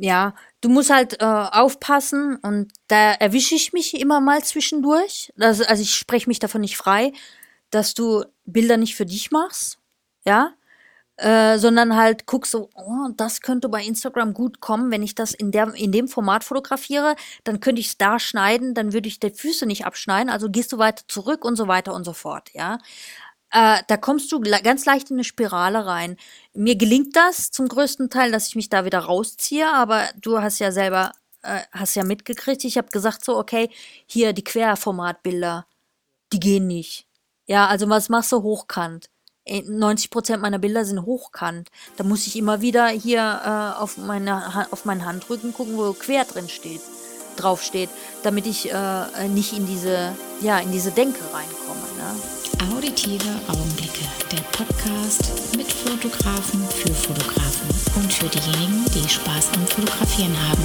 ja, du musst halt äh, aufpassen und da erwische ich mich immer mal zwischendurch. Also, also ich spreche mich davon nicht frei, dass du Bilder nicht für dich machst, ja, äh, sondern halt guckst so, oh, das könnte bei Instagram gut kommen, wenn ich das in, der, in dem Format fotografiere, dann könnte ich es da schneiden, dann würde ich die Füße nicht abschneiden, also gehst du weiter zurück und so weiter und so fort, ja. Äh, da kommst du ganz leicht in eine Spirale rein. Mir gelingt das zum größten Teil, dass ich mich da wieder rausziehe, aber du hast ja selber, äh, hast ja mitgekriegt, ich habe gesagt so, okay, hier die Querformatbilder, die gehen nicht. Ja, also was machst du hochkant? 90 äh, Prozent meiner Bilder sind hochkant. Da muss ich immer wieder hier äh, auf, meine, auf meinen Handrücken gucken, wo quer drin steht, drauf steht, damit ich äh, nicht in diese, ja, in diese Denke reinkomme. Ne? Auditive Augenblicke, der Podcast mit Fotografen für Fotografen und für diejenigen, die Spaß am Fotografieren haben.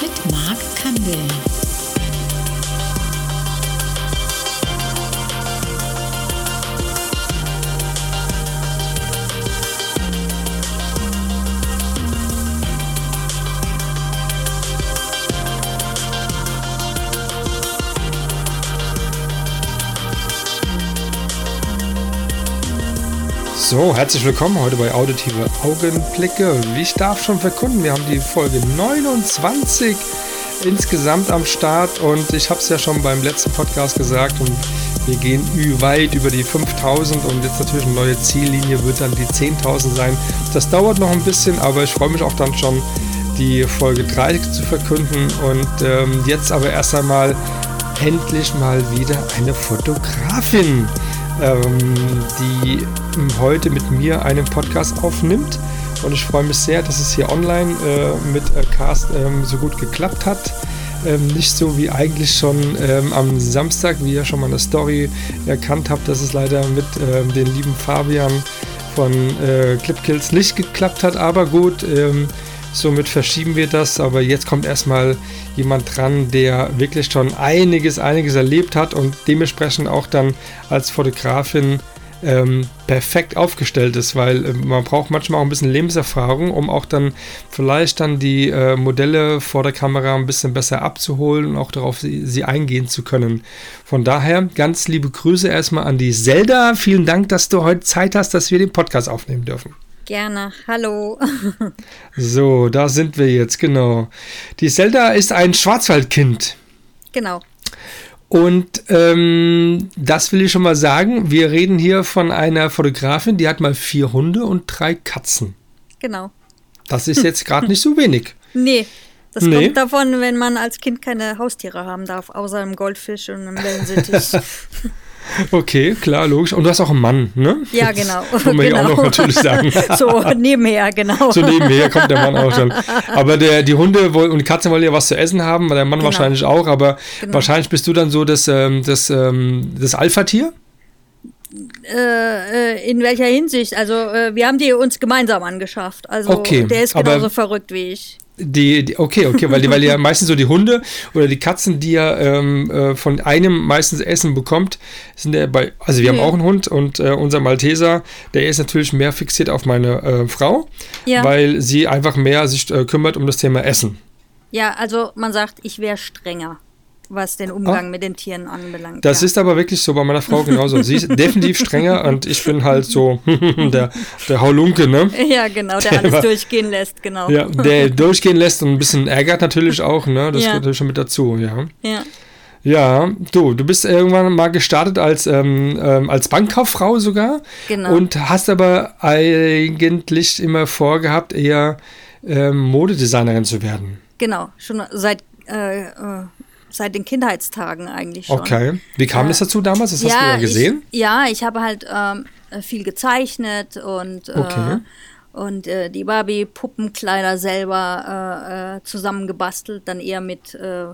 Mit Marc Kandel. So, herzlich willkommen heute bei Auditive Augenblicke. Ich darf schon verkunden, wir haben die Folge 29 insgesamt am Start und ich habe es ja schon beim letzten Podcast gesagt und wir gehen weit über die 5000 und jetzt natürlich eine neue Ziellinie wird dann die 10.000 sein. Das dauert noch ein bisschen, aber ich freue mich auch dann schon, die Folge 30 zu verkünden und ähm, jetzt aber erst einmal endlich mal wieder eine Fotografin ähm, die heute mit mir einen Podcast aufnimmt. Und ich freue mich sehr, dass es hier online äh, mit äh, Cast ähm, so gut geklappt hat. Ähm, nicht so wie eigentlich schon ähm, am Samstag, wie ihr schon mal in der Story erkannt habt, dass es leider mit ähm, den lieben Fabian von äh, Clipkills nicht geklappt hat. Aber gut, ähm, Somit verschieben wir das, aber jetzt kommt erstmal jemand dran, der wirklich schon einiges, einiges erlebt hat und dementsprechend auch dann als Fotografin ähm, perfekt aufgestellt ist, weil äh, man braucht manchmal auch ein bisschen Lebenserfahrung, um auch dann vielleicht dann die äh, Modelle vor der Kamera ein bisschen besser abzuholen und auch darauf sie, sie, eingehen zu können. Von daher ganz liebe Grüße erstmal an die Zelda. Vielen Dank, dass du heute Zeit hast, dass wir den Podcast aufnehmen dürfen. Gerne. Hallo. so, da sind wir jetzt, genau. Die Zelda ist ein Schwarzwaldkind. Genau. Und ähm, das will ich schon mal sagen. Wir reden hier von einer Fotografin, die hat mal vier Hunde und drei Katzen. Genau. Das ist jetzt gerade nicht so wenig. Nee. Das nee. kommt davon, wenn man als Kind keine Haustiere haben darf, außer einem Goldfisch und einem Wellensittich. Okay, klar, logisch. Und du hast auch einen Mann, ne? Ja, genau. Muss man genau. ja auch noch natürlich sagen. so nebenher, genau. So nebenher kommt der Mann auch schon. Aber der, die Hunde wollen, und die Katzen wollen ja was zu essen haben, der Mann genau. wahrscheinlich auch, aber genau. wahrscheinlich bist du dann so das, ähm, das, ähm, das Alpha-Tier? Äh, äh, in welcher Hinsicht? Also, äh, wir haben die uns gemeinsam angeschafft. Also, okay, der ist genauso verrückt wie ich. Die, die, okay, okay, weil, die, weil ja meistens so die Hunde oder die Katzen, die ja ähm, äh, von einem meistens Essen bekommt, sind ja bei, also wir okay. haben auch einen Hund und äh, unser Malteser, der ist natürlich mehr fixiert auf meine äh, Frau, ja. weil sie einfach mehr sich äh, kümmert um das Thema Essen. Ja, also man sagt, ich wäre strenger was den Umgang ah, mit den Tieren anbelangt. Das ja. ist aber wirklich so bei meiner Frau genauso. Sie ist definitiv strenger und ich bin halt so der, der Haulunke, ne? Ja, genau, der, der alles durchgehen lässt, genau. Ja, der durchgehen lässt und ein bisschen ärgert natürlich auch, ne? Das ja. gehört natürlich schon mit dazu, ja. Ja. Ja, du, du bist irgendwann mal gestartet als, ähm, ähm, als Bankkauffrau sogar. Genau. Und hast aber eigentlich immer vorgehabt, eher ähm, Modedesignerin zu werden. Genau, schon seit äh, äh seit den Kindheitstagen eigentlich schon. Okay. Wie kam äh, das dazu damals? Das ja, hast du ja gesehen? Ich, ja, ich habe halt ähm, viel gezeichnet und, äh, okay. und äh, die Barbie-Puppenkleider selber äh, äh, zusammengebastelt, dann eher mit äh,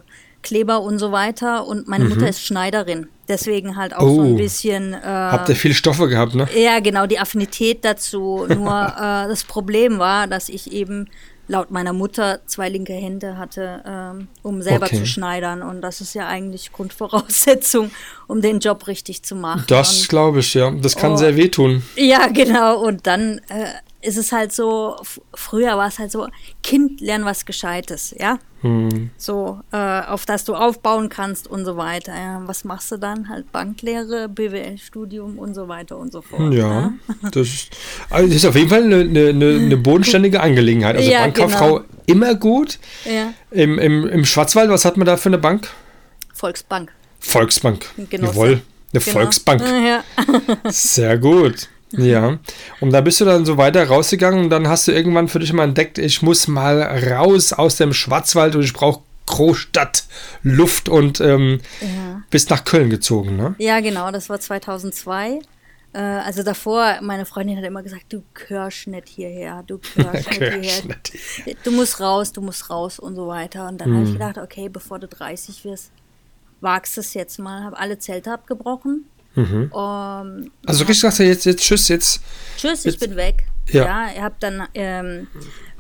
Kleber und so weiter. Und meine mhm. Mutter ist Schneiderin. Deswegen halt auch oh. so ein oh. bisschen. Äh, Habt ihr viele Stoffe gehabt, ne? Ja, genau, die Affinität dazu. Nur äh, das Problem war, dass ich eben laut meiner Mutter zwei linke Hände hatte, ähm, um selber okay. zu schneidern. Und das ist ja eigentlich Grundvoraussetzung, um den Job richtig zu machen. Das glaube ich, ja. Das kann oh, sehr wehtun. Ja, genau. Und dann äh, ist es halt so, früher war es halt so, Kind, lern was Gescheites, ja. Hm. So, äh, auf das du aufbauen kannst und so weiter. Ja. Was machst du dann? Halt Banklehre, BWL-Studium und so weiter und so fort. Ja, ne? das ist, also das ist auf jeden Fall eine, eine, eine, eine bodenständige Angelegenheit. Also Ja, Bankkauffrau genau. immer gut. Ja. Im, im, Im Schwarzwald, was hat man da für eine Bank? Volksbank. Volksbank. Genosse. Jawohl, eine Genau. Volksbank. Ja. Sehr gut. Ja. Und da bist du dann so weiter rausgegangen und dann hast du irgendwann für dich mal entdeckt, ich muss mal raus aus dem Schwarzwald und ich brauche Großstadt, Luft und ähm, Ja. bist nach Köln gezogen, ne? Ja, genau, das war 2002. Äh, also davor, meine Freundin hat immer gesagt, du gehörst nicht hierher, du gehörst nicht hierher. Du musst raus, du musst raus und so weiter. Und dann Mhm. habe ich gedacht, okay, bevor du 30 wirst, wagst es jetzt mal. Habe alle Zelte abgebrochen. Mhm. Ähm, Also richtig sagst du jetzt, jetzt tschüss, jetzt. Tschüss, Jetzt- ich bin weg. Ja. Ja, ich habe dann, ähm,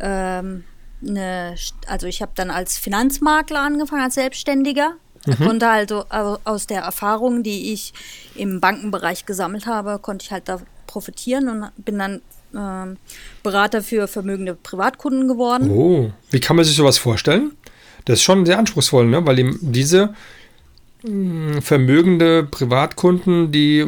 ähm, eine, also ich habe dann als Finanzmakler angefangen, als Selbstständiger. Mhm. Konnte also au- aus der Erfahrung, die ich im Bankenbereich gesammelt habe, konnte ich halt da profitieren und bin dann ähm, Berater für vermögende Privatkunden geworden. Oh, wie kann man sich sowas vorstellen? Das ist schon sehr anspruchsvoll, ne? Weil eben diese vermögende Privatkunden, die,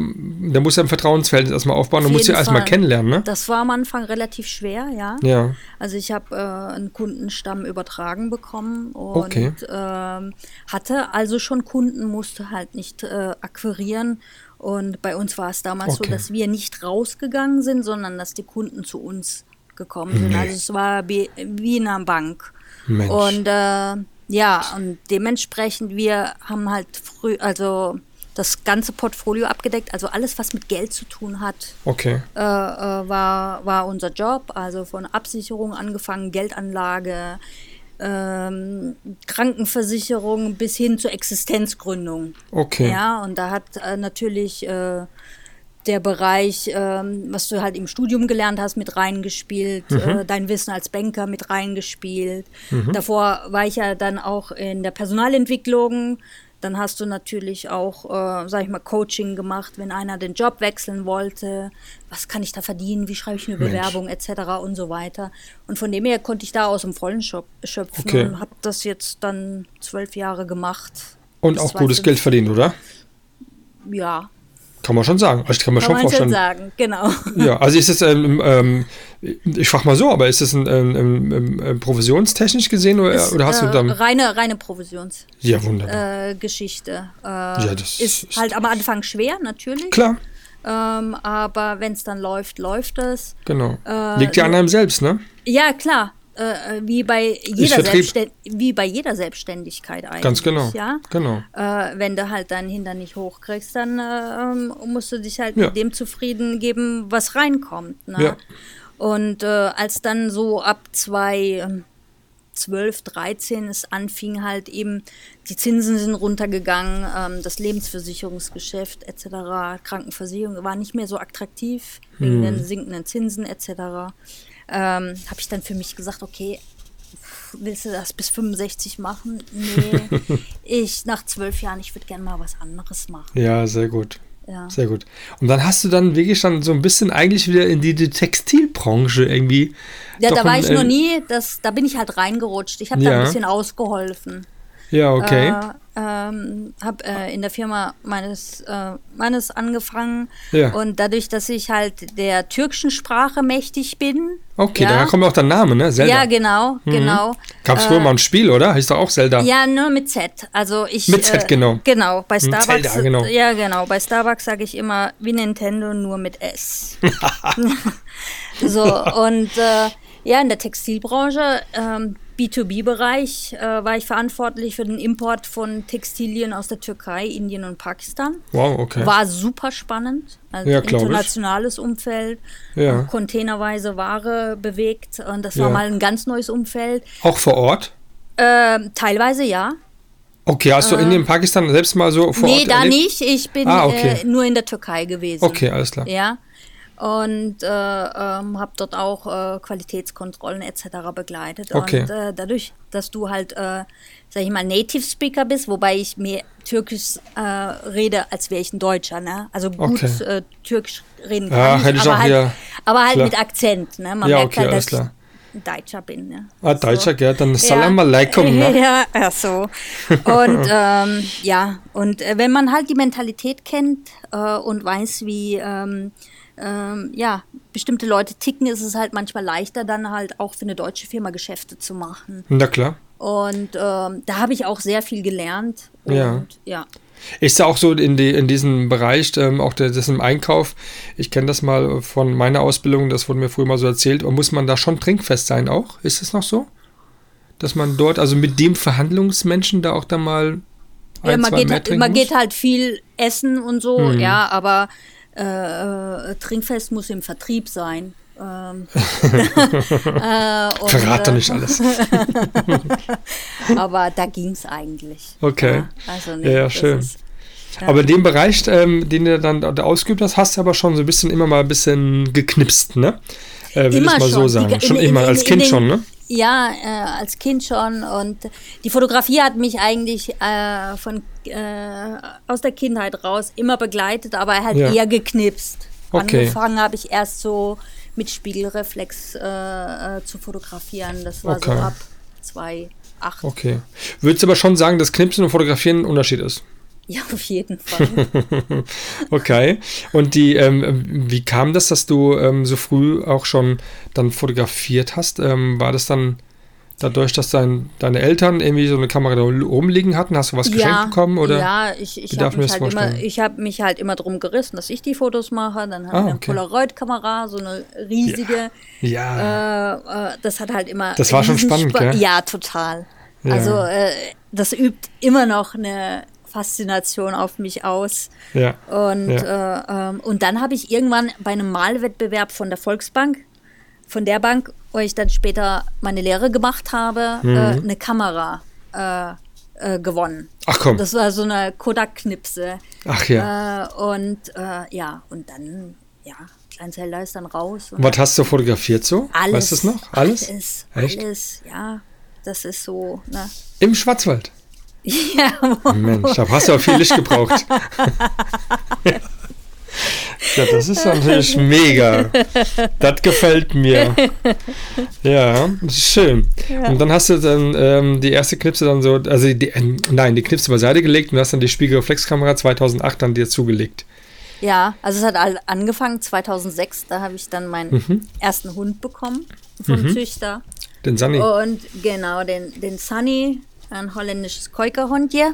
da muss ja ein Vertrauensverhältnis erstmal aufbauen, da Auf muss ja erstmal kennenlernen, ne? Das war am Anfang relativ schwer, ja. Ja. Also ich habe äh, einen Kundenstamm übertragen bekommen und Okay. ähm, hatte also schon Kunden, musste halt nicht äh, akquirieren. Und bei uns war es damals Okay. so, dass wir nicht rausgegangen sind, sondern dass die Kunden zu uns gekommen sind. Nee. Also es war wie, wie in einer Bank. Mensch. Und äh, ja, und dementsprechend, wir haben halt früh, also das ganze Portfolio abgedeckt, also alles, was mit Geld zu tun hat, Okay. äh, äh, war, war unser Job, also von Absicherung angefangen, Geldanlage, ähm, Krankenversicherung bis hin zur Existenzgründung. Okay. Ja, und da hat äh, natürlich äh, der Bereich, ähm, was du halt im Studium gelernt hast, mit reingespielt, äh, dein Wissen als Banker mit reingespielt. Davor war ich ja dann auch in der Personalentwicklung. Dann hast du natürlich auch, äh, sag ich mal, Coaching gemacht, wenn einer den Job wechseln wollte. Was kann ich da verdienen? Wie schreibe ich eine Mensch. Bewerbung etc. und so weiter. Und von dem her konnte ich da aus dem Vollen schöp- schöpfen Okay. und habe das jetzt dann zwölf Jahre gemacht. Und auch gutes 2015. Geld verdient, oder? Ja, Kann man schon sagen. Also, Ich kann mir kann schon man schon vorstellen. sagen, genau. Ja, also ist es, ähm, ähm, ich frage mal so, aber ist es ein, ähm, ähm, provisionstechnisch gesehen oder, Ist, oder hast du äh, dann. reine, reine Provisionsgeschichte. Ja, wunderbar. Äh, Geschichte. äh, das ist, ist- halt am Anfang schwer, natürlich. Klar, Ähm, aber wenn es dann läuft, läuft es. genau. Äh, Liegt ja an einem selbst, ne? Ja, klar. Äh, wie, bei jeder. Selbstständ wie bei jeder Selbstständigkeit eigentlich. Ganz genau. Ja? Genau. Äh, wenn du halt deinen Hintern nicht hochkriegst, dann äh, musst du dich halt Ja. mit dem zufrieden geben, was reinkommt. Ne? Ja. Und äh, als dann so ab 2012, 13 es anfing, halt eben, die Zinsen sind runtergegangen, ähm, das Lebensversicherungsgeschäft etc., Krankenversicherung war nicht mehr so attraktiv wegen den sinkenden Zinsen etc., ähm, habe ich dann für mich gesagt, okay, willst du das bis 65 machen? Nee, ich nach zwölf Jahren, ich würde gerne mal was anderes machen. Ja, sehr gut. Ja. Sehr gut. Und dann hast du dann wirklich dann so ein bisschen eigentlich wieder in die, die Textilbranche irgendwie. Ja, da war ich noch äh, nie, das, da bin ich halt reingerutscht. Ich habe da Ja. ein bisschen ausgeholfen. Ja, okay. Äh, ähm, habe äh, in der Firma meines äh, Mannes angefangen Ja. und dadurch, dass ich halt der türkischen Sprache mächtig bin. okay, ja, daher kommt auch der Name, ne? Zelda. Ja, genau, genau. Gab es früher mal ein Spiel, oder? Heißt doch auch Zelda. Ja, nur mit Z. Also ich Mit Z, äh, genau. Genau, bei Starbucks. Zelda, genau. Ja, genau. Bei Starbucks sage ich immer wie Nintendo nur mit S. so und äh, ja, in der Textilbranche, ähm, B2B-Bereich, äh, war ich verantwortlich für den Import von Textilien aus der Türkei, Indien und Pakistan. Wow, okay. War super spannend. Also Ja, glaub ich. internationales Umfeld, Ja. containerweise Ware bewegt und das war Ja. mal ein ganz neues Umfeld. Auch vor Ort? Ähm, teilweise ja. Okay, hast du Indien, Pakistan selbst mal so vor Äh. nee, Ort da erlebt? nicht. Ich bin Ah, okay. äh, nur in der Türkei gewesen. Okay, alles klar. Ja. Und äh, ähm, habe dort auch äh, Qualitätskontrollen etc. begleitet. Okay. Und äh, dadurch, dass du halt, äh, sag ich mal, Native Speaker bist, wobei ich mehr Türkisch äh, rede, als wäre ich ein Deutscher, ne? Also gut Okay. äh, Türkisch reden kann Ja, ich, hätte ich aber, auch halt, wieder- aber halt klar. mit Akzent, ne? Man Ja, merkt okay, halt, dass klar. ich ein Deutscher bin, ne? Ah, Deutscher, So. gell? Dann Salam alaikum, ne? Ja, ja, so. Und ähm, ja, und äh, wenn man halt die Mentalität kennt äh, und weiß, wie ähm, ähm, ja, bestimmte Leute ticken, ist es halt manchmal leichter, dann halt auch für eine deutsche Firma Geschäfte zu machen. Na klar. Und ähm, da habe ich auch sehr viel gelernt. Und Ja. ja. Ist ja auch so in, die, in diesem Bereich, ähm, auch der, das im Einkauf, ich kenne das mal von meiner Ausbildung, das wurde mir früher mal so erzählt, muss man da schon trinkfest sein auch? Ist es noch so? Dass man dort, also mit dem Verhandlungsmenschen da auch dann mal ein, ja, man, zwei geht, halt- man geht halt viel essen und so, Mhm. ja, aber äh, äh, Trinkfest muss im Vertrieb sein. Ähm, äh, und, Verrat doch äh, nicht alles. Aber da ging es eigentlich. Okay. Ja, also Ja, ja, das schön. Ist, ja. Aber in dem Bereich, ähm, den du dann da ausgeübt hast, hast du aber schon so ein bisschen immer mal ein bisschen geknipst, ne? Äh, will Immer ich mal so schon. sagen. Die- schon in- immer, in- als in Kind den- schon, ne? Ja, äh, als Kind schon. Und die Fotografie hat mich eigentlich äh, von, äh, aus der Kindheit raus immer begleitet, aber halt Ja. eher geknipst. Okay. Angefangen habe ich erst so mit Spiegelreflex äh, äh, zu fotografieren. Das war Okay. so ab 2008. Okay. Würdest du aber schon sagen, dass Knipsen und Fotografieren ein Unterschied ist? Ja, auf jeden Fall. Okay. Und die, ähm, wie kam das, dass du ähm, so früh auch schon dann fotografiert hast? Ähm, war das dann dadurch, dass dein, deine Eltern irgendwie so eine Kamera da rumliegen hatten? Hast du was geschenkt bekommen? Oder? Ja, ich, ich habe mich, halt immer, ich hab mich halt immer drum gerissen, dass ich die Fotos mache. Dann habe Ah, ich eine okay. Polaroid-Kamera, so eine riesige. Ja. Äh, äh, das hat halt immer. Das war schon spannend, Riesenspa- gell? Ja, total. Ja. Also äh, das übt immer noch eine Faszination auf mich aus. ja. Und, Ja. äh, ähm, und dann habe ich irgendwann bei einem Malwettbewerb von der Volksbank, von der Bank, wo ich dann später meine Lehre gemacht habe, Mhm. äh, eine Kamera äh, äh, gewonnen. Ach komm. Das war so eine Kodak-Knipse. Ach ja. Äh, und äh, ja, und dann, ja, Kleinzelda ist dann raus. Und Was hast du fotografiert so? alles. Weißt du es noch? Alles? Alles, Echt? alles, ja. Das ist so, ne? Im Schwarzwald. Ja, Mensch, da hast du auch viel Licht gebraucht. ja, das ist natürlich mega. Das gefällt mir. Ja, das ist schön. Und dann hast du dann ähm, die erste Knipse dann so, also die, äh, nein, die Knipse beiseite gelegt und hast dann die Spiegelreflexkamera 2008 dann dir zugelegt. Ja, also es hat angefangen 2006, da habe ich dann meinen Mhm. ersten Hund bekommen vom Züchter. Den Sunny. Und genau, den, den Sunny, ein holländisches Keukerhund hier.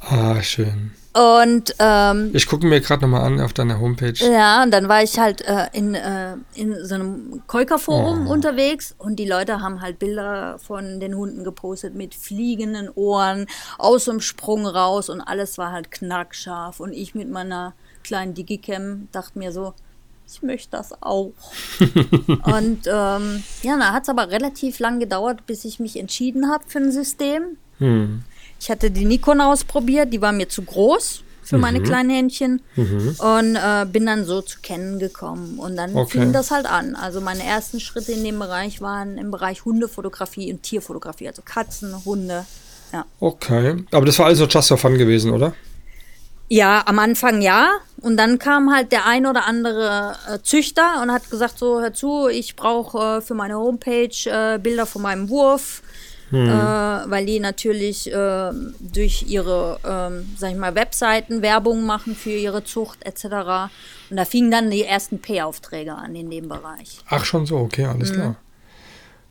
Ah, schön. Und ähm, Ich gucke mir gerade nochmal an auf deiner Homepage. ja, und dann war ich halt äh, in, äh, in so einem Keukerforum Oh. unterwegs und die Leute haben halt Bilder von den Hunden gepostet mit fliegenden Ohren, aus dem Sprung raus und alles war halt knackscharf. Und ich mit meiner kleinen Digicam dachte mir so, ich möchte das auch. und ähm, ja, da hat es aber relativ lang gedauert, bis ich mich entschieden habe für ein System. Hm. Ich hatte die Nikon ausprobiert, die war mir zu groß für meine Mhm. kleinen Händchen und äh, bin dann so zu kennen gekommen. Und dann Okay. fing das halt an. Also meine ersten Schritte in dem Bereich waren im Bereich Hundefotografie und Tierfotografie, also Katzen, Hunde. Ja. Okay. Aber das war alles so just for fun gewesen, oder? Ja, am Anfang ja. Und dann kam halt der ein oder andere äh, Züchter und hat gesagt: So, hör zu, ich brauche äh, für meine Homepage äh, Bilder von meinem Wurf. Äh, weil die natürlich äh, durch ihre, ähm, sag ich mal, Webseiten Werbung machen für ihre Zucht etc. Und da fingen dann die ersten Pay-Aufträge an in dem Bereich. Ach, schon so, okay, alles Mhm. klar.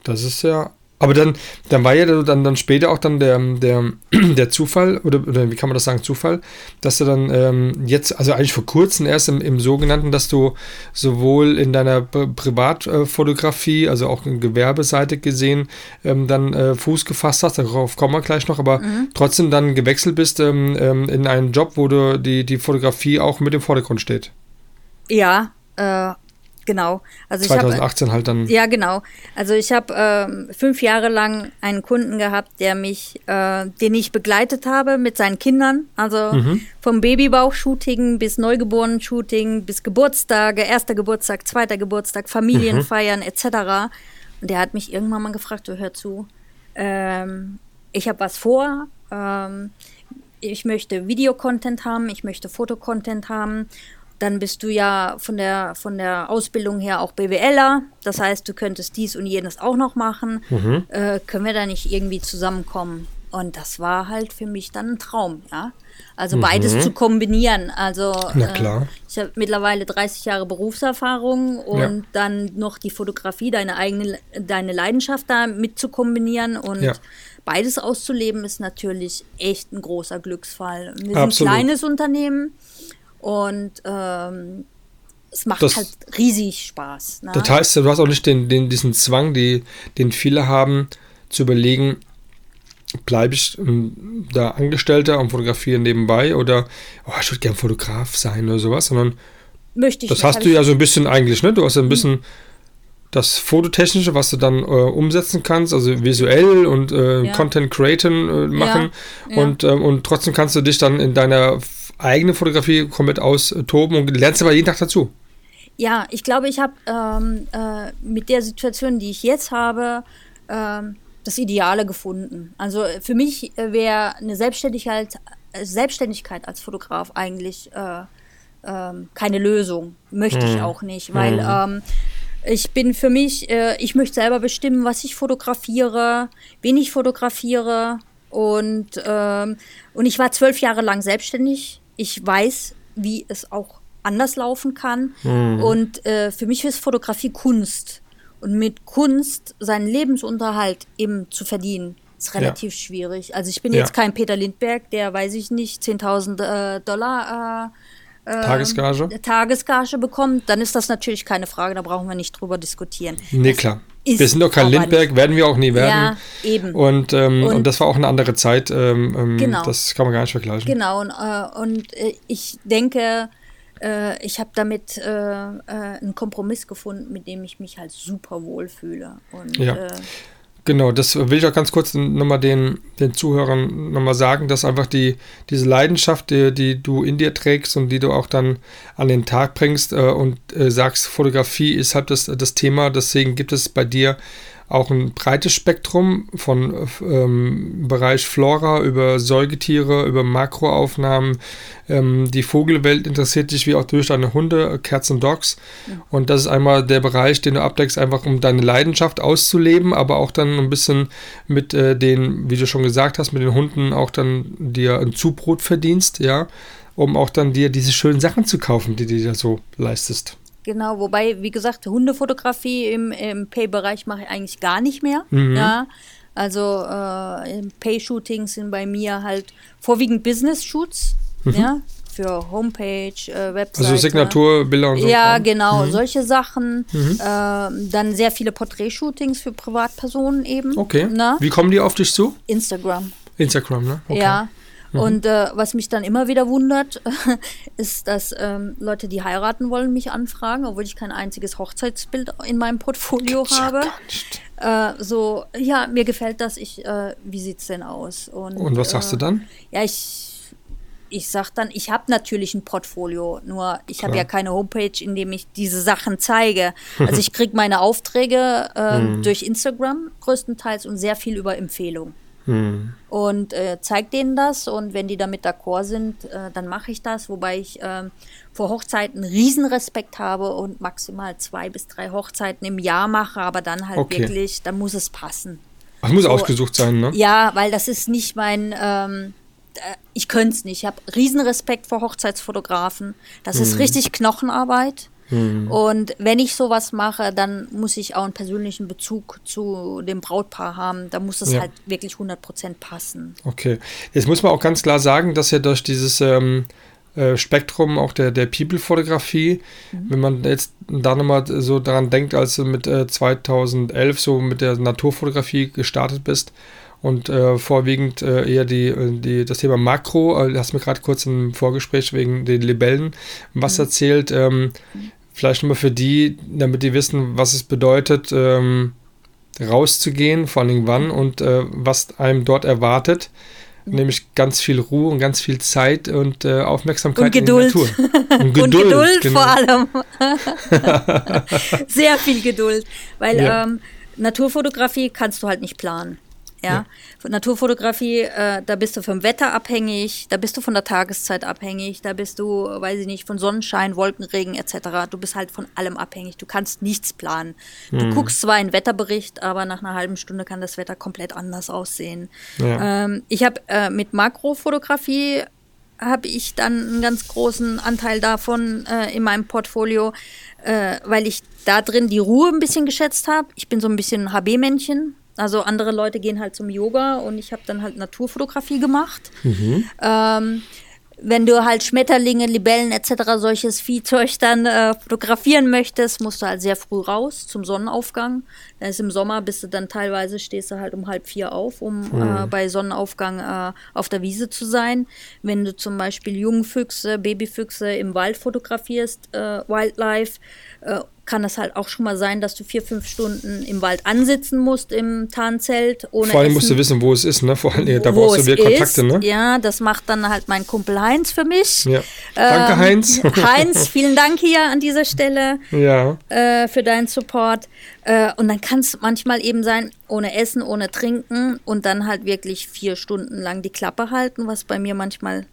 Das ist ja. Aber dann, dann war ja dann, dann später auch dann der, der, der Zufall, oder, oder wie kann man das sagen, Zufall, dass du dann ähm, jetzt, also eigentlich vor kurzem erst im, im sogenannten, dass du sowohl in deiner Pri- Privatfotografie, also auch in Gewerbeseite gesehen, ähm, dann äh, Fuß gefasst hast, darauf kommen wir gleich noch, aber Mhm. trotzdem dann gewechselt bist ähm, ähm, in einen Job, wo du die, die Fotografie auch mit im Vordergrund steht. Ja, äh, genau. Also 2018 ich hab, halt dann. Ja, genau. Also ich habe ähm, fünf Jahre lang einen Kunden gehabt, der mich, äh, den ich begleitet habe mit seinen Kindern. Also Mhm. vom Babybauch-Shooting bis Neugeborenen-Shooting bis Geburtstage, erster Geburtstag, zweiter Geburtstag, Familienfeiern Mhm. etc. Und der hat mich irgendwann mal gefragt, du hör zu, ähm, ich habe was vor. Ähm, ich möchte Videocontent haben, ich möchte Fotocontent haben. Dann bist du ja von der, von der Ausbildung her auch BWLer. Das heißt, du könntest dies und jenes auch noch machen. Mhm. Äh, können wir da nicht irgendwie zusammenkommen? Und das war halt für mich dann ein Traum, ja. Also beides zu kombinieren. Also Mhm. Äh, ich habe mittlerweile 30 Jahre Berufserfahrung und Ja. dann noch die Fotografie, deine eigene, deine Leidenschaft da mit zu kombinieren und Ja. beides auszuleben ist natürlich echt ein großer Glücksfall. Wir sind Absolut. ein kleines Unternehmen und ähm, es macht Das- halt riesig Spaß. Ne? Das heißt, du hast auch nicht den, den, diesen Zwang, die, den viele haben, zu überlegen, bleibe ich ähm, da Angestellter und fotografiere nebenbei oder oh, ich würde gern Fotograf sein oder sowas, sondern Möchte ich das nicht, hast du ja so ein bisschen eigentlich, ne? Du hast ja ein bisschen das Fototechnische, was du dann äh, umsetzen kannst, also visuell und äh, Ja. Content createn äh, machen Ja, ja. Und, ähm, und trotzdem kannst du dich dann in deiner eigenen Fotografie komplett austoben und lernst aber jeden Tag dazu. Ja, ich glaube, ich habe ähm, äh, mit der Situation, die ich jetzt habe, ähm, das Ideale gefunden. Also äh, für mich äh, wäre eine Selbstständigkeit, äh, Selbstständigkeit als Fotograf eigentlich äh, ähm, keine Lösung. Möchte ich auch nicht, weil ähm, ich bin für mich, äh, ich möchte selber bestimmen, was ich fotografiere, wen ich fotografiere. Und, ähm, und ich war zwölf Jahre lang selbstständig. Ich weiß, wie es auch anders laufen kann. Und äh, für mich ist Fotografie Kunst. Und mit Kunst seinen Lebensunterhalt eben zu verdienen, ist relativ schwierig. Also ich bin Ja. jetzt kein Peter Lindberg, der, weiß ich nicht, 10.000 äh, Dollar äh, Tagesgage? Tagesgage bekommt, dann ist das natürlich keine Frage, da brauchen wir nicht drüber diskutieren. Nee, klar. ist Wir sind doch kein Lindberg, werden wir auch nie werden. Ja, eben. Und, ähm, und, Und- das war auch eine andere Zeit. Ähm, ähm, Genau. Das kann man gar nicht vergleichen. Genau, und, äh, und äh, ich denke, äh, ich habe damit äh, äh, einen Kompromiss gefunden, mit dem ich mich halt super wohl fühle. Und, Ja. Genau, das will ich auch ganz kurz nochmal den, den Zuhörern nochmal sagen, dass einfach die, diese Leidenschaft, die, die du in dir trägst und die du auch dann an den Tag bringst äh, und äh, sagst, Fotografie ist halt das, das Thema, deswegen gibt es bei dir auch ein breites Spektrum von ähm, Bereich Flora über Säugetiere, über Makroaufnahmen. Ähm, die Vogelwelt interessiert dich wie auch durch deine Hunde, Cats and Dogs. Und das ist einmal der Bereich, den du abdeckst, einfach um deine Leidenschaft auszuleben, aber auch dann ein bisschen mit äh, den, wie du schon gesagt hast, mit den Hunden auch dann dir ein Zubrot verdienst, ja, um auch dann dir diese schönen Sachen zu kaufen, die du dir so leistest. Genau, wobei, wie gesagt, Hundefotografie im, im Pay-Bereich mache ich eigentlich gar nicht mehr. Mhm. Ja. Also äh, Pay-Shootings sind bei mir halt vorwiegend Business-Shoots, ja, für Homepage, äh, Webseite. Mhm. Also Signaturbilder und so. Ja, Kram. genau, solche Sachen. Ähm, dann sehr viele Porträt-Shootings für Privatpersonen eben. Okay. Na? Wie kommen die auf dich zu? Instagram. Instagram, ne? Okay. Ja. Und äh, was mich dann immer wieder wundert, ist, dass ähm, Leute, die heiraten wollen, mich anfragen, obwohl ich kein einziges Hochzeitsbild in meinem Portfolio Gibt's habe. Äh, so, ja, mir gefällt das. Ich, äh, wie sieht's denn aus? Und, Und was sagst äh, du dann? Ja, ich, ich sag dann, ich habe natürlich ein Portfolio, nur ich habe ja keine Homepage, in dem ich diese Sachen zeige. Also ich kriege meine Aufträge ähm, Hm. durch Instagram größtenteils und sehr viel über Empfehlung. Hm. Und äh, zeig denen das und wenn die damit d'accord sind, äh, dann mache ich das, wobei ich ähm, vor Hochzeiten riesen Respekt habe und maximal zwei bis drei Hochzeiten im Jahr mache, aber dann halt Okay. wirklich, dann muss es passen. Ach, muss So, ausgesucht sein, ne? Ja, weil das ist nicht mein, ähm, äh, ich könnte es nicht. Ich habe riesen Respekt vor Hochzeitsfotografen. Das ist richtig Knochenarbeit. Und wenn ich sowas mache, dann muss ich auch einen persönlichen Bezug zu dem Brautpaar haben. Da muss es Ja. halt wirklich 100% passen. Okay. Jetzt muss man auch ganz klar sagen, dass ja durch dieses ähm, äh, Spektrum auch der, der People-Fotografie, wenn man jetzt da nochmal so daran denkt, als du mit äh, 2011 so mit der Naturfotografie gestartet bist und äh, vorwiegend äh, eher die, äh, die, das Thema Makro, äh, du hast mir gerade kurz im Vorgespräch wegen den Libellen was erzählt. Ähm, vielleicht nochmal für die, damit die wissen, was es bedeutet, ähm, rauszugehen, vor allem wann und äh, was einem dort erwartet. Nämlich ganz viel Ruhe und ganz viel Zeit und äh, Aufmerksamkeit und Geduld. in die Natur. Und Geduld, und Geduld genau. vor allem. Sehr viel Geduld. Weil ja. ähm, Naturfotografie kannst du halt nicht planen. Ja, ja. Naturfotografie, äh, da bist du vom Wetter abhängig, da bist du von der Tageszeit abhängig, da bist du, weiß ich nicht, von Sonnenschein, Wolkenregen etc. Du bist halt von allem abhängig. Du kannst nichts planen. Du hm. guckst zwar einen Wetterbericht, aber nach einer halben Stunde kann das Wetter komplett anders aussehen. Ja. Ähm, ich habe äh, mit Makrofotografie habe ich dann einen ganz großen Anteil davon äh, in meinem Portfolio, äh, weil ich da drin die Ruhe ein bisschen geschätzt habe. Ich bin so ein bisschen HB-Männchen. Also andere Leute gehen halt zum Yoga und ich habe dann halt Naturfotografie gemacht. Mhm. Ähm, wenn du halt Schmetterlinge, Libellen etc. solches Viehzeug dann äh, fotografieren möchtest, musst du halt sehr früh raus zum Sonnenaufgang. Dann ist im Sommer bist du dann teilweise stehst du halt um halb vier auf, um mhm. äh, bei Sonnenaufgang äh, auf der Wiese zu sein. Wenn du zum Beispiel Jungfüchse, Babyfüchse im Wald fotografierst, äh, Wildlife, äh, kann es halt auch schon mal sein, dass du vier, fünf Stunden im Wald ansitzen musst im Tarnzelt. Ohne Vor allem Essen. musst du wissen, wo es ist, ne? Vor allem, da brauchst du wieder Kontakte, ne? Ja, das macht dann halt mein Kumpel Heinz für mich. Ja. Danke, ähm, Heinz. Heinz, vielen Dank hier an dieser Stelle ja. äh, für deinen Support. Äh, und dann kann es manchmal eben sein, ohne Essen, ohne Trinken und dann halt wirklich vier Stunden lang die Klappe halten, was bei mir manchmal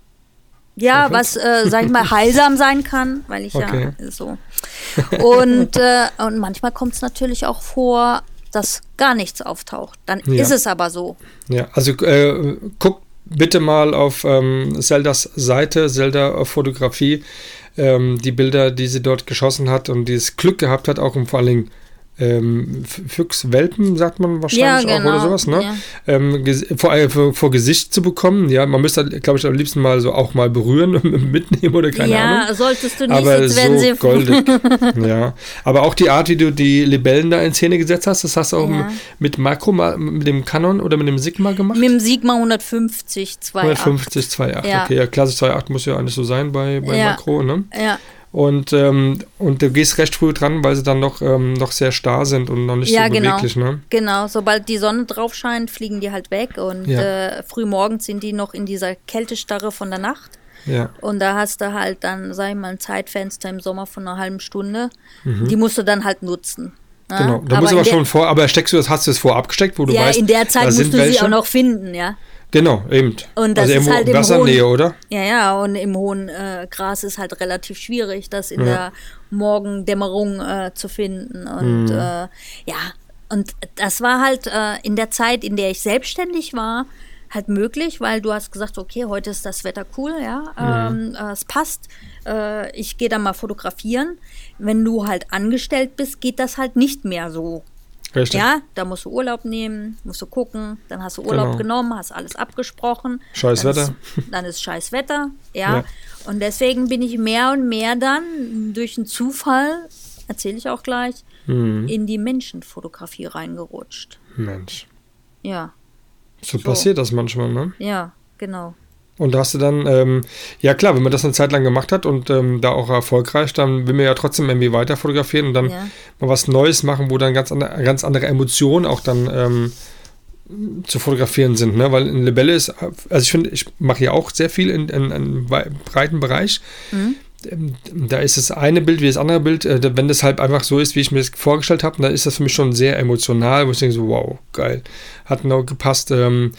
ja, was, äh, sag ich mal, heilsam sein kann, weil ich okay. ja so. Und, äh, und manchmal kommt es natürlich auch vor, dass gar nichts auftaucht. Dann ja. ist es aber so. Ja, also äh, guckt bitte mal auf ähm, Zeldas Seite, Zelda Fotografie, ähm, die Bilder, die sie dort geschossen hat und dieses Glück gehabt hat, auch um vor allen Dingen ähm, Füchswelpen, sagt man wahrscheinlich ja, genau. auch oder sowas, ne? Ja. Ähm, vor, äh, vor, vor, Gesicht zu bekommen. Ja, man müsste, glaube ich, am liebsten mal so auch mal berühren, mitnehmen oder keine ja, Ahnung. Ja, solltest du nicht, Aber jetzt werden so sie goldig. ja, aber auch die Art, wie du die Libellen da in Szene gesetzt hast, das hast du auch ja. mit Makro, mit dem Canon oder mit dem Sigma gemacht? Mit dem Sigma 150 2.8. 150 2.8, ja. okay. Ja, klasse 2.8 muss ja eigentlich so sein bei, bei Makro, ne? Ja. Und, ähm, und du gehst recht früh dran, weil sie dann noch, ähm, noch sehr starr sind und noch nicht ja, so genau. beweglich. Ne? Genau, sobald die Sonne drauf scheint, fliegen die halt weg. Und ja. äh, früh morgens sind die noch in dieser Kältestarre von der Nacht. Ja. Und da hast du halt dann, sag ich mal, ein Zeitfenster im Sommer von einer halben Stunde. Mhm. Die musst du dann halt nutzen. Ja? Genau, da muss aber schon vor, aber steckst du das, hast du es vorab gesteckt, wo du ja, weißt, in der Zeit musst du welche? sie auch noch finden, ja. Genau, eben. Und das also ist halt im Wassernähe, hohen, oder? Ja, ja, und im hohen äh, Gras ist halt relativ schwierig, das in ja. der Morgendämmerung äh, zu finden. Und mhm. äh, ja, und das war halt äh, in der Zeit, in der ich selbstständig war, halt möglich, weil du hast gesagt, okay, heute ist das Wetter cool, ja, mhm. ähm, äh, es passt, äh, ich gehe da mal fotografieren. Wenn du halt angestellt bist, geht das halt nicht mehr so Richtig. Ja, da musst du Urlaub nehmen, musst du gucken, dann hast du Urlaub genau. genommen, hast alles abgesprochen. Scheiß dann Wetter. Ist, dann ist scheiß Wetter, ja. ja. Und deswegen bin ich mehr und mehr dann durch einen Zufall, erzähle ich auch gleich, mhm. in die Menschenfotografie reingerutscht. Mensch. Ja. So, so passiert das manchmal, ne? Ja, genau. Und da hast du dann, ähm, ja klar, wenn man das eine Zeit lang gemacht hat und ähm, da auch erfolgreich, dann will man ja trotzdem irgendwie weiter fotografieren und dann ja. mal was Neues machen, wo dann ganz, andere, ganz andere Emotionen auch dann ähm, zu fotografieren sind. Ne? Weil in Libelle ist, also ich finde, ich mache ja auch sehr viel in, in, in einem breiten Bereich. Mhm. Ähm, da ist das eine Bild wie das andere Bild, äh, wenn das halt einfach so ist, wie ich mir das vorgestellt habe, dann ist das für mich schon sehr emotional, wo ich denke so, wow, geil, hat genau gepasst. Ähm,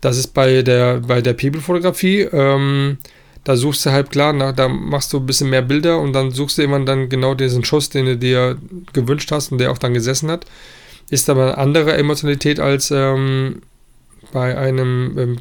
das ist bei der, bei der People-Fotografie. Ähm, da suchst du halt klar, na, da machst du ein bisschen mehr Bilder und dann suchst du immer dann genau diesen Schuss, den du dir gewünscht hast und der auch dann gesessen hat. Ist aber eine andere Emotionalität als ähm, bei einem ähm,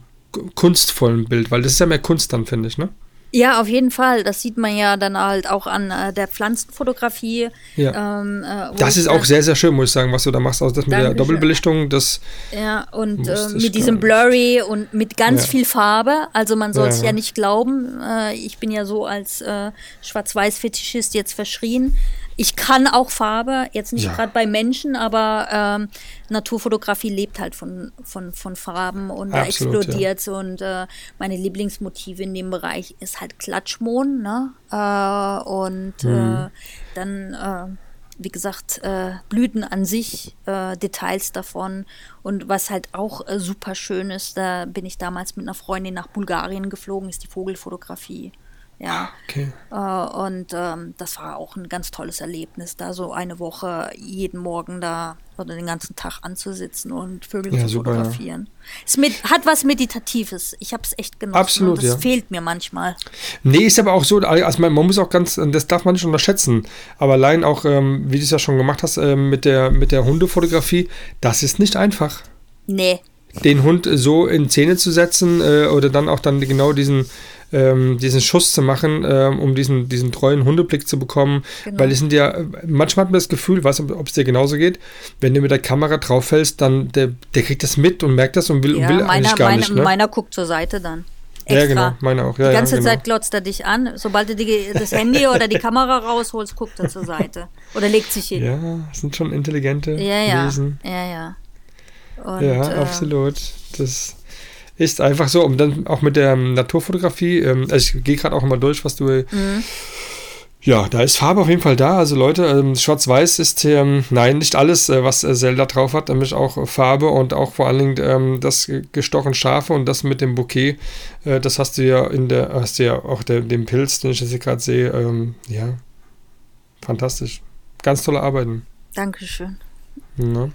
kunstvollen Bild, weil das ist ja mehr Kunst dann, finde ich, ne? Ja, auf jeden Fall. Das sieht man ja dann halt auch an äh, der Pflanzenfotografie. Ja. Ähm, äh, das ist auch sehr, sehr schön, muss ich sagen, was du da machst. Also das mit der Doppelbelichtung, das. Ja, und äh, mit diesem Blurry und mit ganz ja. viel Farbe. Also man soll es ja. ja. nicht glauben. Äh, ich bin ja so als äh, Schwarz-Weiß-Fetischist jetzt verschrien. ich kann auch Farbe, jetzt nicht gerade bei Menschen, aber ähm, Naturfotografie lebt halt von, von, von Farben und da Absolut, ja. explodiert und äh, meine Lieblingsmotive in dem Bereich ist halt Klatschmohn, ne? Äh, und Mhm. äh, dann, äh, wie gesagt, äh, Blüten an sich, äh, Details davon und was halt auch äh, super schön ist, da bin ich damals mit einer Freundin nach Bulgarien geflogen, ist die Vogelfotografie. Ja. Okay. Äh, und ähm, das war auch ein ganz tolles Erlebnis, da so eine Woche jeden Morgen da oder den ganzen Tag anzusitzen und Vögel Ja, zu super, ja. fotografieren. Es mit, hat was Meditatives. Ich habe es echt genossen. Absolut, das ja. fehlt mir manchmal. Nee, ist aber auch so, also man, man muss auch ganz, das darf man nicht unterschätzen, aber allein auch, ähm, wie du es ja schon gemacht hast, ähm, mit, der, mit der Hundefotografie, das ist nicht einfach. Nee. Den Hund so in Szene zu setzen äh, oder dann auch dann genau diesen, ähm, diesen Schuss zu machen, ähm, um diesen, diesen treuen Hundeblick zu bekommen. Genau. Weil es sind ja, manchmal hat man das Gefühl, weiß ob es dir genauso geht, wenn du mit der Kamera drauf fällst, dann der, der kriegt das mit und merkt das und will, Ja, will meiner, eigentlich gar meiner, nicht. Ne? meiner guckt zur Seite dann. Ja, Extra. genau, meiner auch. Ja, die ja, ganze genau. Zeit glotzt er dich an. Sobald du die, das Handy oder die Kamera rausholst, guckt er zur Seite. Oder legt sich hin. Ja, sind schon intelligente Ja, ja. Wesen. Ja, ja. Und, ja, äh, absolut. Das ist einfach so. Und dann auch mit der ähm, Naturfotografie. Ähm, also ich gehe gerade auch immer durch, was du. Mhm. Ja, da ist Farbe auf jeden Fall da. Also Leute, ähm, Schwarz-Weiß ist ähm, nein nicht alles, äh, was äh, Zelda drauf hat, nämlich auch äh, Farbe und auch vor allen Dingen ähm, das gestochen Scharfe und das mit dem Bouquet. Äh, das hast du ja in der, hast du ja auch der, den Pilz, den ich jetzt hier gerade sehe. Ähm, ja, fantastisch. Ganz tolle Arbeiten. Dankeschön. Ne?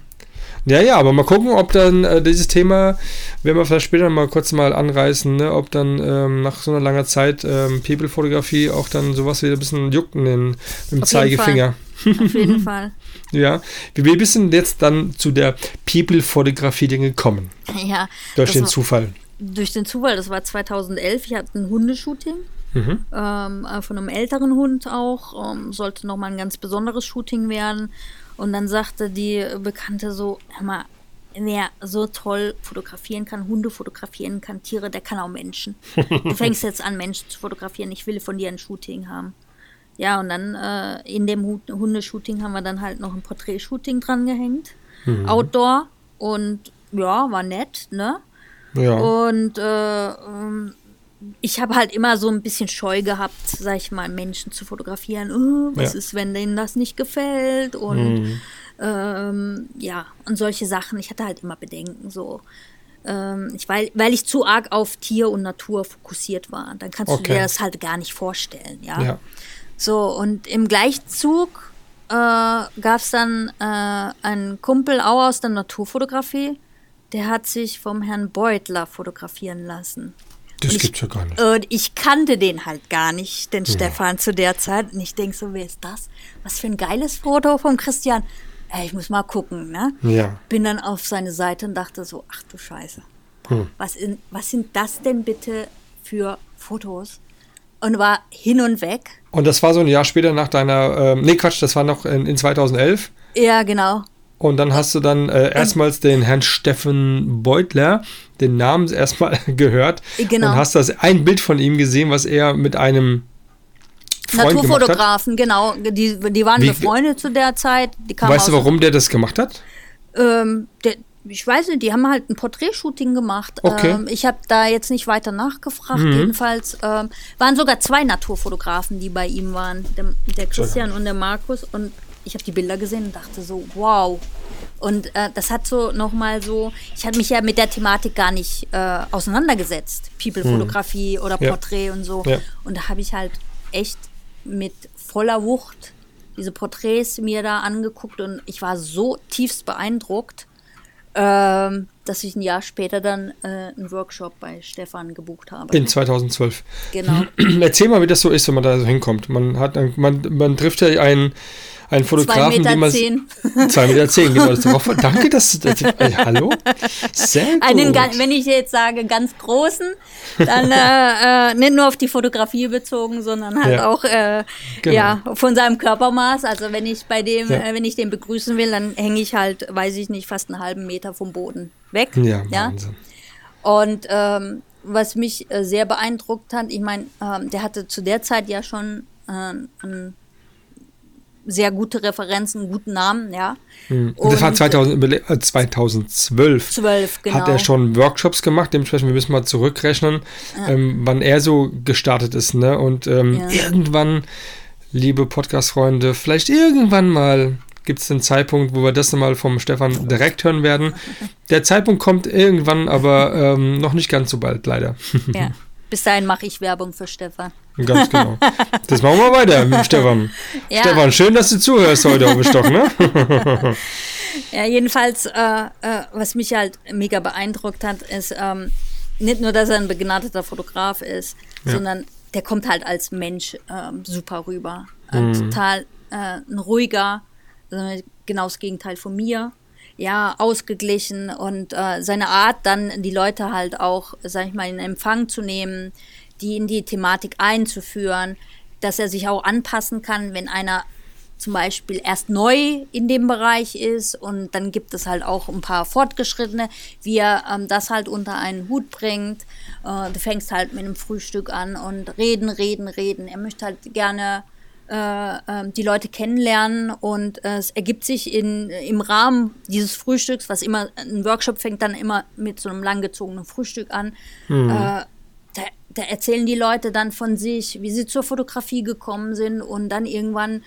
Ja, ja, aber mal gucken, ob dann äh, dieses Thema, werden wir vielleicht später mal kurz mal anreißen, ne, ob dann ähm, nach so einer langer Zeit ähm, People-Fotografie auch dann sowas wieder ein bisschen juckt in den, im Auf jeden Zeigefinger. Auf jeden Fall. Ja. Wie, bist du denn jetzt dann zu der People-Fotografie denn gekommen? Ja. Durch den war- Zufall. Durch den Zufall, das war 2011. Ich hatte ein Hundeshooting. Mhm. ähm, äh, von einem älteren Hund auch. Ähm, sollte nochmal ein ganz besonderes Shooting werden. Und dann sagte die Bekannte so, hör mal, wer so toll fotografieren kann, Hunde fotografieren kann, Tiere, der kann auch Menschen. Du fängst jetzt an, Menschen zu fotografieren. Ich will von dir ein Shooting haben. Ja, und dann äh, in dem Hu- Hundeshooting haben wir dann halt noch ein Porträtshooting dran gehängt. Outdoor. Und ja, war nett, ne? Ja. Und äh, ähm, ich habe halt immer so ein bisschen Scheu gehabt, sag ich mal, Menschen zu fotografieren. Oh, was Ja. ist, wenn denen das nicht gefällt? Und ähm, ja, und solche Sachen. Ich hatte halt immer Bedenken so. Ähm, ich, weil, weil ich zu arg auf Tier und Natur fokussiert war. Dann kannst du Okay. dir das halt gar nicht vorstellen, ja. ja. So, und im Gleichzug äh, gab es dann äh, einen Kumpel auch aus der Naturfotografie, der hat sich vom Herrn Beutler fotografieren lassen. Das ich- gibt's ja gar nicht. Und ich kannte den halt gar nicht, den Stefan zu der Zeit. Und ich denke so, wer ist das? Was für ein geiles Foto vom Christian. Ey, ich muss mal gucken, ne? Ja. Bin dann auf seine Seite und dachte so, ach du Scheiße. Hm. Was, in, was sind das denn bitte für Fotos? Und war hin und weg. Und das war so ein Jahr später nach deiner, ähm, nee Quatsch, das war noch in, in 2011. Ja, genau. Und dann hast du dann äh, erstmals den Herrn Steffen Beutler, den Namen erstmal gehört. Genau. Und hast das ein Bild von ihm gesehen, was er mit einem Freund. Naturfotografen, genau. Die, die waren Wie- befreundet zu der Zeit. Weißt du, warum der das gemacht hat? Ähm, der, ich weiß nicht, die haben halt ein Porträtshooting gemacht. Okay. Mhm. Ähm, ich habe da jetzt nicht weiter nachgefragt. Jedenfalls ähm, waren sogar zwei Naturfotografen, die bei ihm waren. Der, der Christian und der Markus. Und ich habe die Bilder gesehen und dachte so, wow. Und äh, das hat so nochmal so, ich hatte mich ja mit der Thematik gar nicht äh, auseinandergesetzt. People-Fotografie oder Mhm. Ja. Porträt und so. Ja. Und da habe ich halt echt mit voller Wucht diese Porträts mir da angeguckt und ich war so tiefst beeindruckt, ähm, dass ich ein Jahr später dann äh, einen Workshop bei Stefan gebucht habe. In 2012. genau. Erzähl mal, wie das so ist, wenn man da so hinkommt. Man hat, man, man trifft ja einen, einen Zwei Fotografen, Meter den man. zehn. Zwei Meter zehn, genau. Das ist darauf, danke, dass das, äh, hallo. Sehr gut. Einen, wenn ich jetzt sage ganz großen, dann äh, äh, nicht nur auf die Fotografie bezogen, sondern halt Ja. auch äh, Genau. ja, von seinem Körpermaß. Also wenn ich bei dem, Ja. äh, wenn ich den begrüßen will, dann hänge ich halt, weiß ich nicht, fast einen halben Meter vom Boden weg. ja, Wahnsinn. Und ähm, was mich äh, sehr beeindruckt hat, ich meine, ähm, der hatte zu der Zeit ja schon äh, ein sehr gute Referenzen, guten Namen, ja. Und das war 2000, überle- äh, 2012. 12, genau. Hat er schon Workshops gemacht, dementsprechend, wir müssen mal zurückrechnen, ähm, wann er so gestartet ist. Ne? Und ähm, Ja. irgendwann, liebe Podcast-Freunde, vielleicht irgendwann mal gibt es den Zeitpunkt, wo wir das nochmal vom Stefan direkt hören werden. Der Zeitpunkt kommt irgendwann, aber ähm, noch nicht ganz so bald, leider. ja. Bis dahin mache ich Werbung für Stefan. Ganz genau. Das machen wir weiter mit Stefan. Ja. Stefan, schön, dass du zuhörst heute, ich doch, ne? Ja, jedenfalls, äh, äh, was mich halt mega beeindruckt hat, ist ähm, nicht nur, dass er ein begnadeter Fotograf ist, Ja. sondern der kommt halt als Mensch ähm, super rüber. Ein Total äh, ein ruhiger, also genau das Gegenteil von mir. Ja, ausgeglichen und äh, seine Art, dann die Leute halt auch, sag ich mal, in Empfang zu nehmen, die in die Thematik einzuführen, dass er sich auch anpassen kann, wenn einer zum Beispiel erst neu in dem Bereich ist und dann gibt es halt auch ein paar Fortgeschrittene, wie er ähm, das halt unter einen Hut bringt. Äh, du fängst halt mit einem Frühstück an und reden, reden, reden. Er möchte halt gerne die Leute kennenlernen und äh, es ergibt sich in, im Rahmen dieses Frühstücks, was immer, ein Workshop fängt dann immer mit so einem langgezogenen Frühstück an, äh, da, da erzählen die Leute dann von sich, wie sie zur Fotografie gekommen sind und dann irgendwann,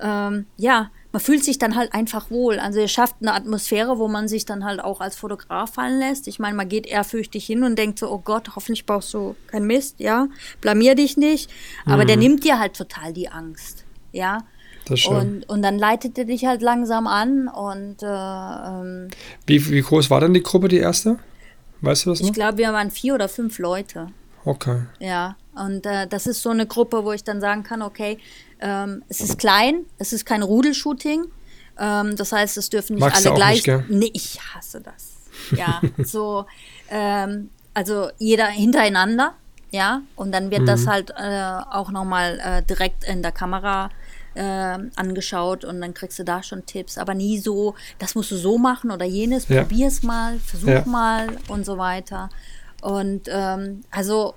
ähm, ja, man fühlt sich dann halt einfach wohl. Also ihr schafft eine Atmosphäre, wo man sich dann halt auch als Fotograf fallen lässt. Ich meine, man geht ehrfürchtig hin und denkt so, oh Gott, hoffentlich brauchst du kein Mist, ja, blamier dich nicht. Aber der nimmt dir halt total die Angst, ja. Und, und dann leitet er dich halt langsam an und äh, ähm, Wie, wie groß war denn die Gruppe, die erste? Weißt du das noch? ich glaube, wir waren vier oder fünf Leute. Okay. Ja, und äh, das ist so eine Gruppe, wo ich dann sagen kann, okay, ähm, es ist klein, es ist kein Rudelshooting. Ähm, das heißt, es dürfen nicht Magst du alle auch gleich. nicht, nee, ich hasse das. Ja, so, ähm, also jeder hintereinander, ja, und dann wird Mhm. das halt äh, auch nochmal äh, direkt in der Kamera äh, angeschaut und dann kriegst du da schon Tipps, aber nie so, das musst du so machen oder jenes, Ja. probier's mal, versuch Ja. mal und so weiter. Und ähm, also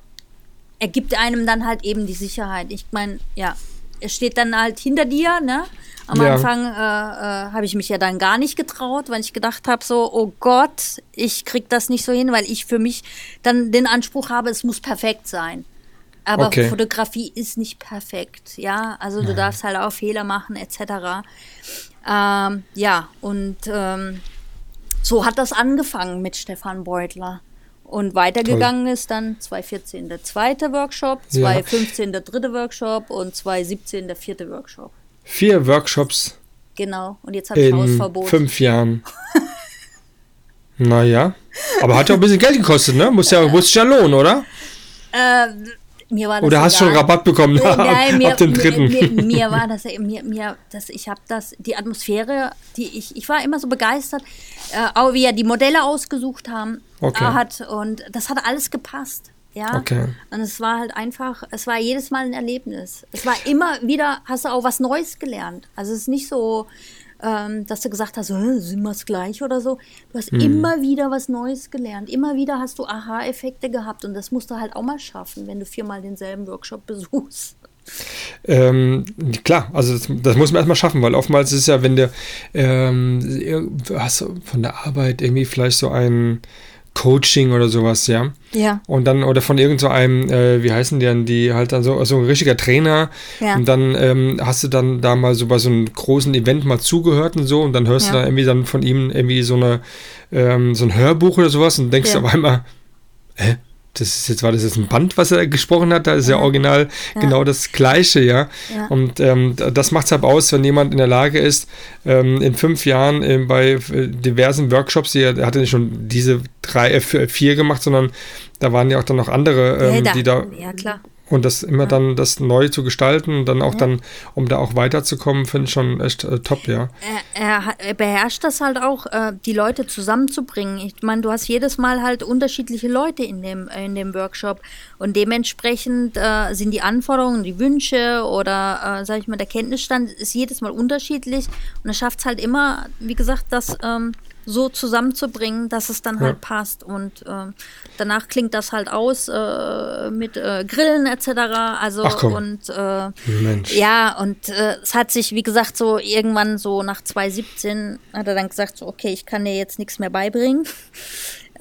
er gibt einem dann halt eben die Sicherheit. Ich meine, ja, er steht dann halt hinter dir, ne? Am Ja. Anfang äh, äh, habe ich mich ja dann gar nicht getraut, weil ich gedacht habe, so, oh Gott, ich krieg das nicht so hin, weil ich für mich dann den Anspruch habe, es muss perfekt sein. Aber Okay. Fotografie ist nicht perfekt, ja. Also du darfst halt auch Fehler machen, etc. Ähm, ja, und ähm, so hat das angefangen mit Stefan Beutler. Und weitergegangen ist dann 2014 der zweite Workshop, Ja. 2015 der dritte Workshop und 2017 der vierte Workshop. Vier Workshops Genau. Und jetzt habe ich in Hausverbot. fünf Jahren. naja. Aber hat ja auch ein bisschen Geld gekostet, ne? Muss ja, muss ja lohnen, oder? Äh, mir war das Oder hast du schon. Rabatt bekommen Äh, Nein, mir, ab dem dritten? Mir, mir, mir war das, mir, mir, das, ich habe das, die Atmosphäre, die ich, ich war immer so begeistert, äh, auch wie er die Modelle ausgesucht haben, Okay. äh, hat und das hat alles gepasst. Ja, Okay. und es war halt einfach, es war jedes Mal ein Erlebnis. Es war immer wieder, hast du auch was Neues gelernt. Also es ist nicht so, ähm, dass du gesagt hast, "Hä, sind wir es gleich oder so. Du hast Hm. immer wieder was Neues gelernt. Immer wieder hast du Aha-Effekte gehabt und das musst du halt auch mal schaffen, wenn du viermal denselben Workshop besuchst. Ähm, klar, also das, das muss man erstmal schaffen, weil oftmals ist es ja, wenn du ähm, hast von der Arbeit irgendwie vielleicht so ein Coaching oder sowas, ja. Ja. Und dann, oder von irgend so einem, äh, wie heißen die dann, die halt dann so, so ein richtiger Trainer. Ja. Und dann ähm, hast du dann da mal so bei so einem großen Event mal zugehört und so und dann hörst Ja. du dann irgendwie dann von ihm irgendwie so eine, ähm, so ein Hörbuch oder sowas und denkst Ja. auf einmal, hä? Das ist jetzt, war das jetzt ein Band, was er gesprochen hat? Da ist ja, original genau das Gleiche, ja. Ja. Und ähm, das macht es halt aus, wenn jemand in der Lage ist, ähm, in fünf Jahren ähm, bei äh, diversen Workshops, die er, er hatte nicht schon diese drei, äh, f- vier gemacht, sondern da waren ja auch dann noch andere, ähm, ja, die da ja, klar. Und das immer dann das neu zu gestalten und dann auch dann, um da auch weiterzukommen, finde ich schon echt äh, top, ja. Er, er, er beherrscht das halt auch, äh, die Leute zusammenzubringen. Ich meine, du hast jedes Mal halt unterschiedliche Leute in dem, in dem Workshop und dementsprechend äh, sind die Anforderungen, die Wünsche oder, äh, sag ich mal, der Kenntnisstand ist jedes Mal unterschiedlich und er schafft es halt immer, wie gesagt, das ähm, so zusammenzubringen, dass es dann halt passt. Und äh, danach klingt das halt aus äh, mit äh, Grillen etc. Also Ach komm. und äh, Mensch. ja, und äh, es hat sich, wie gesagt, so irgendwann so nach 2017 hat er dann gesagt, so, okay, ich kann dir jetzt nichts mehr beibringen.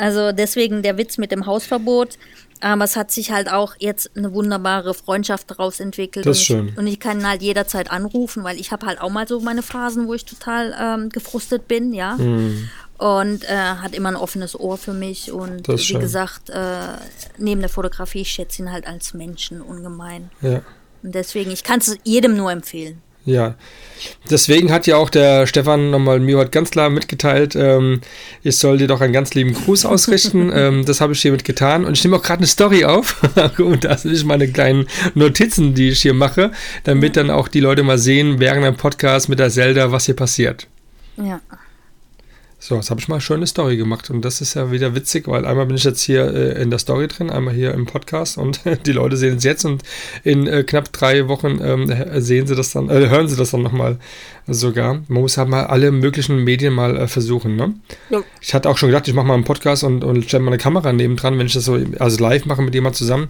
Also deswegen der Witz mit dem Hausverbot. Aber es hat sich halt auch jetzt eine wunderbare Freundschaft daraus entwickelt. Das ist und, schön. Ich, und ich kann halt jederzeit anrufen, weil ich habe halt auch mal so meine Phasen, wo ich total ähm, gefrustet bin, ja. Mhm. Und äh, hat immer ein offenes Ohr für mich. Und wie schön. gesagt, äh, neben der Fotografie, ich schätze ihn halt als Menschen ungemein. Ja. Und deswegen, ich kann es jedem nur empfehlen. Ja, deswegen hat ja auch der Stefan nochmal mir heute ganz klar mitgeteilt, ähm, ich soll dir doch einen ganz lieben Gruß ausrichten. ähm, das habe ich hiermit getan und ich nehme auch gerade eine Story auf und das sind meine kleinen Notizen, die ich hier mache, damit dann auch die Leute mal sehen, während einem Podcast mit der Zelda, was hier passiert. Ja. So, jetzt habe ich mal eine schöne Story gemacht und das ist ja wieder witzig, weil einmal bin ich jetzt hier äh, in der Story drin, einmal hier im Podcast und die Leute sehen es jetzt und in äh, knapp drei Wochen ähm, sehen sie das dann, äh, hören sie das dann nochmal sogar. Man muss halt mal alle möglichen Medien mal äh, versuchen, ne? Jo. Ich hatte auch schon gedacht, ich mache mal einen Podcast und, und stelle mal eine Kamera nebendran, wenn ich das so also live mache mit jemand zusammen,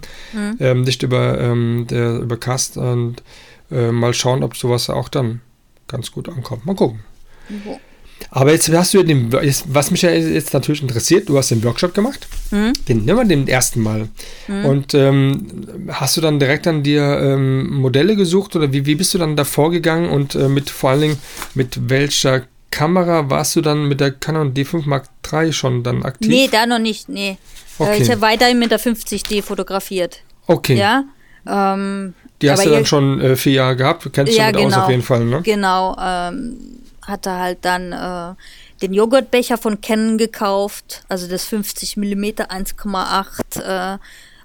ähm, nicht über, ähm, der, über Cast und äh, mal schauen, ob sowas auch dann ganz gut ankommt. Mal gucken. Jo. Aber jetzt hast du ja den, was mich ja jetzt natürlich interessiert, du hast den Workshop gemacht, den nehmen wir den ersten Mal. Und ähm, hast du dann direkt an dir ähm, Modelle gesucht oder wie, wie bist du dann da vorgegangen und äh, mit vor allen Dingen mit welcher Kamera warst du dann mit der Canon D5 Mark III schon dann aktiv? Nee, da noch nicht, nee. Okay. Äh, ich habe weiterhin mit der 50D fotografiert. okay, Ja. Ähm, die hast du dann schon äh, vier Jahre gehabt, du kennst ja, damit aus genau. auf jeden Fall, ne? Genau. Ähm, hatte halt dann äh, den Joghurtbecher von Canon gekauft, also das 50 mm 1,8 äh,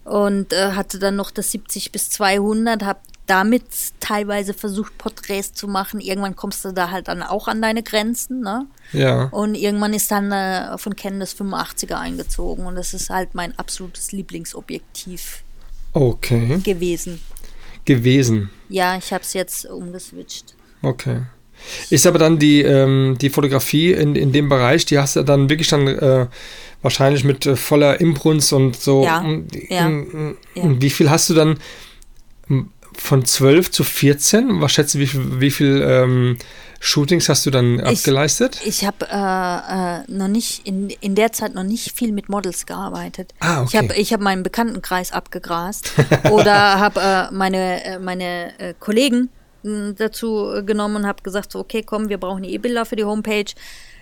und äh, hatte dann noch das 70 bis 200, habe damit teilweise versucht Porträts zu machen. Irgendwann kommst du da halt dann auch an deine Grenzen, ne? Ja, Und irgendwann ist dann äh, von Canon das 85er eingezogen und das ist halt mein absolutes Lieblingsobjektiv okay, gewesen. gewesen. Ja, ich habe es jetzt umgeswitcht. Okay. Ist aber dann die, ähm, die Fotografie in, in dem Bereich, die hast du dann wirklich dann äh, wahrscheinlich mit äh, voller Imbrunst und so. Ja, Mm, ja, mm, ja. Und wie viel hast du dann von 12 zu 14? Was schätzt du, wie viel, wie viel ähm, Shootings hast du dann abgeleistet? Ich habe äh, äh, noch nicht in, in der Zeit noch nicht viel mit Models gearbeitet. Ah, okay. Ich habe ich hab meinen Bekanntenkreis abgegrast oder habe äh, meine äh, meine Kollegen dazu äh, genommen und habe gesagt so okay komm wir brauchen E-Bilder für die Homepage.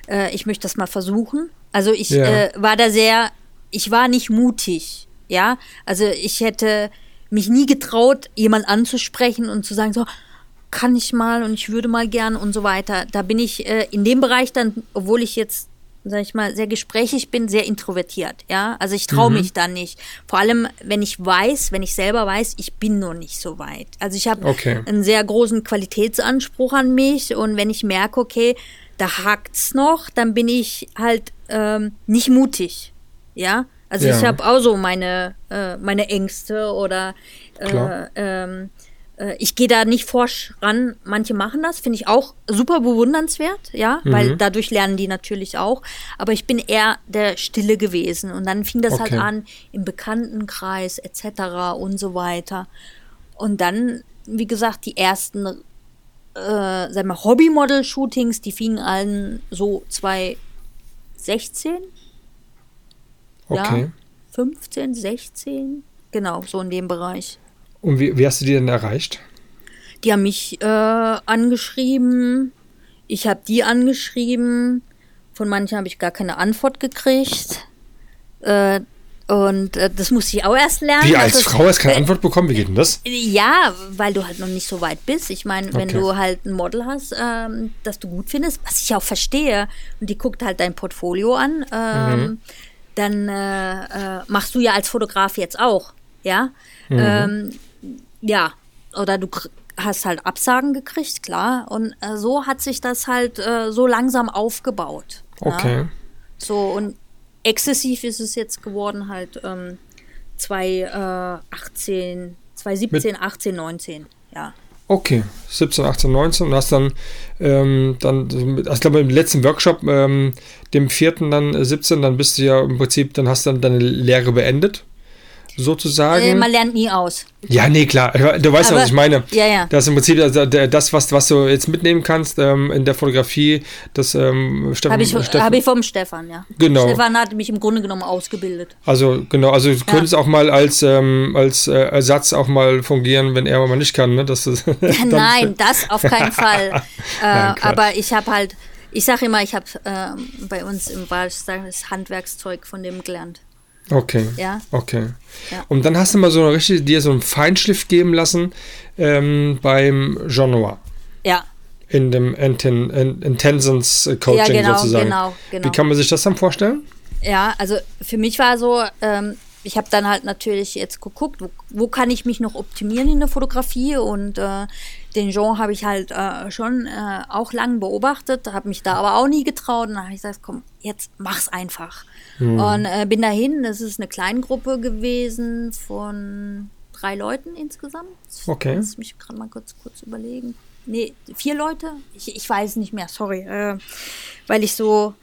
Äh, ich möchte das mal versuchen. Also ich Ja. äh, war da sehr ich war nicht mutig, ja. Also ich hätte mich nie getraut jemand anzusprechen und zu sagen so kann ich mal und ich würde mal gern und so weiter. Da bin ich äh, in dem Bereich dann, obwohl ich jetzt, sag ich mal, sehr gesprächig bin, sehr introvertiert. Ja, also ich traue mich da nicht. Vor allem, wenn ich weiß, wenn ich selber weiß, ich bin noch nicht so weit. Also ich habe Okay. einen sehr großen Qualitätsanspruch an mich und wenn ich merke, okay, da hakt's noch, dann bin ich halt ähm, nicht mutig. Ja, also Ja. ich habe auch so meine äh, meine Ängste oder äh, ähm, äh, ich gehe da nicht forsch ran. Manche machen das, finde ich auch super bewundernswert, ja, weil dadurch lernen die natürlich auch. Aber ich bin eher der Stille gewesen und dann fing das halt Okay. an im Bekanntenkreis etc. und so weiter. Und dann, wie gesagt, die ersten, äh, sag mal, Hobby-Model-Shootings, die fingen an so 2016, Okay. ja, 15, 16, genau, so in dem Bereich. Und wie, wie hast du die denn erreicht? Die haben mich äh, angeschrieben, ich habe die angeschrieben, von manchen habe ich gar keine Antwort gekriegt. Äh, und äh, das musste ich auch erst lernen. Wie als Frau hast keine Antwort bekommen? Wie geht denn das? Ja, weil du halt noch nicht so weit bist. Ich meine, wenn Okay. du halt ein Model hast, ähm, das du gut findest, was ich auch verstehe, und die guckt halt dein Portfolio an, ähm, dann äh, äh, machst du ja als Fotograf jetzt auch, ja. Ähm, ja, oder du hast halt Absagen gekriegt, klar. Und äh, so hat sich das halt äh, so langsam aufgebaut. Ja? Okay. So, und exzessiv ist es jetzt geworden, halt ähm, 2018, 2017, 18, 19, ja. Okay, 17, 18, 19 und hast dann, ähm, dann also ich glaube im letzten Workshop, ähm, dem vierten dann 17, dann bist du ja im Prinzip, dann hast du dann deine Lehre beendet sozusagen. Äh, man lernt nie aus. Ja, nee, klar. Du weißt ja, was ich meine. Ja, ja. Das ist im Prinzip also, das, was, was du jetzt mitnehmen kannst ähm, in der Fotografie, das ähm, Stefan. Habe ich, hab ich vom Stefan, ja. Genau. Stefan hat mich im Grunde genommen ausgebildet. Also, genau. Also, du ja. könntest auch mal als, ähm, als äh, Ersatz auch mal fungieren, wenn er mal nicht kann, ne? Das ist Nein, das auf keinen Fall. äh, Nein, aber ich habe halt, ich sage immer, ich habe äh, bei uns im Wald das Handwerkszeug von dem gelernt. Okay. Ja. Okay. Ja. Und dann hast du mal so eine richtige, dir so einen Feinschliff geben lassen ähm, beim Jean Noir. Ja. In dem Inten, Intensens Coaching ja, genau, sozusagen. Genau, genau. Wie kann man sich das dann vorstellen? Ja, also für mich war so, ähm, ich habe dann halt natürlich jetzt geguckt, wo, wo, kann ich mich noch optimieren in der Fotografie und äh, den Jean habe ich halt äh, schon äh, auch lang beobachtet, habe mich da aber auch nie getraut und dann habe ich gesagt, komm, jetzt mach's einfach. Mhm. Und äh, bin dahin, das ist eine Kleingruppe gewesen von drei Leuten insgesamt. Okay. Lass mich gerade mal kurz, kurz überlegen. Nee, vier Leute? Ich, ich weiß nicht mehr, sorry. Äh, weil ich so.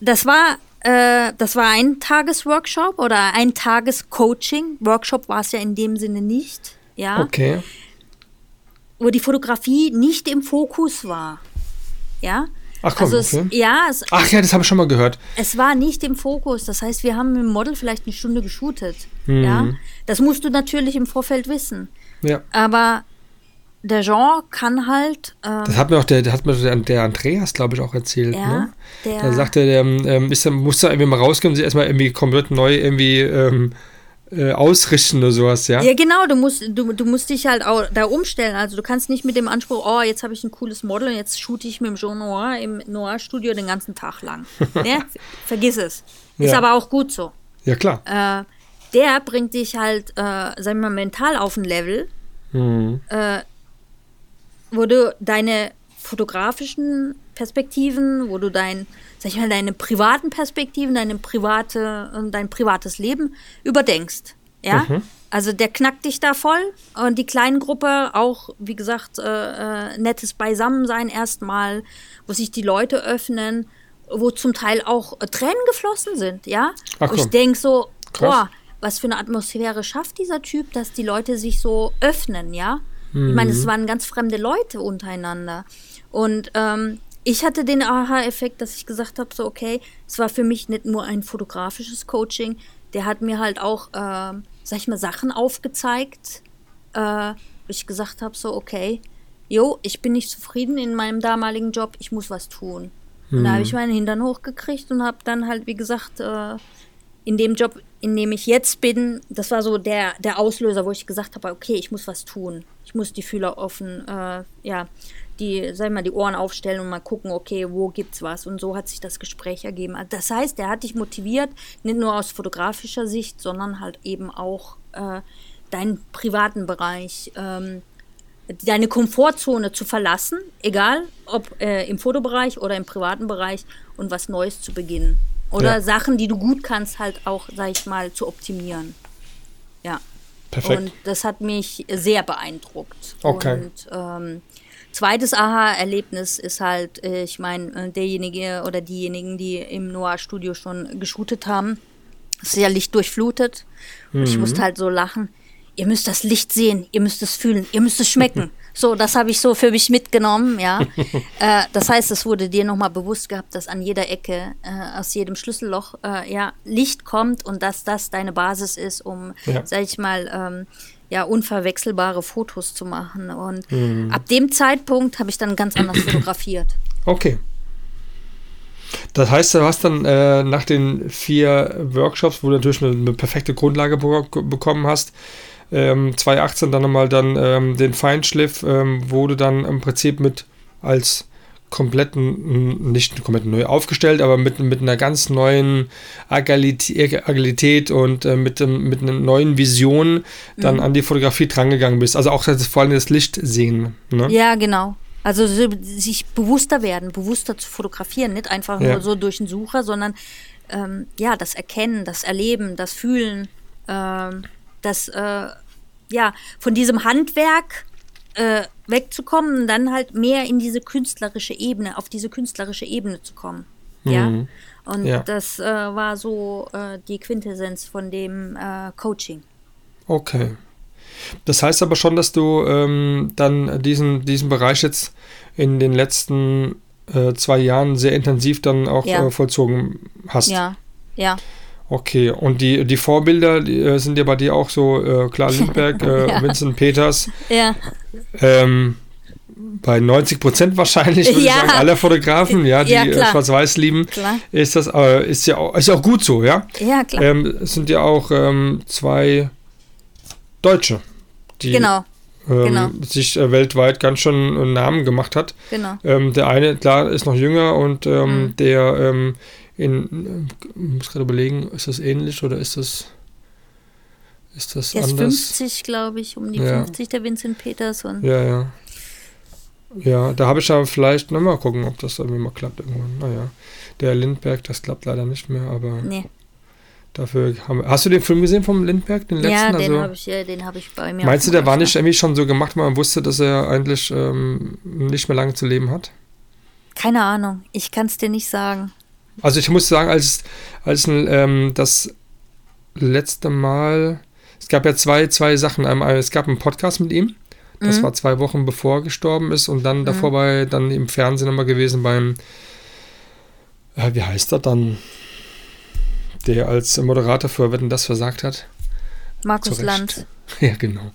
das war äh, das war ein Tagesworkshop oder ein Tagescoaching. Workshop war es ja in dem Sinne nicht. Ja. Okay. Wo die Fotografie nicht im Fokus war. Ja. Ach komm, also es, okay. ja, es, Ach ja, das habe ich schon mal gehört. Es war nicht im Fokus. Das heißt, wir haben mit dem Model vielleicht eine Stunde geshootet. Mhm. Ja. Das musst du natürlich im Vorfeld wissen. Ja. Aber der Jean kann halt. Ähm, das hat mir auch der, hat mir der, der Andreas, glaube ich, auch erzählt. Ja, ne? der, der sagte, der ähm, ist, muss da irgendwie mal rausgehen und sich erstmal irgendwie komplett neu irgendwie ähm, äh, ausrichten oder sowas, ja? Ja, genau, du musst, du, du musst dich halt auch da umstellen. Also du kannst nicht mit dem Anspruch, oh, jetzt habe ich ein cooles Model und jetzt shoote ich mit dem Jean Noir im Noir-Studio den ganzen Tag lang. ne? Vergiss es. Ist ja. aber auch gut so. Ja, klar. Äh, der bringt dich halt, äh, sagen wir mal, mental auf ein Level, mhm. äh, wo du deine fotografischen Perspektiven, wo du dein, sag ich mal, deine privaten Perspektiven, deine private, dein privates Leben überdenkst. Ja? Mhm. Also der knackt dich da voll und die kleinen Gruppe auch, wie gesagt, äh, äh, nettes Beisammensein erstmal, wo sich die Leute öffnen, wo zum Teil auch äh, Tränen geflossen sind, ja. Ach, wo ich denke so, boah, was für eine Atmosphäre schafft dieser Typ, dass die Leute sich so öffnen, ja. Mhm. Ich meine, es mhm. waren ganz fremde Leute untereinander. Und ähm, ich hatte den Aha-Effekt, dass ich gesagt habe, so okay, es war für mich nicht nur ein fotografisches Coaching, der hat mir halt auch, äh, sag ich mal, Sachen aufgezeigt, äh, wo ich gesagt habe, so okay, jo, ich bin nicht zufrieden in meinem damaligen Job, ich muss was tun. Mhm. Und da habe mhm. ich meinen Hintern hochgekriegt und habe dann halt, wie gesagt, äh, in dem Job, in dem ich jetzt bin, das war so der, der Auslöser, wo ich gesagt habe, okay, ich muss was tun. Ich muss die Fühler offen, äh, ja, die, sag mal, die Ohren aufstellen und mal gucken, okay, wo gibt's was? Und so hat sich das Gespräch ergeben. Also das heißt, er hat dich motiviert, nicht nur aus fotografischer Sicht, sondern halt eben auch äh, deinen privaten Bereich, ähm, deine Komfortzone zu verlassen, egal ob äh, im Fotobereich oder im privaten Bereich und was Neues zu beginnen. Oder ja. Sachen, die du gut kannst, halt auch, sag ich mal, zu optimieren. Ja. Perfekt. Und das hat mich sehr beeindruckt. Okay. Und ähm, zweites Aha-Erlebnis ist halt, äh, ich meine, äh, derjenige oder diejenigen, die im Noah-Studio schon geshootet haben, ist ja Licht durchflutet. Und ich mhm. musste halt so lachen. Ihr müsst das Licht sehen, ihr müsst es fühlen, ihr müsst es schmecken. So, das habe ich so für mich mitgenommen, ja. äh, das heißt, es wurde dir nochmal bewusst gehabt, dass an jeder Ecke, äh, aus jedem Schlüsselloch, äh, ja, Licht kommt und dass das deine Basis ist, um, ja. sag ich mal, ähm, ja, unverwechselbare Fotos zu machen. Und mhm. ab dem Zeitpunkt habe ich dann ganz anders fotografiert. Okay. Das heißt, du hast dann äh, nach den vier Workshops, wo du natürlich eine, eine perfekte Grundlage bekommen hast, ähm, 2018 dann nochmal dann ähm, den Feinschliff, ähm, wurde dann im Prinzip mit als kompletten, nicht komplett neu aufgestellt, aber mit, mit einer ganz neuen Agilität, Agilität und äh, mit, mit einer neuen Vision dann mhm. an die Fotografie drangegangen bist. Also auch das, vor allem das Licht sehen. Ne? Ja, genau. Also sich bewusster werden, bewusster zu fotografieren, nicht einfach ja. nur so durch den Sucher, sondern ähm, ja, das Erkennen, das Erleben, das Fühlen, ähm, das äh, ja, von diesem Handwerk äh, wegzukommen und dann halt mehr in diese künstlerische Ebene, auf diese künstlerische Ebene zu kommen. Ja. Mhm. Und Ja. das äh, war so äh, die Quintessenz von dem äh, Coaching. Okay. Das heißt aber schon, dass du ähm, dann diesen, diesen Bereich jetzt in den letzten äh, zwei Jahren sehr intensiv dann auch Ja. äh, vollzogen hast. Ja, ja. Okay, und die, die Vorbilder die, äh, sind ja bei dir auch so, äh, klar, Lindbergh, äh, Ja. Vincent Peters, Ja, ähm, bei 90 Prozent wahrscheinlich, würde Ja. ich sagen, aller Fotografen, ja, die Ja, äh. Schwarz-Weiß lieben, Klar. ist das, äh, ist ja auch, ist auch gut so, ja. ja, klar. Ähm, es sind ja auch ähm, zwei Deutsche, die genau, ähm, genau. sich äh, weltweit ganz schön einen Namen gemacht hat. genau. Ähm, der eine, klar, ist noch jünger und ähm, Mhm. der ähm, in, äh, muss gerade überlegen, ist das ähnlich oder ist das, ist das Der ist anders? 50, glaube ich, um die Ja. 50, der Vincent Peters. Und Ja, ja. Ja, da habe ich ja vielleicht, na mal gucken, ob das irgendwie mal klappt irgendwann. Naja, der Lindberg, das klappt leider nicht mehr, aber nee. dafür haben Hast du den Film gesehen vom Lindberg, den letzten? Ja, den also, habe ich, ja, den hab ich bei mir. meinst du, der war nicht irgendwie schon so gemacht, weil man wusste, dass er eigentlich ähm, nicht mehr lange zu leben hat? Keine Ahnung, ich kann es dir nicht sagen. Also ich muss sagen, als, als ähm, das letzte Mal, es gab ja zwei, zwei Sachen. Einmal, es gab einen Podcast mit ihm, das Mhm. war zwei Wochen bevor er gestorben ist und dann davor bei, dann im Fernsehen nochmal gewesen beim, äh, wie heißt er dann, der als Moderator für Wetten das versagt hat. Markus. Land. Ja, genau.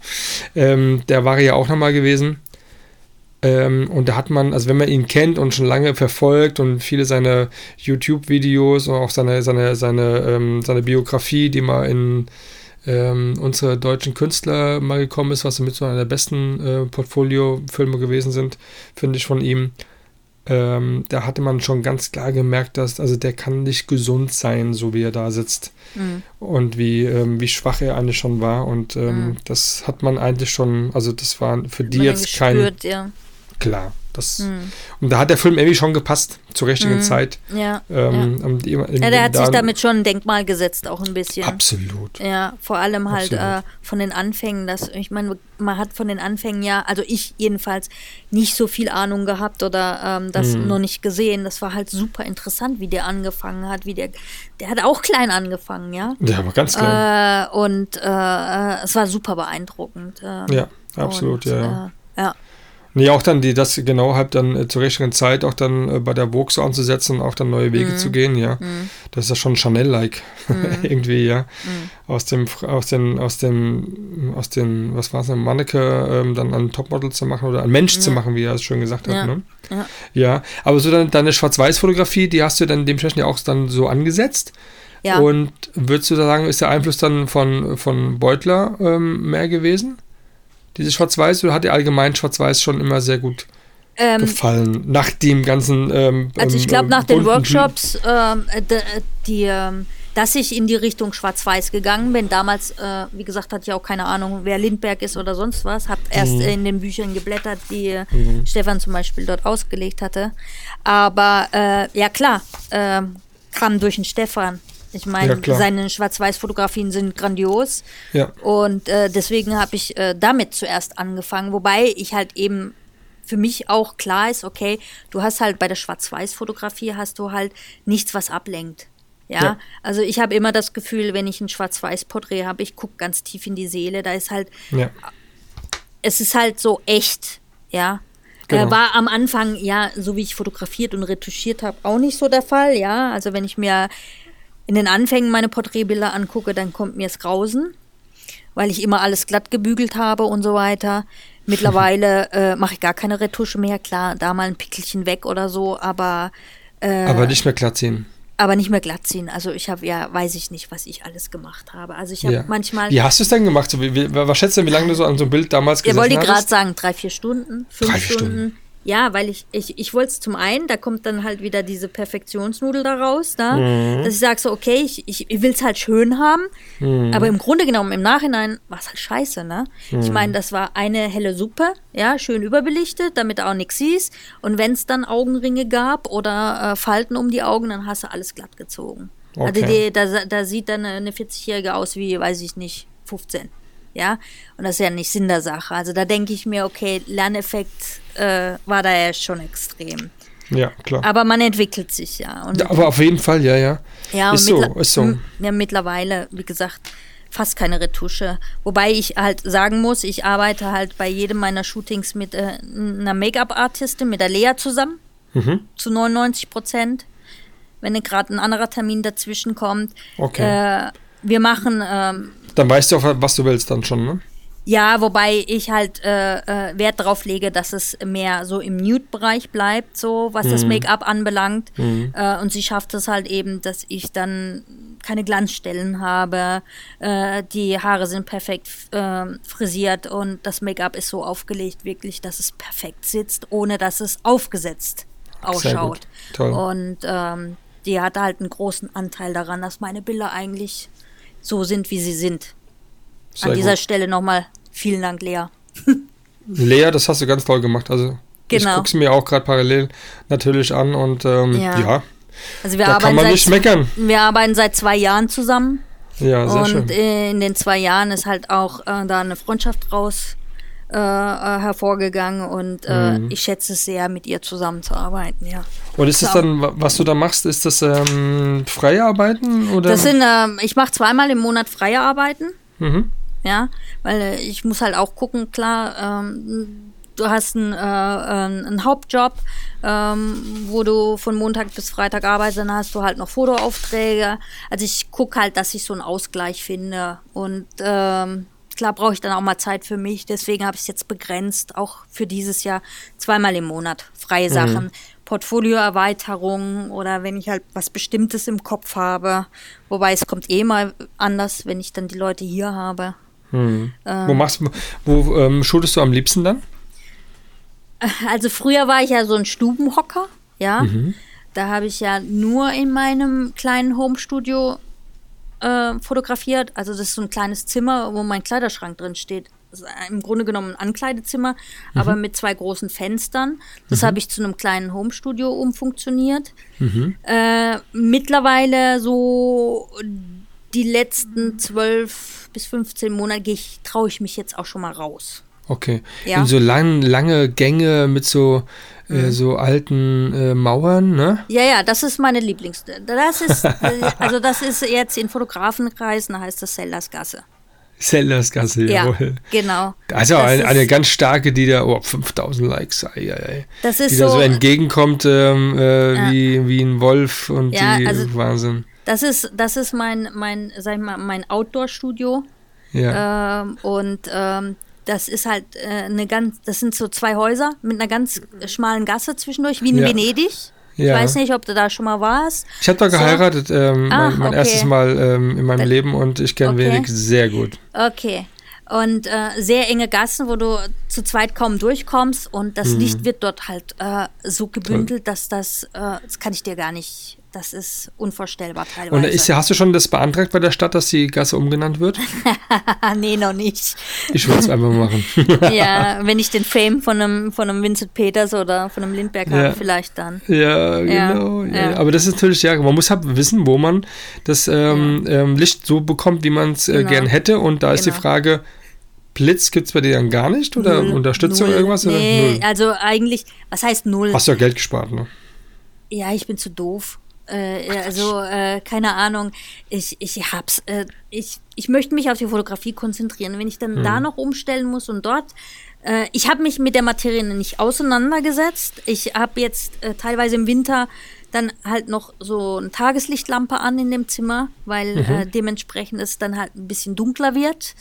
Ähm, der war ja auch nochmal gewesen. Ähm, und da hat man, also wenn man ihn kennt und schon lange verfolgt und viele seiner YouTube-Videos und auch seine, seine, seine, ähm, seine Biografie, die mal in ähm, unsere deutschen Künstler mal gekommen ist, was mit so einer der besten äh, Portfolio-Filme gewesen sind, finde ich von ihm. Ähm, da hatte man schon ganz klar gemerkt, dass, also der kann nicht gesund sein, so wie er da sitzt Mhm. und wie, ähm, wie schwach er eigentlich schon war. Und ähm, Mhm. das hat man eigentlich schon, also das war für die Man jetzt kein, gespürt, ja. Klar. Das, Mhm. Und da hat der Film irgendwie schon gepasst, zur richtigen Mhm. Zeit. Ja, Ähm, und die- in, ja. ja, der hat sich da- damit schon ein Denkmal gesetzt, auch ein bisschen. Absolut. Ja, vor allem halt äh, von den Anfängen, dass ich meine, man hat von den Anfängen ja, also ich jedenfalls nicht so viel Ahnung gehabt oder ähm, das Mhm. noch nicht gesehen. Das war halt super interessant, wie der angefangen hat, wie der, der hat auch klein angefangen, ja. Ja, aber ganz klar. Äh, und äh, äh, es war super beeindruckend. Äh, ja, absolut, und, ja. ja. Ja, Nee, auch dann die, das genau halt dann äh, zur richtigen Zeit auch dann äh, bei der Vogue so anzusetzen und auch dann neue Mhm. Wege zu gehen, ja. Das ist ja schon Chanel-like irgendwie, ja. Mhm. Aus dem, aus den, aus dem, aus den, was war es, ein Manneke ähm, dann ein Topmodel zu machen oder ein Mensch zu machen, wie er es schön gesagt hat, Ja. ne? ja. Ja, aber so dann deine Schwarz-Weiß-Fotografie, die hast du dann dementsprechend ja auch dann so angesetzt. ja. Und würdest du da sagen, ist der Einfluss dann von, von Beutler ähm, mehr gewesen? Diese Schwarz-Weiß oder hat dir allgemein Schwarz-Weiß schon immer sehr gut Ähm, gefallen? Nach dem ganzen. Ähm, Also ich ähm, glaube, nach den Workshops, ähm, äh, äh, die, ähm, dass ich in die Richtung Schwarz-Weiß gegangen bin. Damals, äh, wie gesagt, hatte ich auch keine Ahnung, wer Lindberg ist oder sonst was. Hab erst Mhm. in den Büchern geblättert, die äh, Stefan zum Beispiel dort ausgelegt hatte. Aber äh, ja klar, ähm, kam durch den Stefan. Ich Ja, meine, klar. seine Schwarz-Weiß-Fotografien sind grandios. Ja, Und äh, deswegen habe ich äh, damit zuerst angefangen, wobei ich halt eben für mich auch klar ist, okay, du hast halt bei der Schwarz-Weiß-Fotografie hast du halt nichts, was ablenkt. Ja, Ja. also ich habe immer das Gefühl, wenn ich ein Schwarz-Weiß-Porträt habe, ich gucke ganz tief in die Seele, da ist halt, ja. es ist halt so echt, ja. Genau. Äh, war am Anfang, ja, so wie ich fotografiert und retuschiert habe, auch nicht so der Fall, ja. Also wenn ich mir in den Anfängen meine Porträtbilder angucke, dann kommt mir das Grausen, weil ich immer alles glatt gebügelt habe und so weiter. Mittlerweile äh, mache ich gar keine Retusche mehr, klar, da mal ein Pickelchen weg oder so, aber äh, Aber nicht mehr glatt ziehen. aber nicht mehr glatt ziehen. Also ich habe ja, weiß ich nicht, was ich alles gemacht habe. Also ich habe Ja. manchmal, Wie hast du es denn gemacht? So, wie, was schätzt du, wie lange du so an so einem Bild damals gesessen wollte gerade sagen, drei, vier Stunden, fünf Drei, vier Stunden. Stunden. Ja, weil ich, ich, ich wollte es zum einen, da kommt dann halt wieder diese Perfektionsnudel da raus, da, Mhm. dass ich sage so, okay, ich, ich, ich will es halt schön haben, Mhm. aber im Grunde genommen, im Nachhinein war es halt scheiße, ne? Mhm. Ich meine, das war eine helle Suppe, ja, schön überbelichtet, damit du auch nichts siehst und wenn es dann Augenringe gab oder äh, Falten um die Augen, dann hast du alles glatt gezogen. Also Okay. die, da, da sieht dann eine 40-Jährige aus wie, weiß ich nicht, 15. Ja, und das ist ja nicht Sinn der Sache. Also da denke ich mir, okay, Lerneffekt äh, war da ja schon extrem. Ja, klar. Aber man entwickelt sich ja. Und Ja, aber auf jeden Fall, ja, ja. ja, ist so, ist so. Ja, mittlerweile, wie gesagt, fast keine Retusche. Wobei ich halt sagen muss, ich arbeite halt bei jedem meiner Shootings mit äh, einer Make-up-Artistin, mit der Lea zusammen, Mhm. zu 99 Prozent. Wenn gerade ein anderer Termin dazwischen kommt. Okay. Äh, wir machen ähm, Dann weißt du auch, was du willst dann schon, ne? ja, wobei ich halt äh, äh, Wert darauf lege, dass es mehr so im Nude-Bereich bleibt, so was das Make-up anbelangt. Äh, und sie schafft es halt eben, dass ich dann keine Glanzstellen habe. Äh, die Haare sind perfekt äh, frisiert und das Make-up ist so aufgelegt, wirklich, dass es perfekt sitzt, ohne dass es aufgesetzt ausschaut. Und ähm, die hat halt einen großen Anteil daran, dass meine Bilder eigentlich so sind, wie sie sind. Sehr An dieser gut. Stelle nochmal vielen Dank, Lea. Lea, das hast du ganz toll gemacht. Also ich Genau. guck's mir auch gerade parallel natürlich an und ähm, Ja. ja, Also wir da kann arbeiten man seit, nicht meckern. Wir arbeiten seit zwei Jahren zusammen Ja, sehr und schön. äh, in den zwei Jahren ist halt auch äh, da eine Freundschaft raus äh, äh, hervorgegangen und äh, Mhm. ich schätze es sehr, mit ihr zusammenzuarbeiten. Ja. Und ist das dann, wa- was du da machst, ist das ähm, freie Arbeiten oder? Das sind, ähm, ich mache zweimal im Monat freie Arbeiten. mhm. Ja, weil äh, ich muss halt auch gucken, klar, ähm, du hast einen, äh, einen Hauptjob, ähm, wo du von Montag bis Freitag arbeitest, dann hast du halt noch Fotoaufträge. Also ich gucke halt, dass ich so einen Ausgleich finde. Und ähm, klar brauche ich dann auch mal Zeit für mich. Deswegen habe ich es jetzt begrenzt, auch für dieses Jahr zweimal im Monat freie Sachen. Portfolioerweiterung oder wenn ich halt was Bestimmtes im Kopf habe. Wobei es kommt eh mal anders, wenn ich dann die Leute hier habe. Mhm. Ähm. wo machst du, wo ähm, shootest du am liebsten dann? Also früher war ich ja so ein Stubenhocker, ja. Mhm. Da habe ich ja nur in meinem kleinen Homestudio äh, fotografiert. Also das ist so ein kleines Zimmer, wo mein Kleiderschrank drin steht. Das ist im Grunde genommen ein Ankleidezimmer, Mhm. aber mit zwei großen Fenstern. Das habe ich zu einem kleinen Homestudio umfunktioniert. Mhm. Äh, mittlerweile so die letzten zwölf bis 15 Monate ich, traue ich mich jetzt auch schon mal raus. Okay. Ja. In so lang, lange Gänge mit so, Mhm. äh, so alten äh, Mauern, ne? Ja, ja, das ist meine Lieblings. Das ist, äh, also das ist jetzt in Fotografenkreisen heißt das Sellersgasse. Sellersgasse, Ja, jawohl. genau. Also eine, eine ganz starke, die da, oh, 5000 Likes, ei, ei, ei. Das ist die da so so- entgegenkommt ähm, äh, Ja. wie, wie ein Wolf und Ja, die, also- Wahnsinn. Das ist, das ist mein, mein, sag ich mal, mein Outdoor-Studio. Ja. Ähm, und ähm, das ist halt äh, eine ganz, das sind so zwei Häuser mit einer ganz schmalen Gasse zwischendurch, wie in Ja. Venedig. Ja. Ich weiß nicht, ob du da schon mal warst. Ich habe da So. geheiratet, ähm, Ah, mein, mein okay. erstes Mal ähm, in meinem Leben und ich kenne Okay. Venedig sehr gut. Okay. Und äh, sehr enge Gassen, wo du zu zweit kaum durchkommst und das Mhm. Licht wird dort halt äh, so gebündelt, dass das, äh, das kann ich dir gar nicht, das ist unvorstellbar teilweise. Und ist, hast du schon das beantragt bei der Stadt, dass die Gasse umgenannt wird? Nee, noch nicht. Ich würde es einfach machen. ja, wenn ich den Fame von einem, von einem Vincent Peters oder von einem Lindbergh Ja. habe, vielleicht dann. Ja, Ja, genau. Ja. Aber das ist natürlich, ja, man muss halt wissen, wo man das ähm, ähm, Licht so bekommt, wie man es äh, Genau. gern hätte. Und da ist die Genau. Frage, Blitz gibt es bei dir dann gar nicht? Oder Null. Unterstützung Null. irgendwas? Oder? Nee, Null. also eigentlich, was heißt null? Hast du ja Geld gespart, ne? Ja, ich bin zu doof. Äh, ja, also, äh, keine Ahnung. Ich, ich hab's. Äh, ich, ich möchte mich auf die Fotografie konzentrieren. Wenn ich dann da noch umstellen muss und dort. Äh, ich habe mich mit der Materie nicht auseinandergesetzt. Ich habe jetzt äh, teilweise im Winter dann halt noch so eine Tageslichtlampe an in dem Zimmer, weil äh, dementsprechend es dann halt ein bisschen dunkler wird.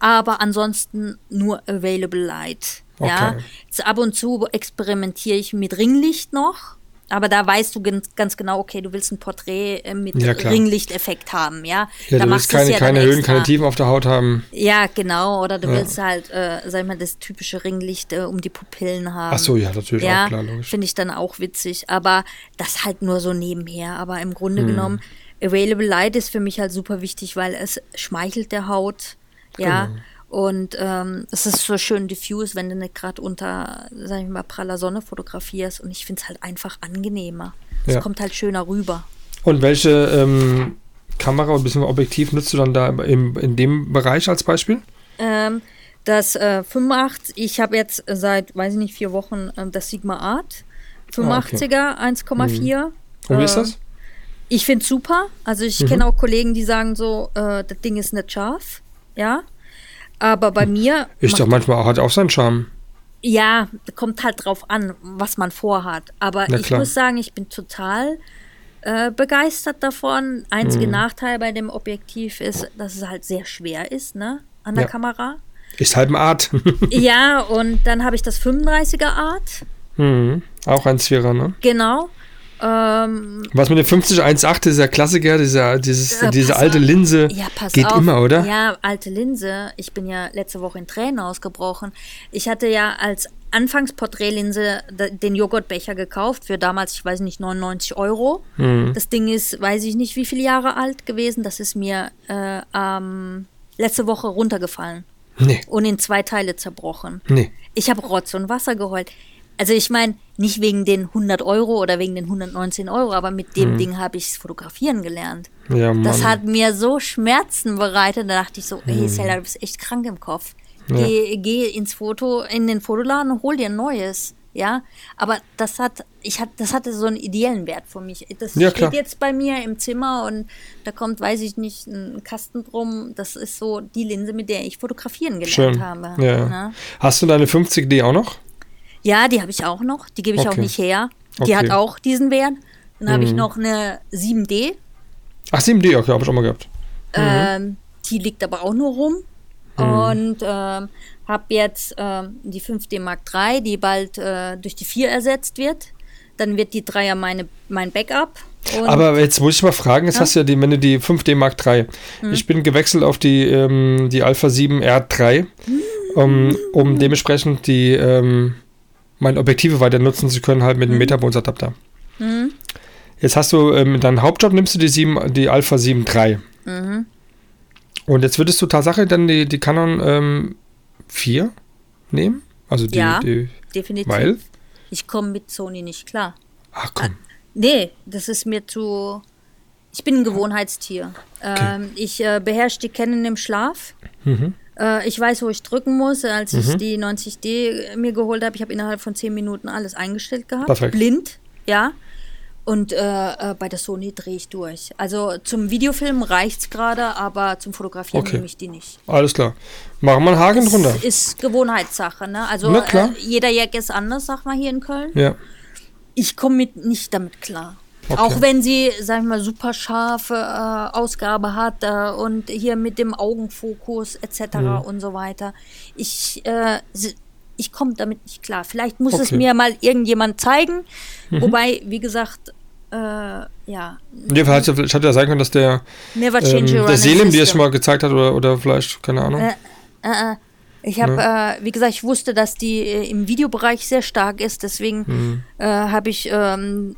Aber ansonsten nur Available Light. Ja, Okay. Jetzt ab und zu experimentiere ich mit Ringlicht noch. Aber da weißt du ganz, genau, okay, du willst ein Porträt äh, mit Ja. Ringlichteffekt haben, ja. Ja, da du willst keine, ja keine Höhen, keine Tiefen auf der Haut haben. Ja, genau. Oder du Ja. willst halt, äh, sag ich mal, das typische Ringlicht äh, um die Pupillen haben. Ach so, ja, natürlich ja, auch klar, logisch. Finde ich dann auch witzig. Aber das halt nur so nebenher. Aber im Hm. Grunde genommen, Available Light ist für mich halt super wichtig, weil es schmeichelt der Haut. Ja. Genau. Und ähm, es ist so schön diffus, wenn du nicht gerade unter, sag ich mal, praller Sonne fotografierst. Und ich finde es halt einfach angenehmer. Es Ja. kommt halt schöner rüber. Und welche ähm, Kamera oder bisschen Objektiv nutzt du dann da im, in dem Bereich als Beispiel? Ähm, das äh, 85, ich habe jetzt seit, weiß ich nicht, vier Wochen ähm, das Sigma Art. 85er, 1,4. Und wie ist Äh, das? Ich finde super. Also ich kenne auch Kollegen, die sagen so, äh, das Ding ist nicht scharf. Ja. Aber bei mir. Ist doch manchmal hat auch seinen Charme. ja, kommt halt drauf an, was man vorhat. Aber Na ich klar. muss sagen, ich bin total äh, begeistert davon. Einzige Mhm. Nachteil bei dem Objektiv ist, dass es halt sehr schwer ist, ne? An der Ja. Kamera. Ist halt eine Art. ja, und dann habe ich das 35er Art. mhm. Auch ein Zwierer, ne? Genau. Ähm, Was mit dem 5018, dieser Klassiker, dieser, dieses, Äh, diese alte auf. Linse, Ja, pass geht auf. immer, oder? Ja, alte Linse. Ich bin ja letzte Woche in Tränen ausgebrochen. Ich hatte ja als Anfangsporträtlinse den Joghurtbecher gekauft für damals, ich weiß nicht, 99 Euro. Mhm. Das Ding ist, weiß ich nicht, wie viele Jahre alt gewesen. Das ist mir äh, ähm, letzte Woche runtergefallen Nee, und in zwei Teile zerbrochen. nee. Ich habe Rotz und Wasser geheult. Also ich meine, nicht wegen den 100 Euro oder wegen den 119 Euro, aber mit dem Ding habe ich fotografieren gelernt. Ja, Mann. Das hat mir so Schmerzen bereitet. Da dachte ich so, hey Stella, du bist echt krank im Kopf. Geh, geh ins Foto, in den Fotoladen und hol dir ein neues. Ja, aber das hat, ich hat, das hatte so einen ideellen Wert für mich. Das Ja, steht klar. jetzt bei mir im Zimmer und da kommt, weiß ich nicht, ein Kasten drum. Das ist so die Linse, mit der ich fotografieren gelernt Schön. habe. Ja. Ne? Hast du deine 50D auch noch? Ja, die habe ich auch noch. Die gebe ich auch Okay. nicht her. Die Okay. Mhm. hat auch diesen Wert. Dann habe ich noch eine 7D. Ach, 7D, okay, habe ich auch mal gehabt. Ähm, die liegt aber auch nur rum. Mhm. Und ähm, habe jetzt ähm, die 5D Mark III, die bald äh, durch die 4 ersetzt wird. Dann wird die 3er meine, mein Backup. Aber jetzt muss ich mal fragen, jetzt hast du ja die, wenn du die 5D Mark III. Hm. Ich bin gewechselt auf die, ähm, die Alpha 7 R3, um, um dementsprechend die, ähm, meine Objektive weiter nutzen zu können, halt mit Hm. einem Metabons-Adapter. Jetzt hast du, ähm, deinen Hauptjob nimmst du die, 7, die Alpha 7 III. Mhm. Und jetzt würdest du Tatsache dann die, die Canon ähm, 4 nehmen? Also die, Ja. die definitiv. weil? Ich komme mit Sony nicht klar. Ach komm. Nee, das ist mir zu. Ich bin ein Gewohnheitstier. Ähm, ich äh, beherrsche die Canon im Schlaf. Mhm. Äh, ich weiß, wo ich drücken muss. Als ich die 90D mir geholt habe, ich habe innerhalb von 10 Minuten alles eingestellt gehabt. Perfekt. Blind, ja. Und äh, äh, bei der Sony drehe ich durch. Also zum Videofilm reicht's gerade, aber zum Fotografieren Okay. nehme ich die nicht. Alles klar. Machen wir einen Haken drunter. Das ist Gewohnheitssache, ne? Also äh, jeder Jack ist anders, sag mal hier in Köln. Ja. Ich komme mit nicht damit klar. Okay. Auch wenn sie, sag ich mal, super scharfe äh, Ausgabe hat äh, und hier mit dem Augenfokus etc. Mhm. und so weiter. Ich, äh, ich komme damit nicht klar. Vielleicht muss es Okay. Mhm. mir mal irgendjemand zeigen. Wobei, wie gesagt, äh, ja, Nee, vielleicht, vielleicht hätte ja sein können, dass der, never change ähm, der Selim dir es schon mal gezeigt hat oder, oder vielleicht, keine Ahnung. Äh, äh, äh. Ich habe, äh, wie gesagt, ich wusste, dass die äh, im Videobereich sehr stark ist, deswegen Mhm. äh, habe ich ähm,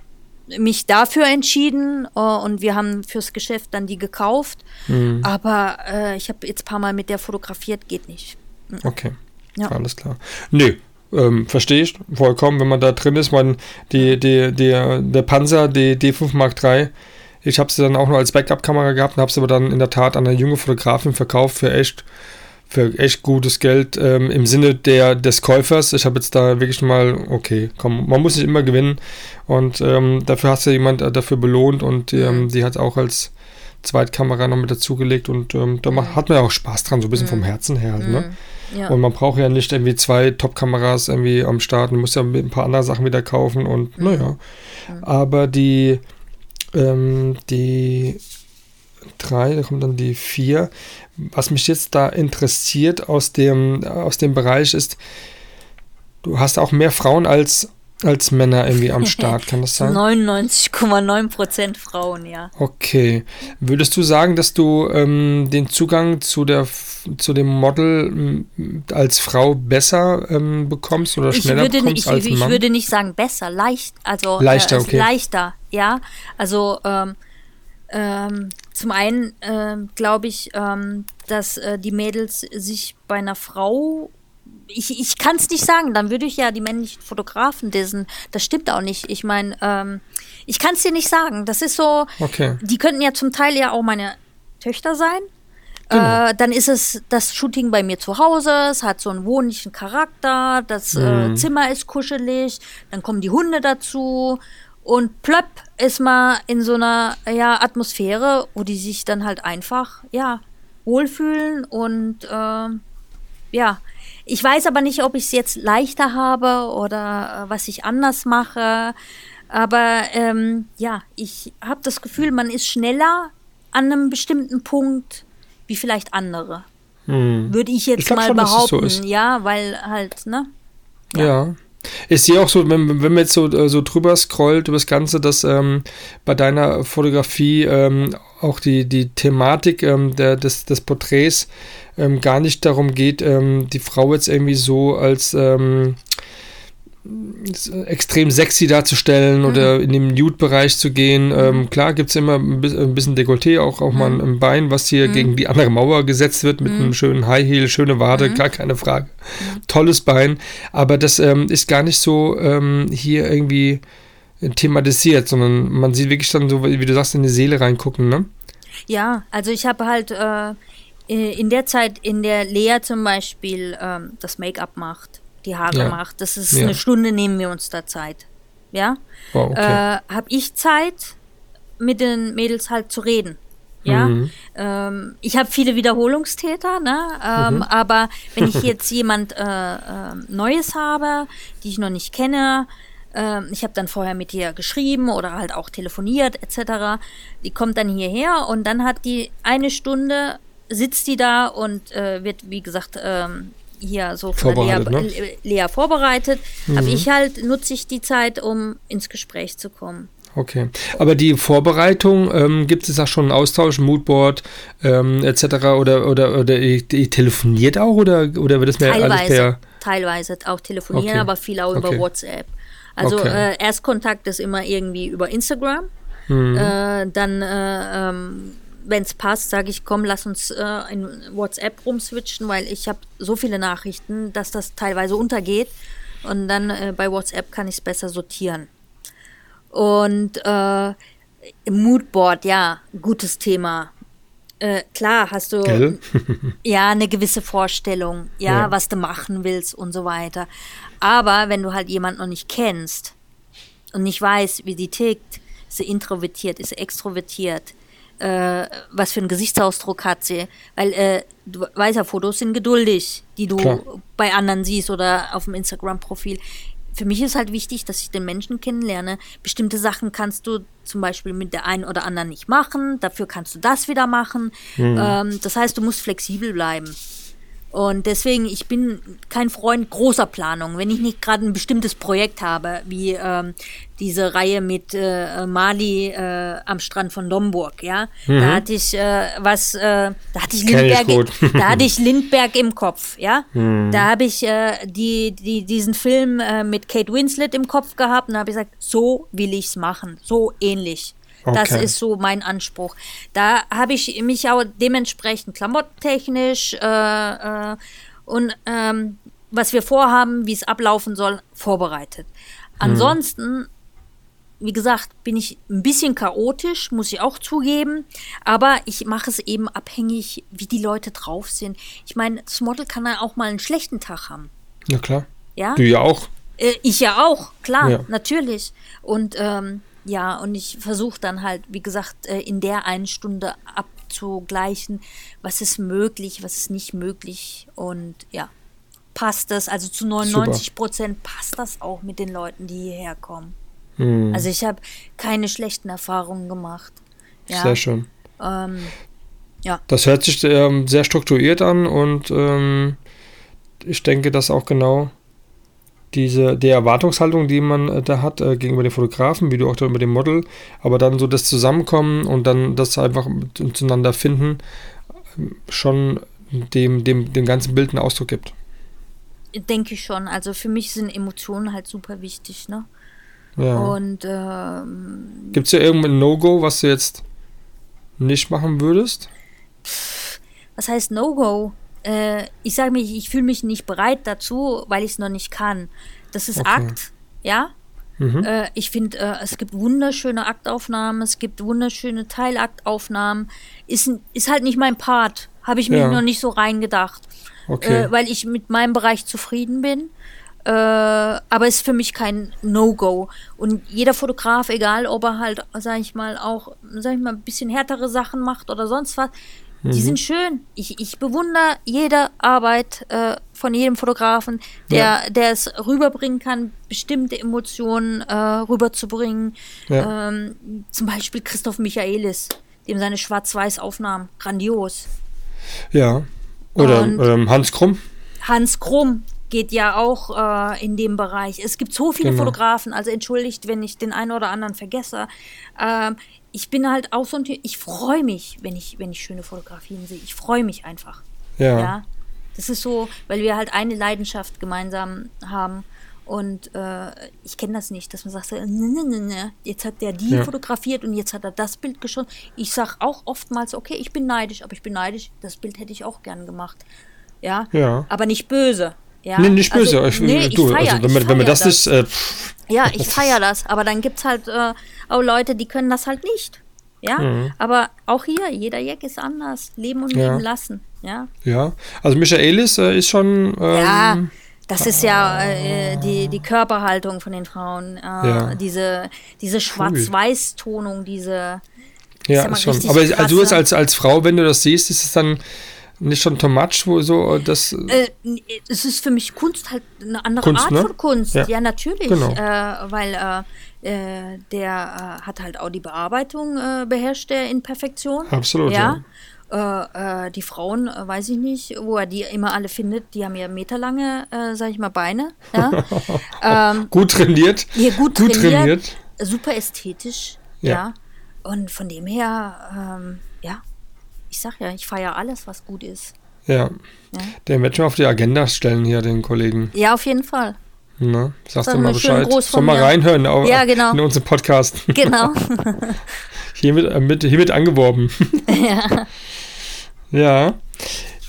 mich dafür entschieden äh, und wir haben fürs Geschäft dann die gekauft. Mhm. Aber äh, ich habe jetzt ein paar Mal mit der fotografiert, geht nicht. Okay, Ja. alles klar. Nee, ähm, verstehe ich vollkommen, wenn man da drin ist. Man, die, die, die, der Panzer, die D5 Mark III, ich habe sie dann auch nur als Backup-Kamera gehabt und habe sie aber dann in der Tat an eine junge Fotografin verkauft für echt für echt gutes Geld ähm, im Sinne der, des Käufers. Ich habe jetzt da wirklich mal, okay, komm, man muss nicht immer gewinnen und ähm, dafür hast du jemand äh, dafür belohnt und ähm, die hat auch als Zweitkamera noch mit dazugelegt und ähm, da macht, hat man ja auch Spaß dran, so ein bisschen vom Herzen her halt, ne? Ja. Und man braucht ja nicht irgendwie zwei Top-Kameras irgendwie am Start. Man muss ja ein paar andere Sachen wieder kaufen und naja. Aber die, ähm, die drei, da kommt dann die vier. Was mich jetzt da interessiert aus dem, aus dem Bereich ist, du hast auch mehr Frauen als, als Männer irgendwie am Start, kann das sein? 99,9 Prozent Frauen, ja. Okay. Würdest du sagen, dass du ähm, den Zugang zu, der, zu dem Model ähm, als Frau besser ähm, bekommst oder Ich schneller würde, bekommst ich, als ich Mann? würde nicht sagen besser, leicht, also Leichter, äh, okay. leichter, ja. Also ähm, ähm, zum einen ähm, glaube ich, ähm, dass äh, die Mädels sich bei einer Frau ich, ich kann es nicht sagen, dann würde ich ja die männlichen Fotografen dissen. Das stimmt auch nicht. Ich meine, ähm, ich kann es dir nicht sagen. Das ist so, Okay. die könnten ja zum Teil ja auch meine Töchter sein. Genau. Äh, dann ist es das Shooting bei mir zu Hause, es hat so einen wohnlichen Charakter, das Mhm. äh, Zimmer ist kuschelig, dann kommen die Hunde dazu und plöpp ist man in so einer ja, Atmosphäre, wo die sich dann halt einfach ja, wohlfühlen und äh, ja. Ich weiß aber nicht, ob ich es jetzt leichter habe oder äh, was ich anders mache. Aber ähm, ja, ich habe das Gefühl, man ist schneller an einem bestimmten Punkt wie vielleicht andere. Würde ich jetzt Ich mal schon, so behaupten. ist. ja, weil halt, ne? Ja. Ich sehe auch so, wenn, wenn man jetzt so, äh, so drüber scrollt über das Ganze, dass ähm, bei deiner Fotografie ähm, auch die, die Thematik ähm, der, des, des Porträts ähm, gar nicht darum geht, ähm, die Frau jetzt irgendwie so als ähm, extrem sexy darzustellen oder in den Nude-Bereich zu gehen. Ähm, klar gibt es immer ein bis- ein bisschen Dekolleté, auch, auch mal ein Bein, was hier gegen die andere Mauer gesetzt wird mit einem schönen High Heel, schöne Wade, gar keine Frage. Tolles Bein, aber das ähm, ist gar nicht so ähm, hier irgendwie thematisiert, sondern man sieht wirklich dann so, wie du sagst, in die Seele reingucken, ne? Ja, also ich habe halt äh, in der Zeit, in der Lea zum Beispiel ähm, das Make-up macht, die Haare Ja. macht, das ist Ja. eine Stunde, nehmen wir uns da Zeit. Ja, Wow, okay. äh, habe ich Zeit, mit den Mädels halt zu reden. Ja, Mhm. ähm, ich habe viele Wiederholungstäter, ne? Ähm, Mhm. aber wenn ich jetzt jemand äh, äh, Neues habe, die ich noch nicht kenne, ähm, ich habe dann vorher mit ihr geschrieben oder halt auch telefoniert etc. Die kommt dann hierher und dann hat die eine Stunde sitzt die da und äh, wird wie gesagt ähm, hier so von Lea, ne? Le- Lea vorbereitet. Aber ich halt nutze ich die Zeit, um ins Gespräch zu kommen. Okay. Aber die Vorbereitung, ähm, gibt es da schon einen Austausch, Moodboard ähm, etc. oder oder oder ihr, ihr telefoniert auch oder oder wird das mehr alles Teilweise, per teilweise auch telefonieren, Okay. aber viel auch über Okay. WhatsApp. Also Okay. äh, Erstkontakt ist immer irgendwie über Instagram. Mhm. Äh, dann, äh, ähm, wenn es passt, sage ich, komm, lass uns äh, in WhatsApp rumswitchen, weil ich habe so viele Nachrichten, dass das teilweise untergeht. Und dann äh, bei WhatsApp kann ich es besser sortieren. Und äh, Moodboard, ja, gutes Thema. Äh, klar, hast du ja eine gewisse Vorstellung, ja, Ja. was du machen willst und so weiter. Aber wenn du halt jemanden noch nicht kennst und nicht weißt, wie sie tickt, ist sie introvertiert, ist sie extrovertiert, äh, was für einen Gesichtsausdruck hat sie, weil äh, du weißt ja, Fotos sind geduldig, die du Klar. bei anderen siehst oder auf dem Instagram-Profil. Für mich ist halt wichtig, dass ich den Menschen kennenlerne. Bestimmte Sachen kannst du zum Beispiel mit der einen oder anderen nicht machen, dafür kannst du das wieder machen. Ähm, das heißt, du musst flexibel bleiben. Und deswegen, ich bin kein Freund großer Planung. Wenn ich nicht gerade ein bestimmtes Projekt habe, wie ähm, diese Reihe mit äh, Mali äh, am Strand von Domburg, ja, da hatte ich äh, was, äh, da hatte ich Mhm. Ich Lindberg, gut. da hatte ich Lindberg im Kopf, ja. Mhm. Da habe ich äh, die, die, diesen Film äh, mit Kate Winslet im Kopf gehabt und habe gesagt, so will ich's machen, so ähnlich. Das Okay. ist so mein Anspruch. Da habe ich mich auch dementsprechend klamottentechnisch äh, äh, und ähm, was wir vorhaben, wie es ablaufen soll, vorbereitet. Ansonsten, wie gesagt, bin ich ein bisschen chaotisch, muss ich auch zugeben, aber ich mache es eben abhängig, wie die Leute drauf sind. Ich meine, das Model kann ja auch mal einen schlechten Tag haben. Ja klar. Ja? Du ja auch. Äh, ich ja auch, klar, Ja. natürlich. Und ähm, ja, und ich versuche dann halt, wie gesagt, äh, in der einen Stunde abzugleichen, was ist möglich, was ist nicht möglich. Und ja, passt das, also zu 99 Prozent passt das auch mit den Leuten, die hierher kommen. Hm, Also ich habe keine schlechten Erfahrungen gemacht. Ja, Sehr schön. Ähm, ja. Das hört sich ähm, sehr strukturiert an und ähm, ich denke, dass auch genau diese die Erwartungshaltung, die man äh, da hat äh, gegenüber den Fotografen, wie du auch da über den Model, aber dann so das Zusammenkommen und dann das einfach zueinander finden, ähm, schon dem, dem, dem ganzen Bild einen Ausdruck gibt. denke ich schon. Also für mich sind Emotionen halt super wichtig, ne? Ja. Und ähm, Gibt es ja irgendein No-Go, was du jetzt nicht machen würdest? was heißt No-Go? Äh, ich sage mir, ich fühle mich nicht bereit dazu, weil ich es noch nicht kann. Das ist Okay. Akt, ja. Äh, ich finde, äh, es gibt wunderschöne Aktaufnahmen, es gibt wunderschöne Teilaktaufnahmen. Ist, ist halt nicht mein Part. Habe ich mir Ja. noch nicht so reingedacht. Okay. Äh, weil ich mit meinem Bereich zufrieden bin. Äh, aber ist für mich kein No-Go. Und jeder Fotograf, egal ob er halt, sag ich mal, auch, sag ich mal, ein bisschen härtere Sachen macht oder sonst was, die sind schön. Ich, ich bewundere jede Arbeit äh, von jedem Fotografen, der, der es rüberbringen kann, bestimmte Emotionen äh, rüberzubringen. Ja. Ähm, zum Beispiel Christoph Michaelis, dem seine Schwarz-Weiß-Aufnahmen, grandios. Ja. Oder ähm, Hans Krumm. Hans Krumm geht ja auch äh, in dem Bereich. Es gibt so viele Genau. Fotografen, also entschuldigt, wenn ich den einen oder anderen vergesse. Ähm, ich bin halt auch so ein Typ, ich freue mich, wenn ich, wenn ich schöne Fotografien sehe. Ich freue mich einfach. Ja. Ja. Das ist so, weil wir halt eine Leidenschaft gemeinsam haben. Und äh, ich kenne das nicht, dass man sagt, ne, ne, ne, ne, jetzt hat der die Ja. fotografiert und jetzt hat er das Bild geschossen. Ich sag auch oftmals, okay, ich bin neidisch, aber ich bin neidisch, das Bild hätte ich auch gern gemacht. Ja. Ja. Aber nicht böse. Ja. Nee, nicht böse. Also, ich, nee, ich du, feier, also, wenn, ich wenn man feier das, nicht. Äh, ja, ich feiere das, aber dann gibt's halt äh, auch Leute, die können das halt nicht. Ja, Mhm. aber auch hier, jeder Jack ist anders. Leben und Ja. leben lassen. Ja, ja. Also Michaelis äh, ist schon. Ähm, ja das ist ja äh, die, die Körperhaltung von den Frauen. Äh, Ja. Diese, diese Schwarz-Weiß-Tonung, diese. Ja, schon. Aber also als, als Frau, wenn du das siehst, ist es dann nicht schon too much, wo so äh, das. Äh, es ist für mich Kunst halt eine andere Kunst, Art ne? von Kunst. Ja. Ja, natürlich. Genau. Äh, weil äh, äh, der äh, hat halt auch die Bearbeitung äh, beherrscht er in Perfektion. Absolut, Ja. Äh, äh, die Frauen, äh, weiß ich nicht, wo er die immer alle findet, die haben ja meterlange, äh, sag ich mal, Beine. Ja? ähm, gut trainiert. hier gut, Gut trainiert, trainiert. super ästhetisch. Ja. Ja. Und von dem her, ähm, ja, ich sag ja, ich feiere alles, was gut ist. Ja. Ja. Den werden wir auf die Agenda stellen hier, den Kollegen. Ja, auf jeden Fall. Ne? Sagst Sag du mal mal Bescheid. Soll mal reinhören auch Ja, genau. in unseren Podcast. Genau. hiermit, äh, mit, hiermit angeworben. ja. Ja.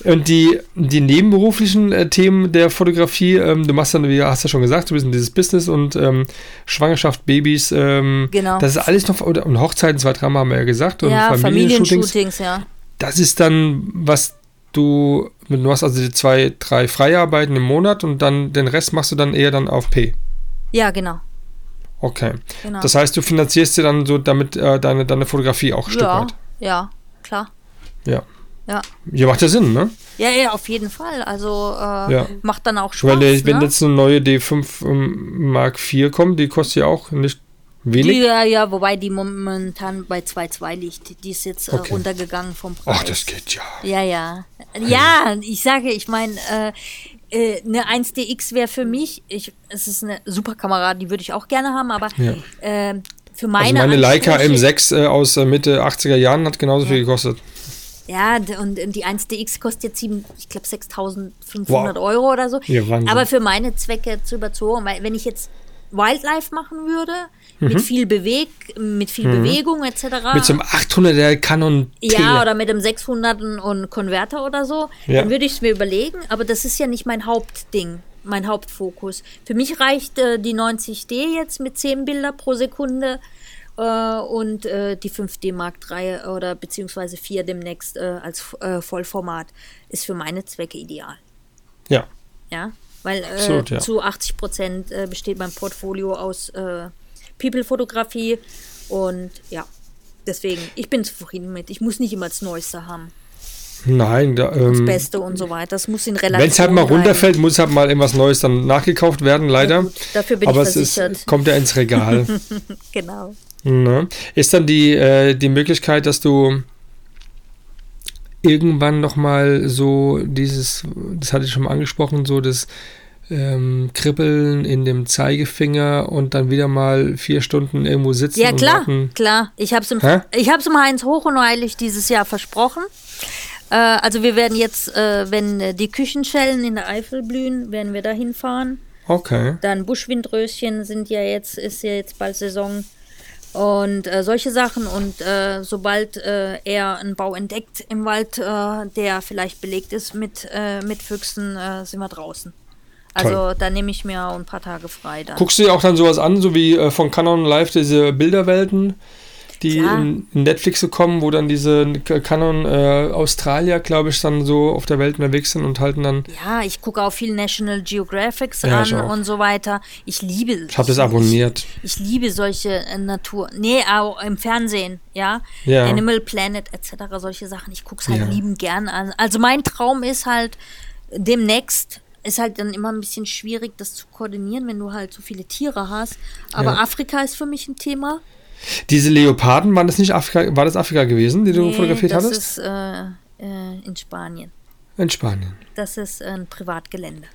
Und die, die nebenberuflichen äh, Themen der Fotografie, ähm, du machst dann, wie hast du ja schon gesagt, du bist in dieses Business und ähm, Schwangerschaft, Babys, ähm, Genau. das ist alles noch, und Hochzeiten, zwei, dreimal haben wir ja gesagt, und ja, Familienshootings. Familienshootings, ja. Das ist dann, was du, du hast also die zwei, drei Freiarbeiten im Monat und dann den Rest machst du dann eher dann auf P. Ja, genau. Okay. genau. Das heißt, du finanzierst dir dann so damit äh, deine, deine Fotografie auch ein Stück ja, weit. ja, klar. Ja. Ja. Ja, macht ja Sinn, ne? Ja, ja, auf jeden Fall. Also äh, Ja. macht dann auch Spaß. Weil der, wenn ne? jetzt eine neue D5 ähm, Mark IV kommt, die kostet ja auch nicht wenig. Ja, ja, wobei die momentan bei 2,2 liegt. Die ist jetzt äh, Okay. runtergegangen vom Preis. Ach, das geht ja. Ja, ja. Ja, ich sage, ich meine, äh, äh, eine 1DX wäre für mich, ich, es ist eine super Kamera, die würde ich auch gerne haben, aber Ja. äh, für meine Also meine Leica Ansprüche- M6 äh, aus äh, Mitte 80er Jahren hat genauso viel gekostet. Ja, und und die 1DX kostet jetzt, sieben, ich glaube, 6.500 Wow. Euro oder so. Ja, Wahnsinn. Aber für meine Zwecke zu überzogen, weil wenn ich jetzt Wildlife machen würde, mit viel Beweg, mit viel Bewegung etc. Mhm. Mit so einem 800er Canon ja, oder mit einem 600 und Konverter oder so, Ja. dann würde ich es mir überlegen, aber das ist ja nicht mein Hauptding, mein Hauptfokus. Für mich reicht äh, die 90D jetzt mit 10 Bilder pro Sekunde äh, und äh, die 5D Mark III oder beziehungsweise 4 demnächst äh, als äh, Vollformat ist für meine Zwecke ideal. ja. Ja, weil äh, Absolut, ja. zu 80 Prozent äh, besteht mein Portfolio aus äh, People-Fotografie und ja, deswegen, ich bin zufrieden mit. Ich muss nicht immer das Neueste haben, Nein, da, das ähm, Beste und so weiter. Das muss in Relation wenn es halt mal runterfällt, muss halt mal irgendwas Neues dann nachgekauft werden, leider. gut, dafür bin Aber ich es ist, versichert. kommt ja ins Regal. Genau. Ne? Ist dann die, äh, die Möglichkeit, dass du irgendwann nochmal so dieses, das hatte ich schon mal angesprochen, so das ähm, Kribbeln in dem Zeigefinger und dann wieder mal vier Stunden irgendwo sitzen Ja, klar, warten. klar. Ich habe es Hä? ich hab's im Heinz Hoch und Heilig dieses Jahr versprochen. Äh, also wir werden jetzt, äh, wenn äh, die Küchenschellen in der Eifel blühen, werden wir da hinfahren. Okay. Dann Buschwindröschen sind ja jetzt, ist ja jetzt bald Saison. Und äh, solche Sachen. Und äh, sobald äh, er einen Bau entdeckt im Wald, äh, der vielleicht belegt ist mit, äh, mit Füchsen, äh, sind wir draußen. Also da nehme ich mir auch ein paar Tage frei dann. Guckst du dir auch dann sowas an, so wie äh, von Canon Live diese Bilderwelten, die Klar. in, in Netflix so kommen, wo dann diese Canon äh, Australier, glaube ich, dann so auf der Welt unterwegs sind und halten dann. Ja, ich gucke auch viel National Geographics Ja, an und so weiter. Ich liebe Ich habe das abonniert. Ich, ich liebe solche äh, Natur. Nee, auch im Fernsehen, ja. Ja. Animal Planet etc. solche Sachen. Ich gucke es halt Ja. liebend gern an. Also mein Traum ist halt demnächst ist halt dann immer ein bisschen schwierig, das zu koordinieren, wenn du halt so viele Tiere hast. Aber Ja. Afrika ist für mich ein Thema. Diese Leoparden, waren das nicht Afrika, war das Afrika gewesen, die du Nee, fotografiert das hattest? ist äh, äh, in Spanien. In Spanien. Das ist ein Privatgelände.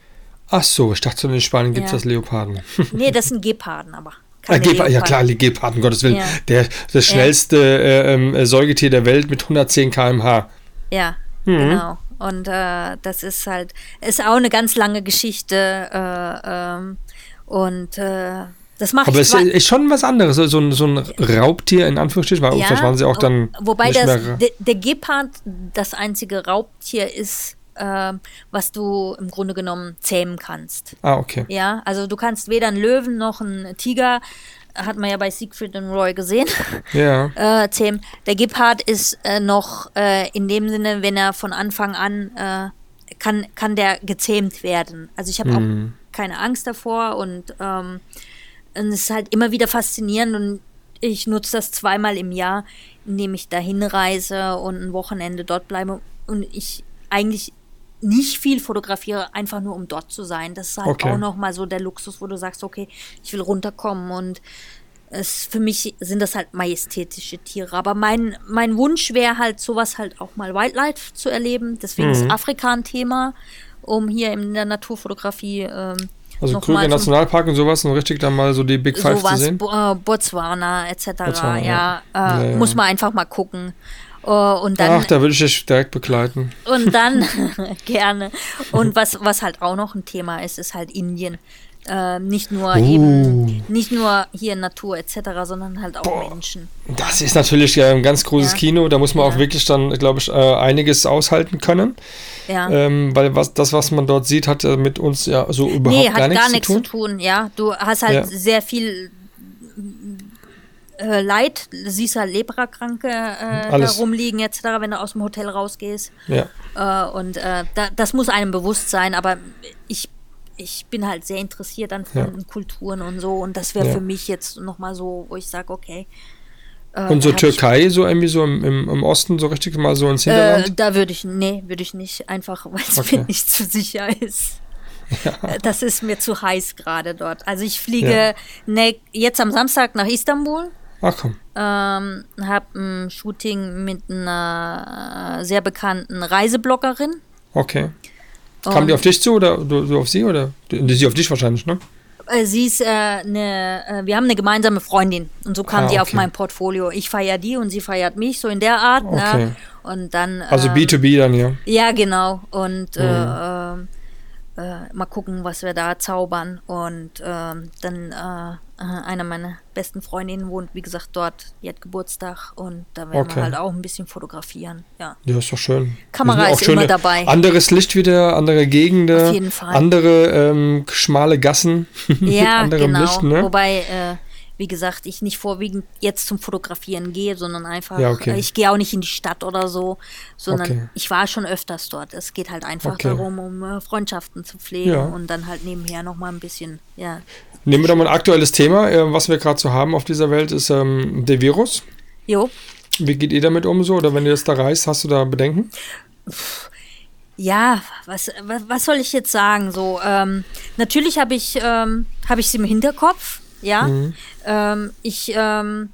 Ach so, ich dachte, in Spanien gibt es Ja. das Leoparden. Nee, das sind Geparden, aber. Ah, keine ja Leoparden. klar, die Geparden, Gottes Willen. Ja. Der, das schnellste äh, ähm, Säugetier der Welt mit 110 km/h. Ja, Mhm. genau. Und äh, das ist halt, ist auch eine ganz lange Geschichte. Äh, ähm, und äh, das macht Aber es ist schon was anderes, so so ein, so ein Raubtier in Anführungsstrichen, weil vielleicht waren sie auch dann Wobei das, der, der Gepard das einzige Raubtier ist, äh, was du im Grunde genommen zähmen kannst. Ah, okay. Ja, also du kannst weder einen Löwen noch einen Tiger, hat man ja bei Siegfried und Roy gesehen, Ja. äh, zähmen. Der Gepard ist äh, noch äh, in dem Sinne, wenn er von Anfang an äh, kann, kann der gezähmt werden. Also ich habe Mhm. auch keine Angst davor und, ähm, und es ist halt immer wieder faszinierend und ich nutze das zweimal im Jahr, indem ich dahin reise und ein Wochenende dort bleibe und ich eigentlich nicht viel fotografiere, einfach nur um dort zu sein. Das ist halt Okay. auch nochmal so der Luxus, wo du sagst, okay, ich will runterkommen und es, für mich sind das halt majestätische Tiere. Aber mein, mein Wunsch wäre halt, sowas halt auch mal Wildlife zu erleben. Deswegen Mhm. ist Afrika ein Thema, um hier in der Naturfotografie ähm, Also Krüger Nationalpark und sowas und richtig dann mal so die Big Five zu sowas, sehen. Bo äh, Botswana etc. Botswana, ja, ja. Äh, Ja, muss man einfach mal gucken. Äh, und dann Ach, da würde ich dich direkt begleiten. und dann gerne. Und was, was halt auch noch ein Thema ist, ist halt Indien. Äh, nicht nur Uh. eben, nicht nur hier Natur etc., sondern halt auch Menschen. Das ist natürlich ja ein ganz großes Ja. Kino. Da muss man Ja. auch wirklich dann, glaube ich, äh, einiges aushalten können. Ja. Ähm, weil was, das, was man dort sieht, hat mit uns ja so überhaupt nee, gar gar, nichts zu nichts tun. zu tun, ja. Du hast halt sehr viel äh, Leid, siehst halt Leprakranke äh, da rumliegen etc., wenn du aus dem Hotel rausgehst. Ja. Äh, und äh, da, das muss einem bewusst sein, aber ich, ich bin halt sehr interessiert an fremden Kulturen und so und das wäre Ja. für mich jetzt nochmal so, wo ich sage, okay. äh, Und so hab Türkei, so irgendwie so im, im, im Osten, so richtig mal so ins Äh, Hinterland? da würde ich, nee, würde ich nicht, einfach weil es Okay. mir nicht zu sicher ist. Äh, Das ist mir zu heiß gerade dort. Also ich fliege Ja. ne, jetzt am Samstag nach Istanbul, Ach komm. ähm, habe ein Shooting mit einer äh, sehr bekannten Reisebloggerin. Okay. Kam die auf dich zu oder du, du auf sie oder? Sie auf dich wahrscheinlich, ne? Äh, Sie ist äh, eine, äh, wir haben eine gemeinsame Freundin und so kam Ah, die auf okay. mein Portfolio. Ich feiere die und sie feiert mich, so in der Art. Okay. Ne? Und dann. Also ähm, B2B dann, ja. Ja, genau. Und Mhm. äh, ähm, äh, mal gucken, was wir da zaubern. Und ähm, dann äh, äh, eine meiner besten Freundinnen wohnt, wie gesagt, dort. Die hat Geburtstag und da werden Okay. wir halt auch ein bisschen fotografieren. Ja. Ja, ist doch schön. Kamera ist immer schöne- dabei. Anderes Licht wieder, andere Gegenden. Auf jeden Fall. Andere ähm, schmale Gassen. Ja, genau. Licht, ne? Wobei, äh, wie gesagt, ich nicht vorwiegend jetzt zum Fotografieren gehe, sondern einfach, Ja, okay. äh, ich gehe auch nicht in die Stadt oder so, sondern Okay. ich war schon öfters dort. Es geht halt einfach Okay. darum, um äh, Freundschaften zu pflegen Ja. und dann halt nebenher nochmal ein bisschen, ja. Nehmen wir doch mal ein aktuelles Thema, äh, was wir gerade so haben auf dieser Welt, ist ähm, der Virus. Jo, Wie geht ihr damit um so? Oder wenn ihr jetzt da reist, hast du da Bedenken? Ja, was, was, soll ich jetzt sagen? So, ähm, natürlich habe ich, ähm, habe ich sie im Hinterkopf, ja. Ähm, ich, ähm,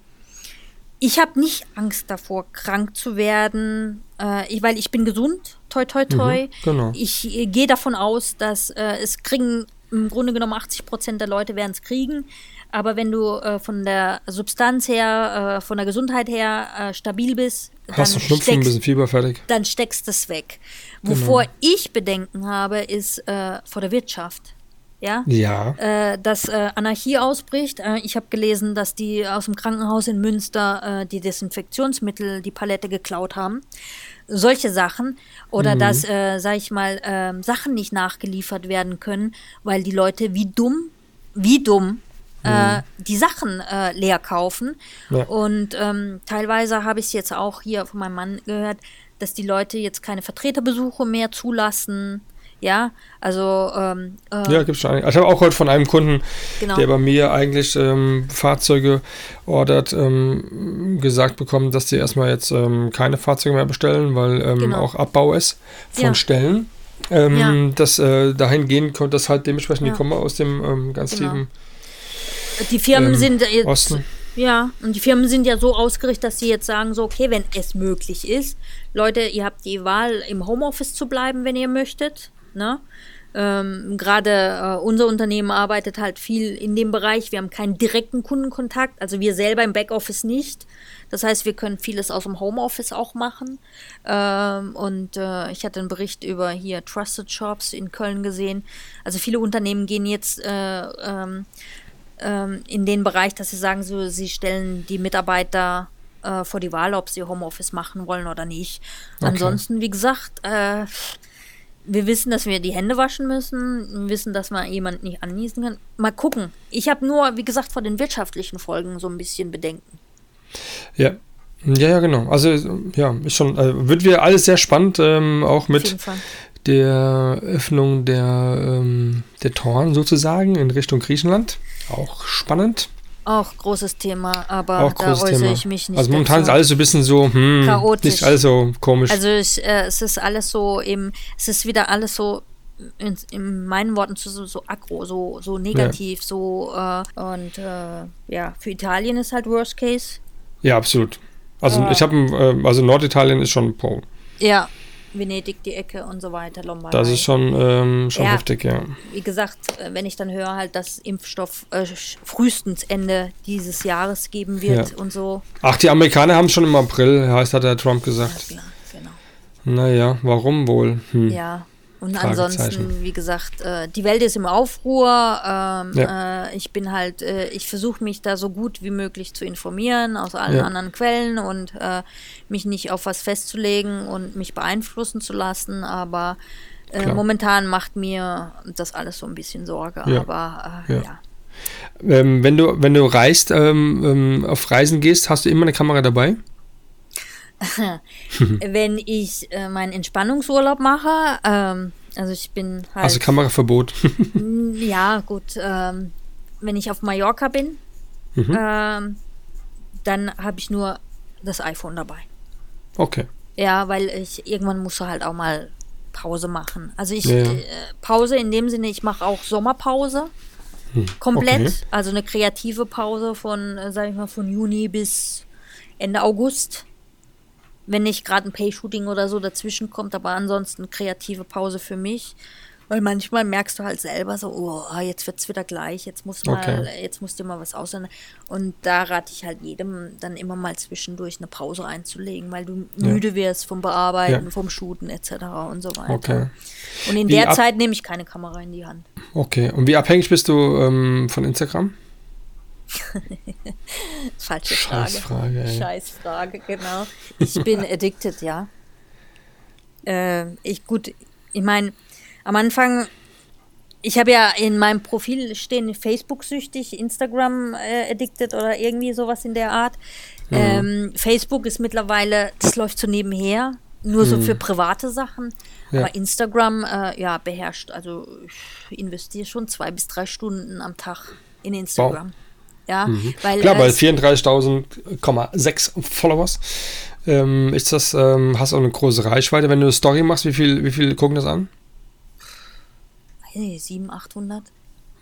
ich habe nicht Angst davor, krank zu werden, äh, ich, weil ich bin gesund, toi, toi, toi. genau. Ich äh, gehe davon aus, dass äh, es kriegen im Grunde genommen 80 Prozent der Leute werden es kriegen. Aber wenn du äh, von der Substanz her, äh, von der Gesundheit her äh, stabil bist, Hast du dann Schnupfen, ein steckst, bisschen Fieber, fertig? dann steckst es weg. Wovor ich Bedenken habe, ist vor der Wirtschaft. Ja, Ja. äh, dass äh, Anarchie ausbricht. Äh, ich habe gelesen, dass die aus dem Krankenhaus in Münster äh, die Desinfektionsmittel, die Palette geklaut haben. Solche Sachen. Oder dass, äh, sag ich mal, ähm, Sachen nicht nachgeliefert werden können, weil die Leute wie dumm, wie dumm äh, die Sachen äh, leer kaufen. Ja. Und ähm, teilweise habe ich es jetzt auch hier von meinem Mann gehört, dass die Leute jetzt keine Vertreterbesuche mehr zulassen. Ja, also ähm, äh, Ja, gibt's schon einige. Ich habe auch heute von einem Kunden, Genau. der bei mir eigentlich ähm, Fahrzeuge ordert, ähm, gesagt bekommen, dass die erstmal jetzt ähm, keine Fahrzeuge mehr bestellen, weil ähm, Genau. auch Abbau ist von Ja. Stellen. Ähm, Ja. Dass äh, dahin gehen konnte, dass halt dementsprechend Ja. die kommen aus dem ganz Genau. tiefen die Firmen sind jetzt Osten. Ja, und die Firmen sind ja so ausgerichtet, dass sie jetzt sagen, so, okay, wenn es möglich ist, Leute, ihr habt die Wahl, im Homeoffice zu bleiben, wenn ihr möchtet. Ne? Ähm, Gerade äh, unser Unternehmen arbeitet halt viel in dem Bereich. Wir haben keinen direkten Kundenkontakt, also wir selber im Backoffice nicht. Das heißt, wir können vieles aus dem Homeoffice auch machen. Ähm, und äh, ich hatte einen Bericht über hier Trusted Shops in Köln gesehen. Also viele Unternehmen gehen jetzt äh, ähm, ähm, in den Bereich, dass sie sagen, so, sie stellen die Mitarbeiter äh, vor die Wahl, ob sie Homeoffice machen wollen oder nicht. Okay. Ansonsten, wie gesagt, äh, wir wissen, dass wir die Hände waschen müssen, wir wissen, dass man jemanden nicht anniesen kann. Mal gucken. Ich habe nur, wie gesagt, vor den wirtschaftlichen Folgen so ein bisschen Bedenken. Ja. Ja, ja, genau. Also, ja, ist schon, äh, wird wieder alles sehr spannend, ähm, auch mit der Öffnung der, ähm, der Toren sozusagen in Richtung Griechenland. Auch spannend. Auch großes Thema, aber Auch da äußere Thema. ich mich nicht. also momentan dazu. ist alles so ein bisschen so, hm, Chaotisch. nicht alles so komisch. Also ich, äh, es ist alles so im, es ist wieder alles so in, in meinen Worten so, so, aggro, so, so negativ, so äh, und äh, ja, für Italien ist halt Worst Case. ja, absolut. Also Ja. ich habe, äh, also Norditalien ist schon Pro. Ja, Venedig die Ecke und so weiter, Lombardei. Das ist schon, ähm, schon Ja. heftig, ja. Wie gesagt, äh, wenn ich dann höre halt, dass Impfstoff äh, frühestens Ende dieses Jahres geben wird Ja. und so. Ach, die Amerikaner haben schon im April, heißt, hat der Trump Ja, gesagt. klar, genau. Naja, warum wohl? Hm. Ja. Und ansonsten, wie gesagt, äh, die Welt ist im Aufruhr. Ähm, Ja. äh, ich bin halt, äh, ich versuche mich da so gut wie möglich zu informieren aus allen Ja. anderen Quellen und äh, mich nicht auf was festzulegen und mich beeinflussen zu lassen. Aber äh, momentan macht mir das alles so ein bisschen Sorge. Ja. Aber äh, Ja. ja. Ähm, wenn du, wenn du reist, ähm, ähm, auf Reisen gehst, hast du immer eine Kamera dabei? Wenn ich äh, meinen Entspannungsurlaub mache, ähm, also ich bin halt. Also Kameraverbot. Ja, gut. Ähm, wenn ich auf Mallorca bin, Mhm. ähm, dann habe ich nur das iPhone dabei. okay. Ja, weil ich irgendwann muss halt auch mal Pause machen. Also ich Ja, äh, Pause in dem Sinne, ich mache auch Sommerpause. Komplett. Hm, okay. Also eine kreative Pause von, äh, sag ich mal, von Juni bis Ende August. Wenn nicht gerade ein Pay-Shooting oder so dazwischen kommt, aber ansonsten kreative Pause für mich. Weil manchmal merkst du halt selber so, oh, jetzt wird's wieder gleich, jetzt muss mal, Okay. jetzt musst du mal was aussehen. Und da rate ich halt jedem, dann immer mal zwischendurch eine Pause einzulegen, weil du müde wirst vom Bearbeiten, Ja. vom Shooten etc. und so weiter. Okay. Und in Wie der Zeit nehme ich keine Kamera in die Hand. Okay. Und wie abhängig bist du ähm, von Instagram? Falsche Frage. Scheißfrage, ey. Scheißfrage, genau. Ich bin addicted, ja. Äh, ich gut, ich meine, am Anfang, ich habe ja in meinem Profil stehen Facebook-süchtig, Instagram äh, addicted oder irgendwie sowas in der Art. Mhm. Ähm, Facebook ist mittlerweile, das läuft so nebenher, nur so für private Sachen. Mhm. Ja. Aber Instagram, äh, ja, beherrscht. Also ich investiere schon zwei bis drei Stunden am Tag in Instagram. Ja, weil, Mhm. Klar, äh, bei es- 34.000,6 Followers ähm, ist das, ähm, hast auch eine große Reichweite. Wenn du eine Story machst, wie viel, wie viel gucken das an? weiß nicht, 700, 800.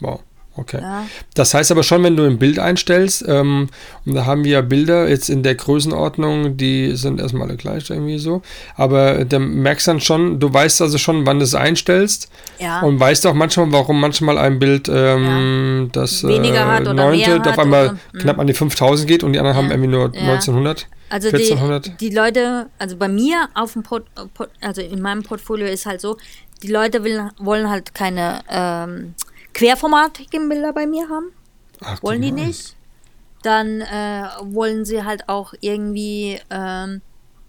Wow, okay. Ja. Das heißt aber schon, wenn du ein Bild einstellst, ähm, und da haben wir ja Bilder jetzt in der Größenordnung, die sind erstmal alle gleich irgendwie so, aber dann merkst dann schon, du weißt also schon, wann du es einstellst Ja. und weißt auch manchmal, warum manchmal ein Bild ähm, das Weniger hat oder neunte mehr auf hat einmal oder- knapp an die 5000 geht und die anderen haben irgendwie nur Ja. 1900. Also die, 1400. die Leute, also bei mir auf dem Port, Port, also in meinem Portfolio ist halt so, die Leute will, wollen halt keine, ähm, querformatige Bilder bei mir haben. Ach, Wollen die nicht? Dann äh, wollen sie halt auch irgendwie, ähm,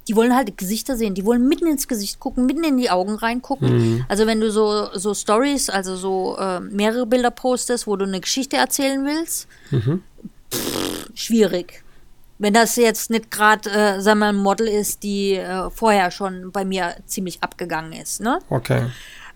die wollen halt Gesichter sehen, die wollen mitten ins Gesicht gucken, mitten in die Augen reingucken. Mhm. Also wenn du so, so Stories, also so äh, mehrere Bilder postest, wo du eine Geschichte erzählen willst, Mhm. pff, schwierig. Wenn das jetzt nicht gerade, äh, sagen wir mal, ein Model ist, die äh, vorher schon bei mir ziemlich abgegangen ist, ne? Okay.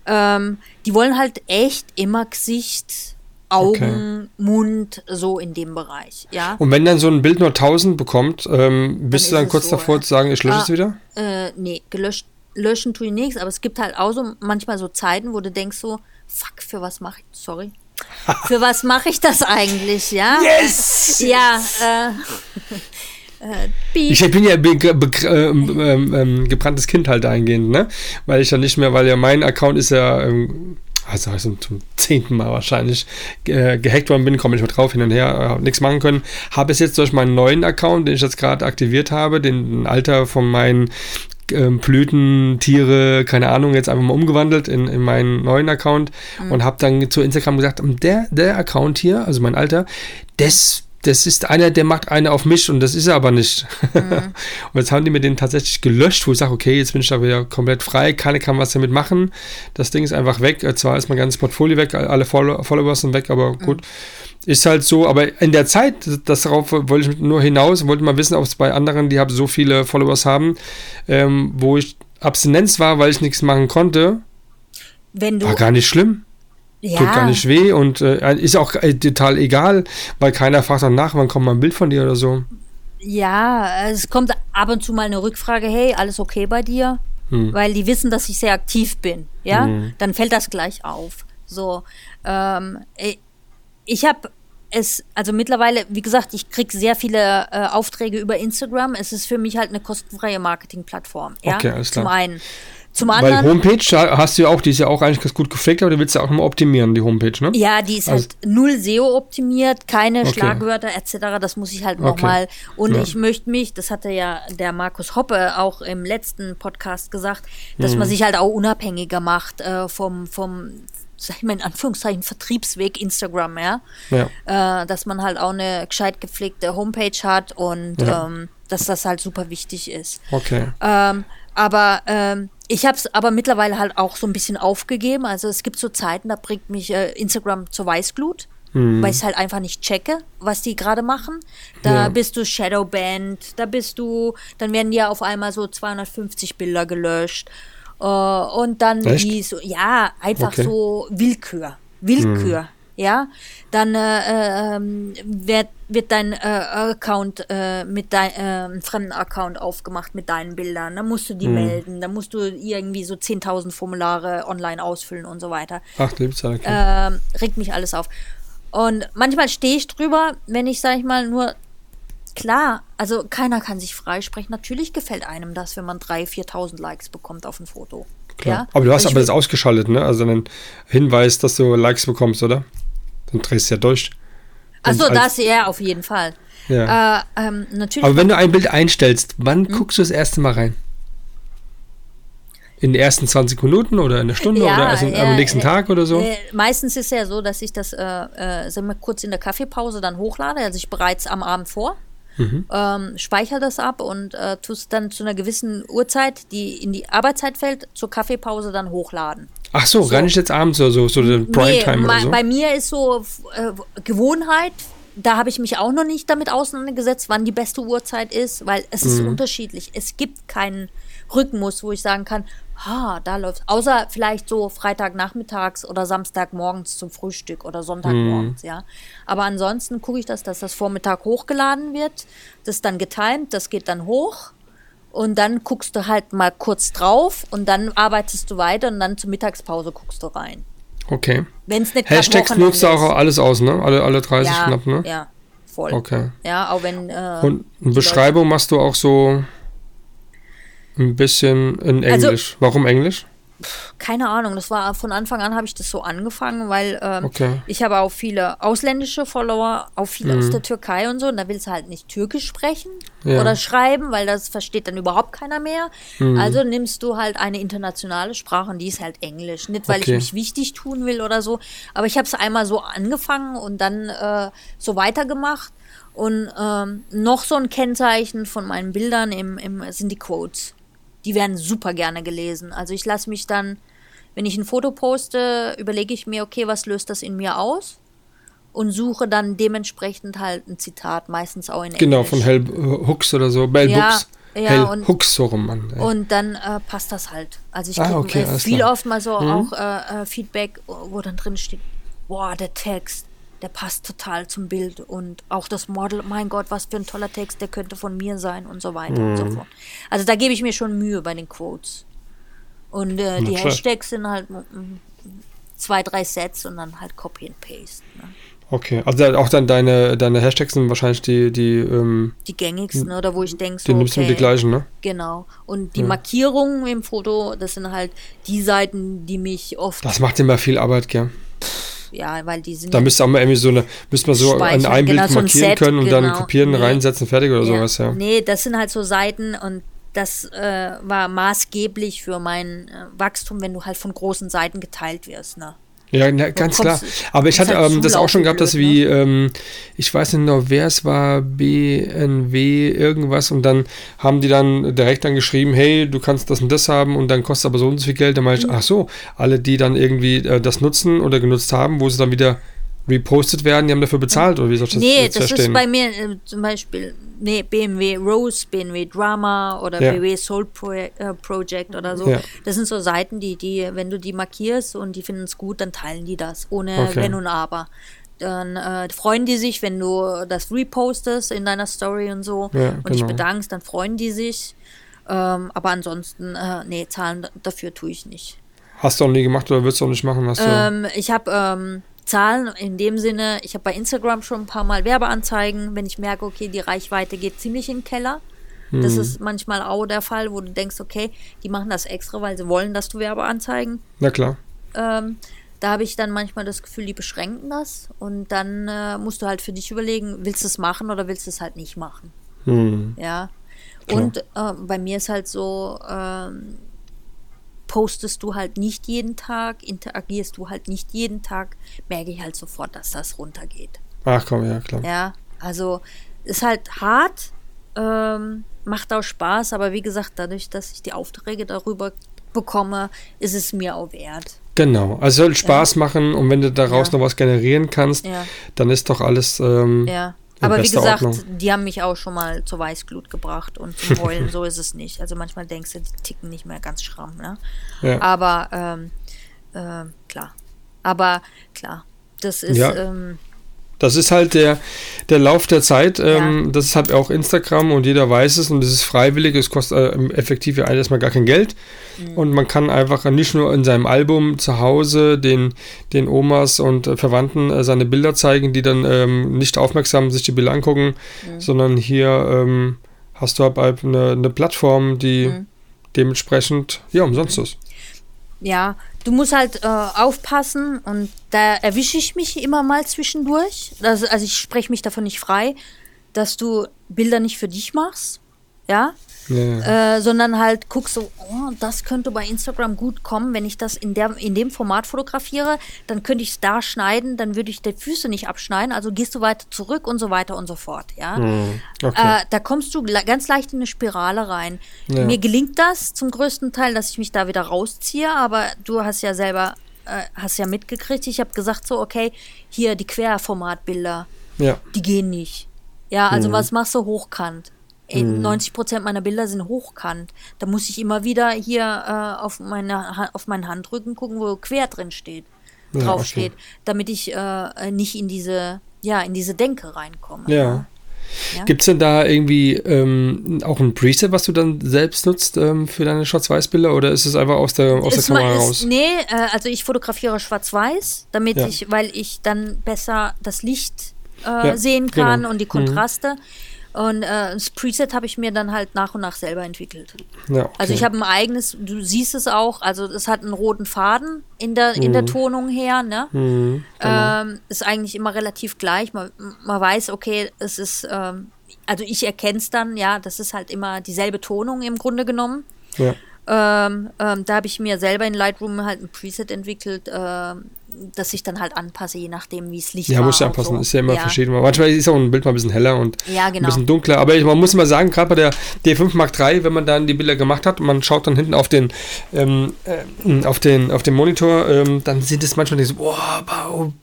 Ähm, die wollen halt echt immer Gesicht, Augen, Mund, so in dem Bereich, ja. Und wenn dann so ein Bild nur 1000 bekommt, ähm, bist ist du dann kurz so, davor ja. zu sagen, ich lösche Ah, es wieder? Äh, nee, gelöscht, löschen tue ich nichts, aber es gibt halt auch so manchmal so Zeiten, wo du denkst so, fuck, für was mache ich, sorry, für was mache ich das eigentlich, ja? Yes! Ja, äh. Ich bin ja be be ähm, ähm, ähm, gebranntes Kind halt eingehend, ne? Weil ich ja nicht mehr, weil ja mein Account ist ja, ähm, also zum zehnten Mal wahrscheinlich äh, gehackt worden bin, komme ich mal drauf hin und her, äh, nichts machen können. Habe es jetzt durch meinen neuen Account, den ich jetzt gerade aktiviert habe, den Alter von meinen ähm, Blüten, Tiere, keine Ahnung, jetzt einfach mal umgewandelt in, in meinen neuen Account und habe dann zu Instagram gesagt, der, der Account hier, also mein Alter, das, das ist einer, der macht eine auf mich und das ist er aber nicht. und jetzt haben die mir den tatsächlich gelöscht, wo ich sage, okay, jetzt bin ich da wieder komplett frei, keiner kann was damit machen. Das Ding ist einfach weg. Äh, Zwar ist mein ganzes Portfolio weg, alle Follow Follower sind weg, aber gut. Ist halt so, aber in der Zeit, das darauf wollte ich nur hinaus, wollte mal wissen, ob es bei anderen, die haben so viele Followers haben, ähm, wo ich Abstinenz war, weil ich nichts machen konnte, wenn du, war gar nicht schlimm. Ja, Tut gar nicht weh und äh, ist auch äh, total egal, weil keiner fragt danach, wann kommt mal ein Bild von dir oder so. Ja, es kommt ab und zu mal eine Rückfrage, hey, alles okay bei dir? Hm. Weil die wissen, dass ich sehr aktiv bin, ja? Dann fällt das gleich auf. So, ähm, ich- ich habe es, also mittlerweile, wie gesagt, ich kriege sehr viele äh, Aufträge über Instagram. Es ist für mich halt eine kostenfreie Marketingplattform, ja? Okay, alles klar. Zum einen. Zum Weil anderen, Homepage da hast du ja auch, die ist ja auch eigentlich ganz gut gepflegt, aber du willst ja auch immer optimieren, die Homepage, ne? Ja, die ist Also- halt null SEO optimiert, keine Okay. Schlagwörter etc. Das muss ich halt Okay. nochmal. Und Ja. ich möchte mich, das hatte ja der Markus Hoppe auch im letzten Podcast gesagt, dass Mhm. man sich halt auch unabhängiger macht äh, vom, vom, sag ich mal in Anführungszeichen, Vertriebsweg Instagram, ja. Ja. Äh, dass man halt auch eine gescheit gepflegte Homepage hat und Ja. ähm, dass das halt super wichtig ist. Okay. Ähm, aber ähm, ich habe es aber mittlerweile halt auch so ein bisschen aufgegeben. Also es gibt so Zeiten, da bringt mich äh, Instagram zur Weißglut, weil ich es halt einfach nicht checke, was die gerade machen. Da Ja. bist du Shadowband, da bist du, dann werden dir auf einmal so 250 Bilder gelöscht. Äh, und dann Echt? die so, ja, einfach Okay. so Willkür. Willkür. Ja, dann äh, ähm, wird, wird dein äh, Account äh, mit deinem äh, fremden Account aufgemacht mit deinen Bildern. Dann musst du die melden, dann musst du irgendwie so 10.000 Formulare online ausfüllen und so weiter. Ach, liebst okay. Ähm, regt mich alles auf. Und manchmal stehe ich drüber, wenn ich, sag ich mal, nur klar, also keiner kann sich freisprechen. Natürlich gefällt einem das, wenn man 3.000, 4.000 Likes bekommt auf ein Foto. Klar. Ja? Aber du hast aber das ausgeschaltet, ne? Also einen Hinweis, dass du Likes bekommst, oder? Dann drehst du ja durch. Achso, das ja, auf jeden Fall. Ja. Äh, ähm, natürlich. Aber wenn du ein Bild einstellst, wann Hm? guckst du das erste Mal rein? In den ersten 20 Minuten oder in der Stunde Ja, oder am ja, nächsten äh, Tag oder so? Meistens ist ja so, dass ich das, äh, äh, kurz in der Kaffeepause dann hochlade, also ich bereits am Abend vor, Mhm. ähm, speichere das ab und äh, tue es dann zu einer gewissen Uhrzeit, die in die Arbeitszeit fällt, zur Kaffeepause dann hochladen. Ach so, gar nicht jetzt abends oder so, so Primetime ma- oder so? bei mir ist so äh, Gewohnheit, da habe ich mich auch noch nicht damit auseinandergesetzt, wann die beste Uhrzeit ist, weil es Mhm. ist unterschiedlich. Es gibt keinen Rhythmus, wo ich sagen kann, ha, da läuft Außer vielleicht so Freitagnachmittags oder Samstagmorgens zum Frühstück oder Sonntagmorgens, Mhm. ja. Aber ansonsten gucke ich, dass, dass das Vormittag hochgeladen wird. Das ist dann getimt, das geht dann hoch. Und dann guckst du halt mal kurz drauf und dann arbeitest du weiter und dann zur Mittagspause guckst du rein. Okay. Wenn es nicht Hashtags nutzt du auch alles aus, ne? Alle, alle 30 ja, knapp, ne? Ja, voll. Okay. Ja, auch wenn. Äh, Und eine Beschreibung machst du auch so ein bisschen in Also- Englisch. Warum Englisch? Keine Ahnung, das war von Anfang an habe ich das so angefangen, weil ähm, Okay. ich habe auch viele ausländische Follower, auch viele Mhm. aus der Türkei und so, und da willst du halt nicht Türkisch sprechen. Ja. oder schreiben, weil das versteht dann überhaupt keiner mehr. Mhm. Also nimmst du halt eine internationale Sprache und die ist halt Englisch. Nicht, weil Okay. ich mich wichtig tun will oder so, aber ich habe es einmal so angefangen und dann äh, so weitergemacht. Und ähm, noch so ein Kennzeichen von meinen Bildern im, im, sind die Quotes. Die werden super gerne gelesen. Also ich lasse mich dann, wenn ich ein Foto poste, überlege ich mir, okay, was löst das in mir aus? Und suche dann dementsprechend halt ein Zitat, meistens auch in Genau, Englisch. von Hell Hooks oder so. Bell Ja, Hooks. ja, Hell und- Hooks, so rum, Mann. Und dann äh, passt das halt. Also ich Ah, kriege okay, äh, viel klar. Mhm. oft mal so auch äh, äh, Feedback, wo dann drin steht, boah, der Text, der passt total zum Bild und auch das Model, mein Gott, was für ein toller Text, der könnte von mir sein und so weiter und Mhm. so fort. Also da gebe ich mir schon Mühe bei den Quotes. Und äh, die. Hashtags sind halt mm, zwei, drei Sets und dann halt Copy and Paste. Ne? Okay, also auch dann deine, deine Hashtags sind wahrscheinlich die, die, ähm, Die gängigsten oder wo ich denke, so, die nimmst du okay, die gleichen, ne? Genau. Und die Markierungen im Foto, das sind halt die Seiten, die mich oft, Das macht immer viel Arbeit, gell? Ja, weil die sind Da ja müsst ihr auch mal irgendwie so eine, müsst man so an Speichern, ein Bild genau, so ein markieren Set, können und dann genau. kopieren, Nee. reinsetzen, fertig oder Ja. sowas, ja. Nee, das sind halt so Seiten und das äh, war maßgeblich für mein äh, Wachstum, wenn du halt von großen Seiten geteilt wirst. Ne? Ja, na, ganz klar. Aber ich hatte halt ähm, das auch schon gehabt, dass wie, ähm, ich weiß nicht noch, wer es war, BNW irgendwas und dann haben die dann direkt dann geschrieben, hey, du kannst das und das haben und dann kostet aber so und so viel Geld. Dann meinte Mhm. ich, ach so, alle, die dann irgendwie äh, das nutzen oder genutzt haben, wo sie dann wieder repostet werden, die haben dafür bezahlt oder wie soll ich das nee, jetzt das verstehen? ist bei mir äh, zum Beispiel nee, BMW Rose, BMW Drama oder Ja. BMW Soul Pro äh, Project oder so. Ja. Das sind so Seiten, die, die, wenn du die markierst und die finden es gut, dann teilen die das, ohne Okay. Wenn und Aber. Dann äh, freuen die sich, wenn du das repostest in deiner Story und so Ja, und dich genau. bedankst, dann freuen die sich. Ähm, aber ansonsten, äh, nee, zahlen dafür tue ich nicht. Hast du auch nie gemacht oder willst du auch nicht machen? Hast du, Ähm, ich habe ähm, Zahlen in dem Sinne, ich habe bei Instagram schon ein paar Mal Werbeanzeigen, wenn ich merke, okay, die Reichweite geht ziemlich in den Keller. Das Mhm. ist manchmal auch der Fall, wo du denkst, okay, die machen das extra, weil sie wollen, dass du Werbeanzeigen. na klar. Ähm, da habe ich dann manchmal das Gefühl, die beschränken das und dann äh, musst du halt für dich überlegen, willst du es machen oder willst du es halt nicht machen. Hm. Ja. Klar. Und äh, bei mir ist halt so, ähm, postest du halt nicht jeden Tag, interagierst du halt nicht jeden Tag, merke ich halt sofort, dass das runtergeht. Ach komm, ja klar. Ja, also ist halt hart, ähm, macht auch Spaß, aber wie gesagt, dadurch, dass ich die Aufträge darüber bekomme, ist es mir auch wert. Genau, also soll Spaß machen und wenn du daraus Ja. noch was generieren kannst, Ja. dann ist doch alles ähm, Ja. Aber wie gesagt, Ordnung. die haben mich auch schon mal zur Weißglut gebracht und zum Heulen, so ist es nicht. Also manchmal denkst du, die ticken nicht mehr ganz schramm, ne? Ja. Aber ähm, ähm, klar. Aber klar, das ist Ja. ähm, Das ist halt der, der Lauf der Zeit. Ähm, Das ist halt auch Instagram und jeder weiß es und es ist freiwillig. Es kostet äh, effektiv ja erstmal gar kein Geld. Mhm. Und man kann einfach nicht nur in seinem Album zu Hause den, den Omas und äh, Verwandten äh, seine Bilder zeigen, die dann ähm, nicht aufmerksam sich die Bilder angucken, Mhm. sondern hier ähm, hast du halt eine, eine Plattform, die Mhm. dementsprechend ja umsonst ist. ja, du musst halt äh, aufpassen und da erwische ich mich immer mal zwischendurch. Das, also ich spreche mich davon nicht frei, dass du Bilder nicht für dich machst, ja, Ja. äh, sondern halt guckst so, oh, das könnte bei Instagram gut kommen, wenn ich das in, der, in dem Format fotografiere, dann könnte ich es da schneiden, dann würde ich die Füße nicht abschneiden, also gehst du weiter zurück und so weiter und so fort, ja. Hm, okay. Äh, da kommst du ganz leicht in eine Spirale rein. Ja. Mir gelingt das zum größten Teil, dass ich mich da wieder rausziehe, aber du hast ja selber, äh, hast ja mitgekriegt, ich habe gesagt so, okay, hier die Querformatbilder, ja. die gehen nicht. Ja, also was machst du hochkant? Ey, 90 Prozent meiner Bilder sind hochkant. Da muss ich immer wieder hier äh, auf, meine, auf meinen Handrücken gucken, wo quer drin steht, Ja, drauf okay. steht, damit ich äh, nicht in diese, ja, in diese Denke reinkomme. Ja. Ja. Gibt es denn da irgendwie ähm, auch ein Preset, was du dann selbst nutzt ähm, für deine Schwarz-Weiß-Bilder oder ist es einfach aus der, aus der Ist Kamera mal- ist- raus? Nee, äh, also ich fotografiere schwarz-weiß, damit ich, weil ich dann besser das Licht äh, sehen kann genau. und die Mhm. Und äh, das Preset habe ich mir dann halt nach und nach selber entwickelt. Ja, okay. Also ich habe ein eigenes, du siehst es auch, also es hat einen roten Faden in der, in der Tonung her, ne? Mhm, Ähm, ist eigentlich immer relativ gleich. Man, man weiß, okay, es ist ähm, also ich erkenne es dann, ja, das ist halt immer dieselbe Tonung im Grunde genommen. Ja. Ähm, ähm, da habe ich mir selber in Lightroom halt ein Preset entwickelt, ähm, dass ich dann halt anpasse, je nachdem, wie es Licht Ja, muss und anpassen, so. ist ja immer ja. verschieden. Manchmal ist auch ein Bild mal ein bisschen heller und Ja, ein genau. bisschen dunkler. Aber ich, man muss mal sagen, gerade bei der D5 Mark III, wenn man dann die Bilder gemacht hat und man schaut dann hinten auf den, ähm, äh, auf den, auf den Monitor, ähm, dann sind es manchmal so, boah, wow,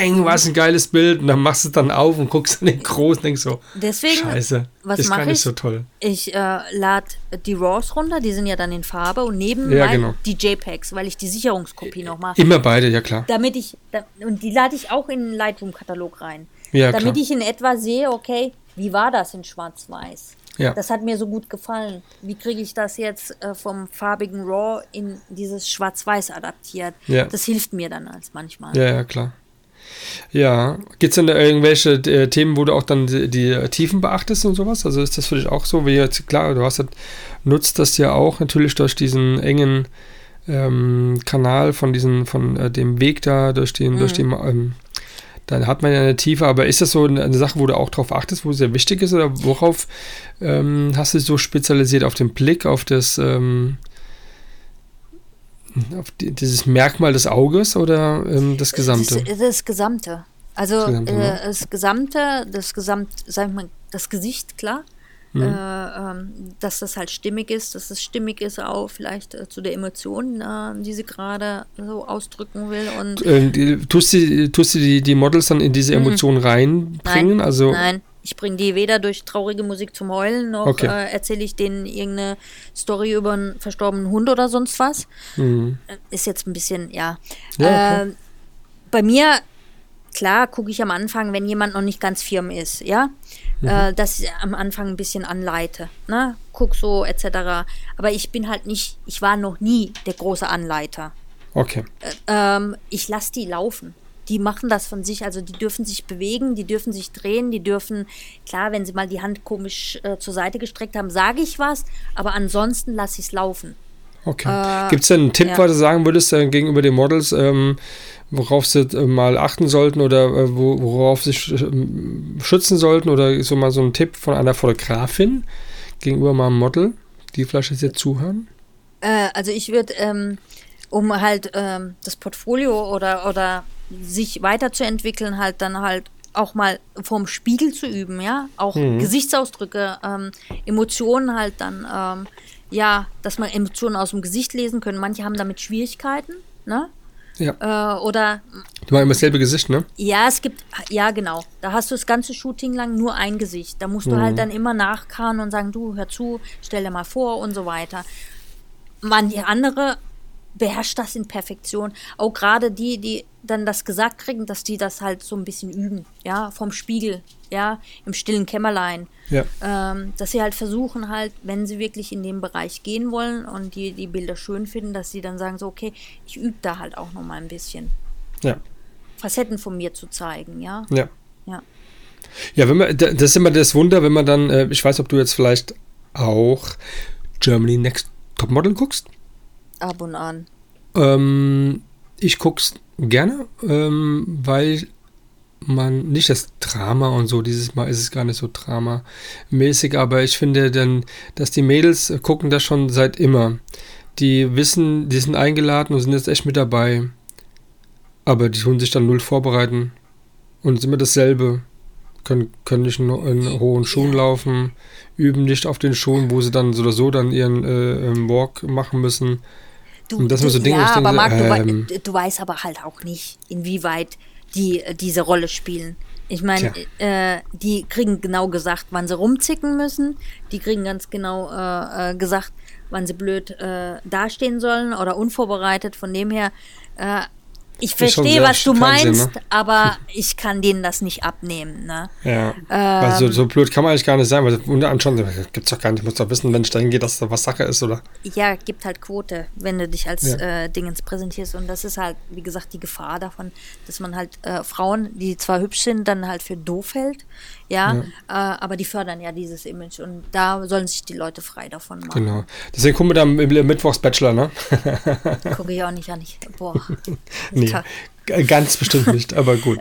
bang, was ein geiles Bild. Und dann machst du es dann auf und guckst dann den groß und denkst so, Deswegen, scheiße, was ist gar mache nicht ich? so toll. Ich äh, lade die RAWs runter, die sind ja dann in Farbe und neben Ja, genau. die JPEGs, weil ich die Sicherungskopie noch mache. Immer beide, ja klar. Damit ich, da, und die lade ich auch in den Lightroom-Katalog rein. Ja, damit klar. ich in etwa sehe, okay, wie war das in Schwarz-Weiß? Ja. Das hat mir so gut gefallen. Wie kriege ich das jetzt äh, vom farbigen RAW in dieses Schwarz-Weiß adaptiert? Ja. Das hilft mir dann als manchmal. Ja, ja, klar. Ja, gibt es denn da irgendwelche äh, Themen, wo du auch dann die, die Tiefen beachtest und sowas? Also ist das für dich auch so, wie jetzt, klar, du hast das, nutzt das ja auch natürlich durch diesen engen ähm, Kanal von diesen, von äh, dem Weg da, durch den, durch den, ähm, dann hat man ja eine Tiefe, aber ist das so eine, Sache, wo du auch drauf achtest, wo sehr wichtig ist, oder worauf ähm, hast du dich so spezialisiert? Auf den Blick, auf das, ähm, auf die, dieses Merkmal des Auges oder ähm, das Gesamte? Das, das Gesamte. Also Das Gesamte, äh, ne? das Gesamte, das Gesamt, sag ich mal, das Gesicht, klar. Mhm. Äh, ähm, dass das halt stimmig ist, dass es stimmig ist auch vielleicht äh, zu der Emotion, äh, die sie gerade so ausdrücken will. Und die, tust du, tust du die, die Models dann in diese Emotionen reinbringen? nein, also, nein, ich bringe die weder durch traurige Musik zum Heulen, noch Okay. äh, erzähle ich denen irgendeine Story über einen verstorbenen Hund oder sonst was. Mhm. Äh, Ist jetzt ein bisschen, ja. Ja, äh, bei mir, klar, gucke ich am Anfang, wenn jemand noch nicht ganz firm ist, ja, Mhm. äh, dass ich am Anfang ein bisschen anleite, ne, guck so etc. Aber ich bin halt nicht, ich war noch nie der große Anleiter. okay. Ähm, ich lasse die laufen. Die machen das von sich, also die dürfen sich bewegen, die dürfen sich drehen, die dürfen, klar, wenn sie mal die Hand komisch äh, zur Seite gestreckt haben, sage ich was, aber ansonsten lasse ich es laufen. okay. Gibt es denn einen Tipp, ja. was du sagen würdest äh, gegenüber den Models, ähm, worauf sie äh, mal achten sollten oder äh, wo, worauf sie sch ähm, schützen sollten oder so mal so ein Tipp von einer Fotografin gegenüber mal einem Model, die vielleicht jetzt zuhören? Äh, also ich würde, ähm, um halt ähm, das Portfolio oder, oder sich weiterzuentwickeln, halt dann halt auch mal vorm Spiegel zu üben, ja, auch Gesichtsausdrücke, ähm, Emotionen halt dann, ähm, ja, dass man Emotionen aus dem Gesicht lesen können. Manche haben damit Schwierigkeiten, ne? Ja. Äh, oder Die machen immer dasselbe Gesicht, ne? ja, es gibt, ja genau. Da hast du das ganze Shooting lang nur ein Gesicht. Da musst du halt dann immer nachkarren und sagen, du, hör zu, stell dir mal vor und so weiter. Manche andere beherrscht das in Perfektion. Auch gerade die, die dann das gesagt kriegen, dass die das halt so ein bisschen üben, ja, vom Spiegel, ja, im stillen Kämmerlein. Ja. Ähm, dass sie halt versuchen halt, wenn sie wirklich in den Bereich gehen wollen und die, die Bilder schön finden, dass sie dann sagen so, okay, ich übe da halt auch noch mal ein bisschen. Ja. Facetten von mir zu zeigen, ja. Ja. Ja. Ja, wenn man, da- das ist immer das Wunder, wenn man dann, äh, ich weiß, ob du jetzt vielleicht auch Germany Next Topmodel guckst. Ab und an. Ähm, ich guck's gerne, ähm, weil man nicht das Drama und so, dieses Mal ist es gar nicht so dramamäßig, aber ich finde dann, dass die Mädels äh, gucken das schon seit immer. Die wissen, die sind eingeladen und sind jetzt echt mit dabei. Aber die tun sich dann null vorbereiten und es ist immer dasselbe. Können, können nicht in, in hohen Schuhen laufen, üben nicht auf den Schuhen, wo sie dann so oder so dann ihren äh, ähm, Walk machen müssen. Du, das sind du, so Dinge, ja, denke, aber Marc, du, ähm, wei- du weißt aber halt auch nicht, inwieweit die äh, diese Rolle spielen. Ich meine, äh, die kriegen genau gesagt, wann sie rumzicken müssen. Die kriegen ganz genau äh, äh, gesagt, wann sie blöd äh, dastehen sollen oder unvorbereitet. Von dem her, äh, ich verstehe, was du Fernsehen, meinst, ne? aber ich kann denen das nicht abnehmen. Ne? Ja. weil so, Ähm. so blöd kann man eigentlich gar nicht sein, weil unter anderem gibt's doch gar nicht, muss doch wissen, wenn ich dahin gehe, dass da was Sache ist, oder? Ja, gibt halt Quote, wenn du dich als Ja. äh, Dingens präsentierst. Und das ist halt, wie gesagt, die Gefahr davon, dass man halt äh, Frauen, die zwar hübsch sind, dann halt für doof hält. Ja, Äh, aber die fördern ja dieses Image. Und da sollen sich die Leute frei davon machen. Genau. Deswegen gucken wir dann im Mittwochs Bachelor, ne? Gucke ich auch nicht an. Ich, boah, Nee, Ganz bestimmt nicht, aber gut.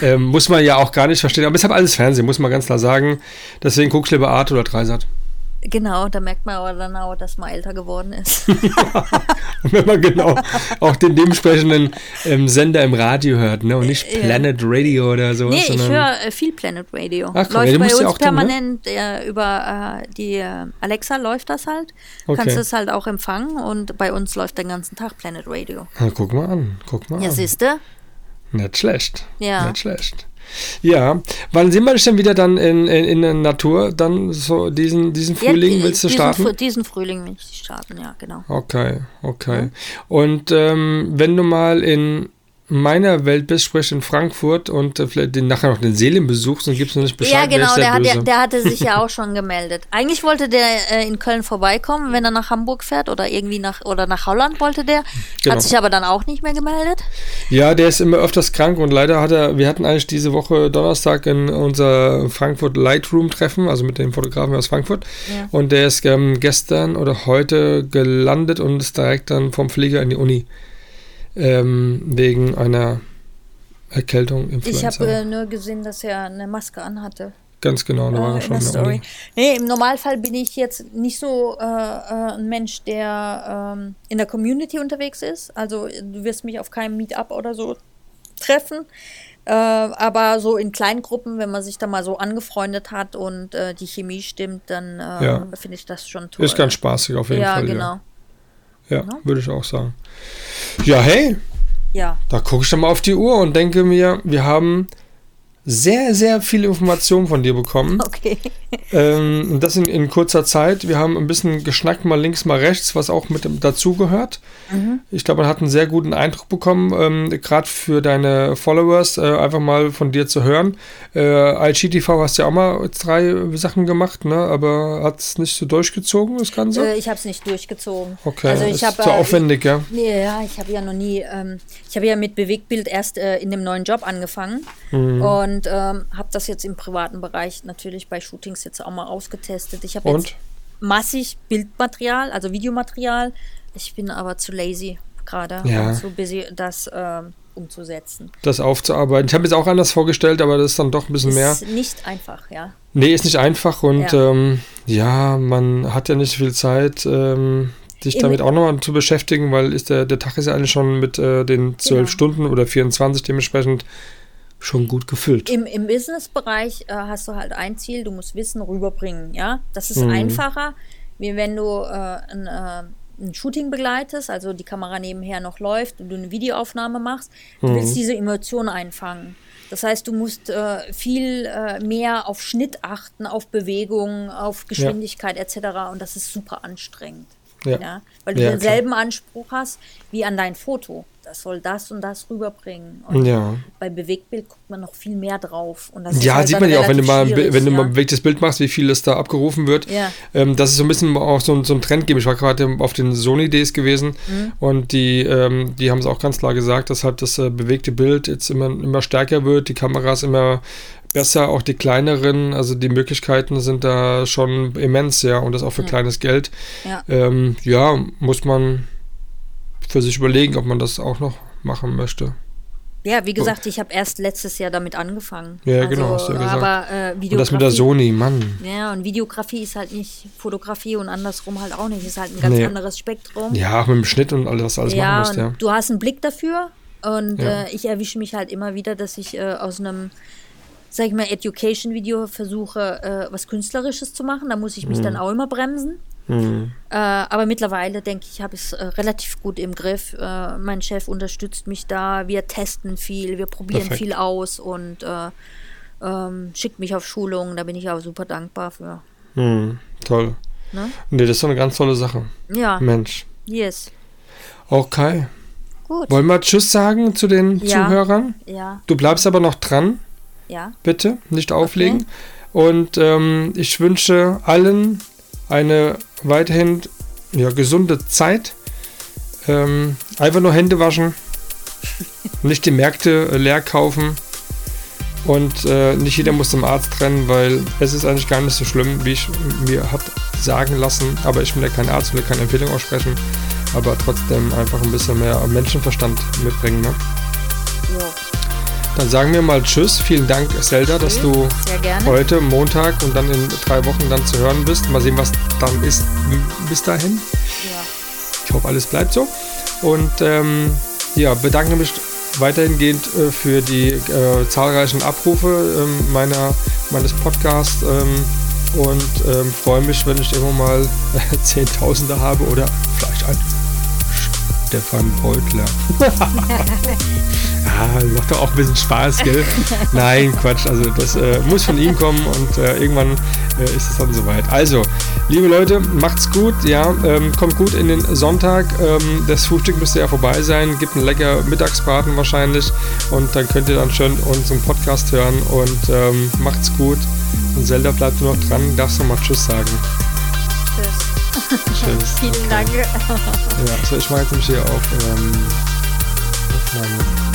ähm, muss man ja auch gar nicht verstehen. Aber es hat alles Fernsehen, muss man ganz klar sagen. Deswegen guckst du lieber Art oder Dreisat. Genau, da merkt man aber dann auch, dass man älter geworden ist. Wenn man genau auch den dementsprechenden ähm, Sender im Radio hört, ne? Und nicht Ja. Planet Radio oder sowas. nee, ich höre äh, viel Planet Radio. Ach, komm, läuft ja, bei uns ja auch dann, ne? permanent äh, über äh, die äh, Alexa läuft das halt. Okay. Kannst du es halt auch empfangen und bei uns läuft den ganzen Tag Planet Radio. Na, guck mal an, guck mal Ja, an. siehst du? Nicht schlecht. Ja. Nicht schlecht. Ja, wann sehen wir denn wieder dann in, in, in der Natur? Dann so diesen, diesen Frühling Ja, willst du diesen, starten? Frü- Diesen Frühling will ich starten, ja, genau. Okay, okay. Und ähm, wenn du mal in meiner Welt bist, sprich in Frankfurt und äh, vielleicht den, nachher noch den Seelen besuchst, dann gibst du nicht Bescheid. ja, genau, der, hat, der, der hatte sich ja auch schon gemeldet. Eigentlich wollte der äh, in Köln vorbeikommen, wenn er nach Hamburg fährt oder irgendwie nach oder nach Holland wollte der. Genau. Hat sich aber dann auch nicht mehr gemeldet. Ja, der ist immer öfters krank und leider hat er, wir hatten eigentlich diese Woche Donnerstag in unser Frankfurt Lightroom Treffen, also mit dem Fotografen aus Frankfurt. Ja. Und der ist ähm, gestern oder heute gelandet und ist direkt dann vom Flieger in die Uni. Ähm, wegen einer Erkältung, Ich Influenza. habe äh, nur gesehen, dass er eine Maske anhatte. Ganz genau, da war äh, er in schon in der Story. Uni. Nee, im Normalfall bin ich jetzt nicht so äh, äh, ein Mensch, der ähm, in der Community unterwegs ist. Also du wirst mich auf keinem Meetup oder so treffen. Äh, aber so in kleinen Gruppen, wenn man sich da mal so angefreundet hat und äh, die Chemie stimmt, dann Ja. finde ich das schon toll. Ist ganz spaßig auf jeden ja, Fall. genau. Ja, ja würde ich auch sagen. Ja, hey, Ja, Da gucke ich dann mal auf die Uhr und denke mir, wir haben sehr, sehr viele Informationen von dir bekommen. okay. Ähm, das in, in kurzer Zeit. Wir haben ein bisschen geschnackt, mal links, mal rechts, was auch mit dazugehört. Ich glaube, man hat einen sehr guten Eindruck bekommen, ähm, gerade für deine Followers, äh, einfach mal von dir zu hören. Äh, IGTV hast ja auch mal drei Sachen gemacht, ne? aber hat es nicht so durchgezogen, das Ganze? Äh, ich habe es nicht durchgezogen. okay, also ich ist zu äh, aufwendig, ja. Nee, ja, ich habe ja noch nie, ähm, ich habe ja mit Bewegtbild erst äh, in dem neuen Job angefangen Mhm. und ähm, habe das jetzt im privaten Bereich natürlich bei Shootings jetzt auch mal ausgetestet. Ich habe Und? jetzt massig Bildmaterial, also Videomaterial. Ich bin aber zu lazy gerade Ja. und zu busy, das ähm, umzusetzen. Das aufzuarbeiten. Ich habe es auch anders vorgestellt, aber das ist dann doch ein bisschen mehr. Ist nicht einfach, ja. Nee, ist nicht einfach und Ja. ähm, ja, man hat ja nicht viel Zeit, ähm, sich Im- damit auch nochmal zu beschäftigen, weil ist der, der Tag ist ja eigentlich schon mit äh, den zwölf Genau. Stunden oder 24 dementsprechend schon gut gefüllt. Im, im Business-Bereich äh, hast du halt ein Ziel, du musst Wissen rüberbringen, ja. Das ist Mhm. einfacher, wie wenn du äh, ein, äh, ein Shooting begleitest, also die Kamera nebenher noch läuft und du eine Videoaufnahme machst. Du Mhm. willst diese Emotion einfangen. Das heißt, du musst äh, viel äh, mehr auf Schnitt achten, auf Bewegung, auf Geschwindigkeit etc. Und das ist super anstrengend. Ja. Ja. Weil du Ja, denselben Anspruch hast wie an dein Foto. Das soll das und das rüberbringen. Und Ja. bei Bewegtbild guckt man noch viel mehr drauf. Und das Ja, halt sieht man ja auch, wenn du mal, wenn du mal ja. ein bewegtes Bild machst, wie viel es da abgerufen wird. Ja. Ähm, das ist so ein bisschen auch so, ein- so ein Trend geben. Ich war gerade auf den Sony Days gewesen Mhm. und die, ähm, die haben es auch ganz klar gesagt, dass halt das äh, bewegte Bild jetzt immer, immer stärker wird, die Kameras immer besser, auch die kleineren, also die Möglichkeiten sind da schon immens, ja, und das auch für kleines Geld. Ja. Ähm, ja, muss man für sich überlegen, ob man das auch noch machen möchte. Ja, wie gesagt, ich habe erst letztes Jahr damit angefangen. Ja, genau, hast du ja gesagt. Aber äh, Videografie. Und das mit der Sony, Mann. Ja, und Videografie ist halt nicht Fotografie und andersrum halt auch nicht. Ist halt ein ganz Nee. anderes Spektrum. Ja, mit dem Schnitt und alles, was alles ja, machen musst, ja. du hast einen Blick dafür und Ja. äh, ich erwische mich halt immer wieder, dass ich äh, aus einem, sag ich mal, Education-Video versuche, äh, was Künstlerisches zu machen. Da muss ich mich Mhm. dann auch immer bremsen. Äh, aber mittlerweile denke ich, habe ich es äh, relativ gut im Griff. Äh, mein Chef unterstützt mich da. Wir testen viel, wir probieren Perfekt. viel aus und äh, ähm, schickt mich auf Schulungen. Da bin ich auch super dankbar für. Hm, toll. Ne? Nee, das ist doch eine ganz tolle Sache. Ja, Mensch. yes. Okay. Gut. Wollen wir Tschüss sagen zu den Ja. Zuhörern? Ja, Du bleibst aber noch dran, ja. bitte. Nicht auflegen. Und ähm, ich wünsche allen eine weiterhin ja, gesunde Zeit. Ähm, einfach nur Hände waschen. nicht die Märkte äh, leer kaufen. Und äh, nicht jeder muss zum Arzt rennen, weil es ist eigentlich gar nicht so schlimm, wie ich mir hat sagen lassen. Aber ich bin ja kein Arzt, will keine Empfehlung aussprechen. Aber trotzdem einfach ein bisschen mehr Menschenverstand mitbringen. Ne? Jo. Dann sagen wir mal Tschüss. Vielen Dank, Zelda, dass Tschüss. du heute Montag und dann in drei Wochen dann zu hören bist. Mal sehen, was dann ist bis dahin. Ja. Ich hoffe, alles bleibt so. Und ähm, ja, bedanke mich weiterhingehend äh, für die äh, zahlreichen Abrufe ähm, meiner, meines Podcasts ähm, und ähm, freue mich, wenn ich irgendwann mal Zehntausende habe oder vielleicht ein Stefan Beutler. ah, macht doch auch ein bisschen Spaß, gell? Nein, Quatsch. Also das äh, muss von ihm kommen und äh, irgendwann äh, ist es dann soweit. Also, liebe Leute, macht's gut, ja, ähm, kommt gut in den Sonntag. Ähm, das Frühstück müsste ja vorbei sein. Gibt einen lecker Mittagsbraten wahrscheinlich und dann könnt ihr dann schön unseren Podcast hören und ähm, macht's gut. Und Zelda bleibt nur noch dran. Darfst du mal Tschüss sagen? Tschüss. Vielen Dank. Ja, so ich mache jetzt nämlich hier auf ähm, Aufnahme.